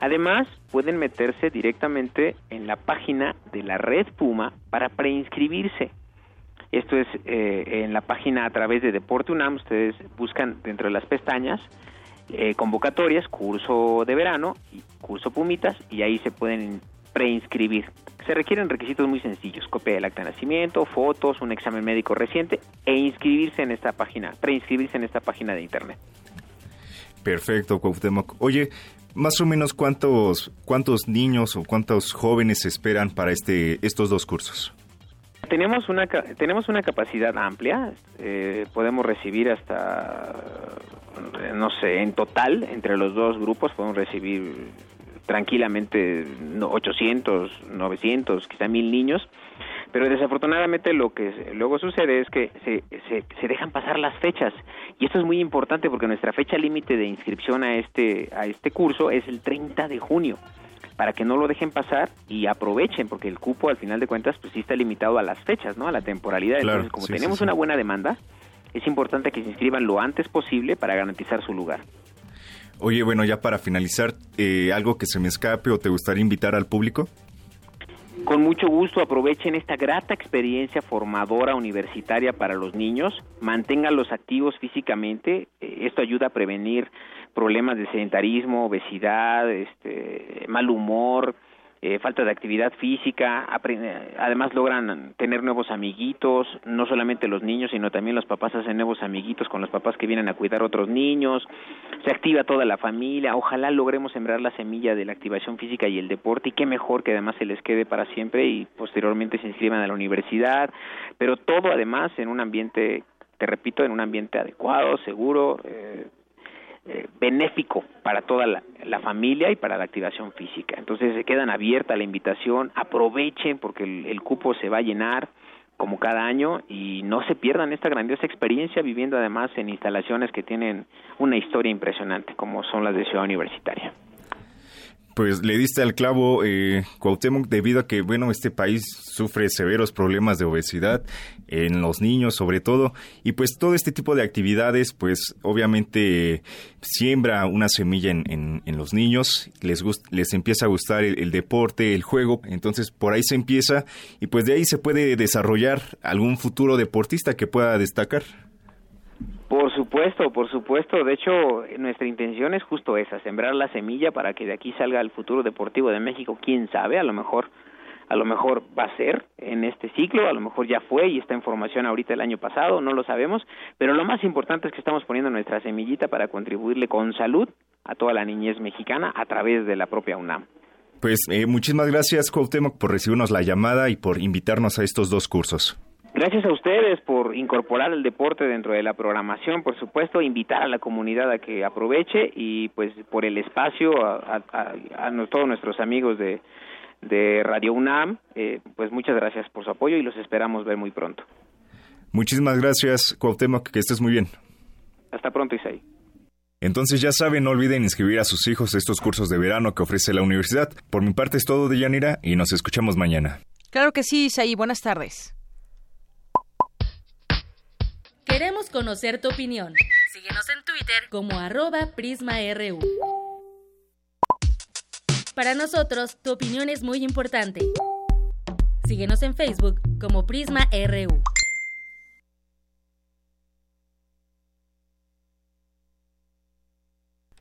[SPEAKER 38] Además, pueden meterse directamente en la página de la Red Puma para preinscribirse. Esto es eh, en la página a través de Deporte UNAM, ustedes buscan dentro de las pestañas eh, convocatorias, curso de verano y curso Pumitas y ahí se pueden preinscribir. Se requieren requisitos muy sencillos, copia del acta de nacimiento, fotos, un examen médico reciente e inscribirse en esta página, preinscribirse en esta página de internet.
[SPEAKER 37] Perfecto, Cuauhtémoc. Oye, más o menos cuántos cuántos niños o cuántos jóvenes esperan para este estos dos cursos.
[SPEAKER 38] Tenemos una tenemos una capacidad amplia, eh, podemos recibir hasta no sé, en total entre los dos grupos podemos recibir tranquilamente 800, 900, quizá mil niños, pero desafortunadamente lo que luego sucede es que se, se, se, dejan pasar las fechas y esto es muy importante porque nuestra fecha límite de inscripción a este a este curso es el 30 de junio para que no lo dejen pasar y aprovechen porque el cupo al final de cuentas pues sí está limitado a las fechas, ¿no? A la temporalidad.
[SPEAKER 37] Claro,
[SPEAKER 38] Entonces, como
[SPEAKER 37] sí,
[SPEAKER 38] tenemos
[SPEAKER 37] sí, sí.
[SPEAKER 38] una buena demanda, es importante que se inscriban lo antes posible para garantizar su lugar.
[SPEAKER 37] Oye, bueno, ya para finalizar, eh, ¿algo que se me escape o te gustaría invitar al público?
[SPEAKER 38] Con mucho gusto aprovechen esta grata experiencia formadora universitaria para los niños, manténganlos activos físicamente, eh, esto ayuda a prevenir problemas de sedentarismo, obesidad, este, mal humor, eh, falta de actividad física, además logran tener nuevos amiguitos, no solamente los niños, sino también los papás hacen nuevos amiguitos con los papás que vienen a cuidar otros niños, se activa toda la familia, ojalá logremos sembrar la semilla de la activación física y el deporte y qué mejor que además se les quede para siempre y posteriormente se inscriban a la universidad, pero todo además en un ambiente te repito, en un ambiente adecuado, seguro, eh, eh, benéfico para toda la, familia y para la activación física. Entonces se quedan abierta la invitación, aprovechen porque el, cupo se va a llenar como cada año y no se pierdan esta grandiosa experiencia viviendo además en instalaciones que tienen una historia impresionante como son las de Ciudad Universitaria.
[SPEAKER 37] Pues le diste al clavo, eh, Cuauhtémoc, debido a que, bueno, este país sufre severos problemas de obesidad en los niños sobre todo, y pues todo este tipo de actividades, pues obviamente siembra una semilla en, en, los niños, les, les empieza a gustar el, el, deporte, el juego, entonces por ahí se empieza, y pues de ahí se puede desarrollar algún futuro deportista que pueda destacar.
[SPEAKER 38] Por supuesto, por supuesto. De hecho, nuestra intención es justo esa, sembrar la semilla para que de aquí salga el futuro deportivo de México. Quién sabe, a lo mejor, a lo mejor va a ser en este ciclo, a lo mejor ya fue y está en formación ahorita el año pasado, no lo sabemos. Pero lo más importante es que estamos poniendo nuestra semillita para contribuirle con salud a toda la niñez mexicana a través de la propia UNAM.
[SPEAKER 37] Pues eh, muchísimas gracias, Cuauhtémoc, por recibirnos la llamada y por invitarnos a estos dos cursos.
[SPEAKER 38] Gracias a ustedes por incorporar el deporte dentro de la programación, por supuesto, invitar a la comunidad a que aproveche y pues por el espacio a, todos nuestros amigos de, Radio UNAM, eh, pues muchas gracias por su apoyo y los esperamos ver muy pronto.
[SPEAKER 37] Muchísimas gracias, Cuauhtémoc, que estés muy bien.
[SPEAKER 38] Hasta pronto, Isaí.
[SPEAKER 37] Entonces ya saben, no olviden inscribir a sus hijos a estos cursos de verano que ofrece la universidad. Por mi parte es todo de Yanira y nos escuchamos mañana.
[SPEAKER 1] Claro que sí, Isaí. Buenas tardes.
[SPEAKER 33] Queremos conocer tu opinión. Síguenos en Twitter como arroba PrismaRU. Para nosotros, tu opinión es muy importante. Síguenos en Facebook como PrismaRU.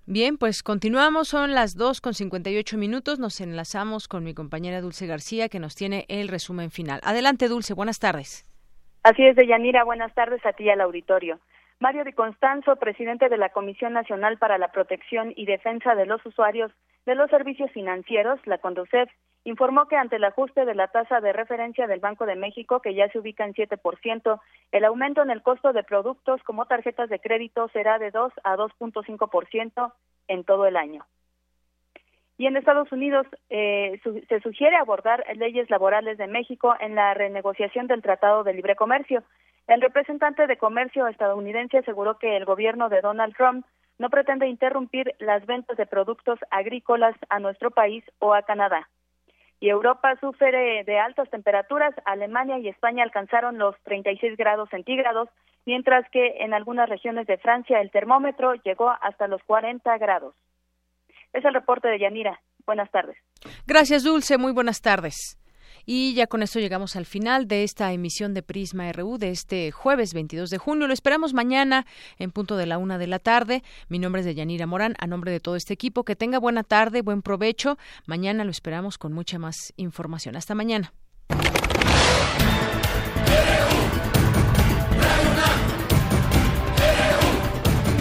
[SPEAKER 1] Bien, pues continuamos, son las 2 con 58 minutos, nos enlazamos con mi compañera Dulce García que nos tiene el resumen final. Adelante Dulce, buenas tardes.
[SPEAKER 39] Así es, Deyanira. Buenas tardes a ti al auditorio. Mario Di Constanzo, presidente de la Comisión Nacional para la Protección y Defensa de los Usuarios de los Servicios Financieros, la CONDUCEF, informó que ante el ajuste de la tasa de referencia del Banco de México, que ya se ubica en 7%, el aumento en el costo de productos como tarjetas de crédito será de 2 a 2.5% en todo el año. Y en Estados Unidos eh, se sugiere abordar leyes laborales de México en la renegociación del Tratado de Libre Comercio. El representante de comercio estadounidense aseguró que el gobierno de Donald Trump no pretende interrumpir las ventas de productos agrícolas a nuestro país o a Canadá. Y Europa sufre de altas temperaturas. Alemania y España alcanzaron los 36 grados centígrados, mientras que en algunas regiones de Francia el termómetro llegó hasta los 40 grados. Es el reporte de Yanira. Buenas tardes.
[SPEAKER 1] Gracias, Dulce. Muy buenas tardes. Y ya con esto llegamos al final de esta emisión de Prisma RU de este jueves 22 de junio. Lo esperamos mañana en punto de la una de la tarde. Mi nombre es Yanira Morán, a nombre de todo este equipo. Que tenga buena tarde, buen provecho. Mañana lo esperamos con mucha más información. Hasta mañana.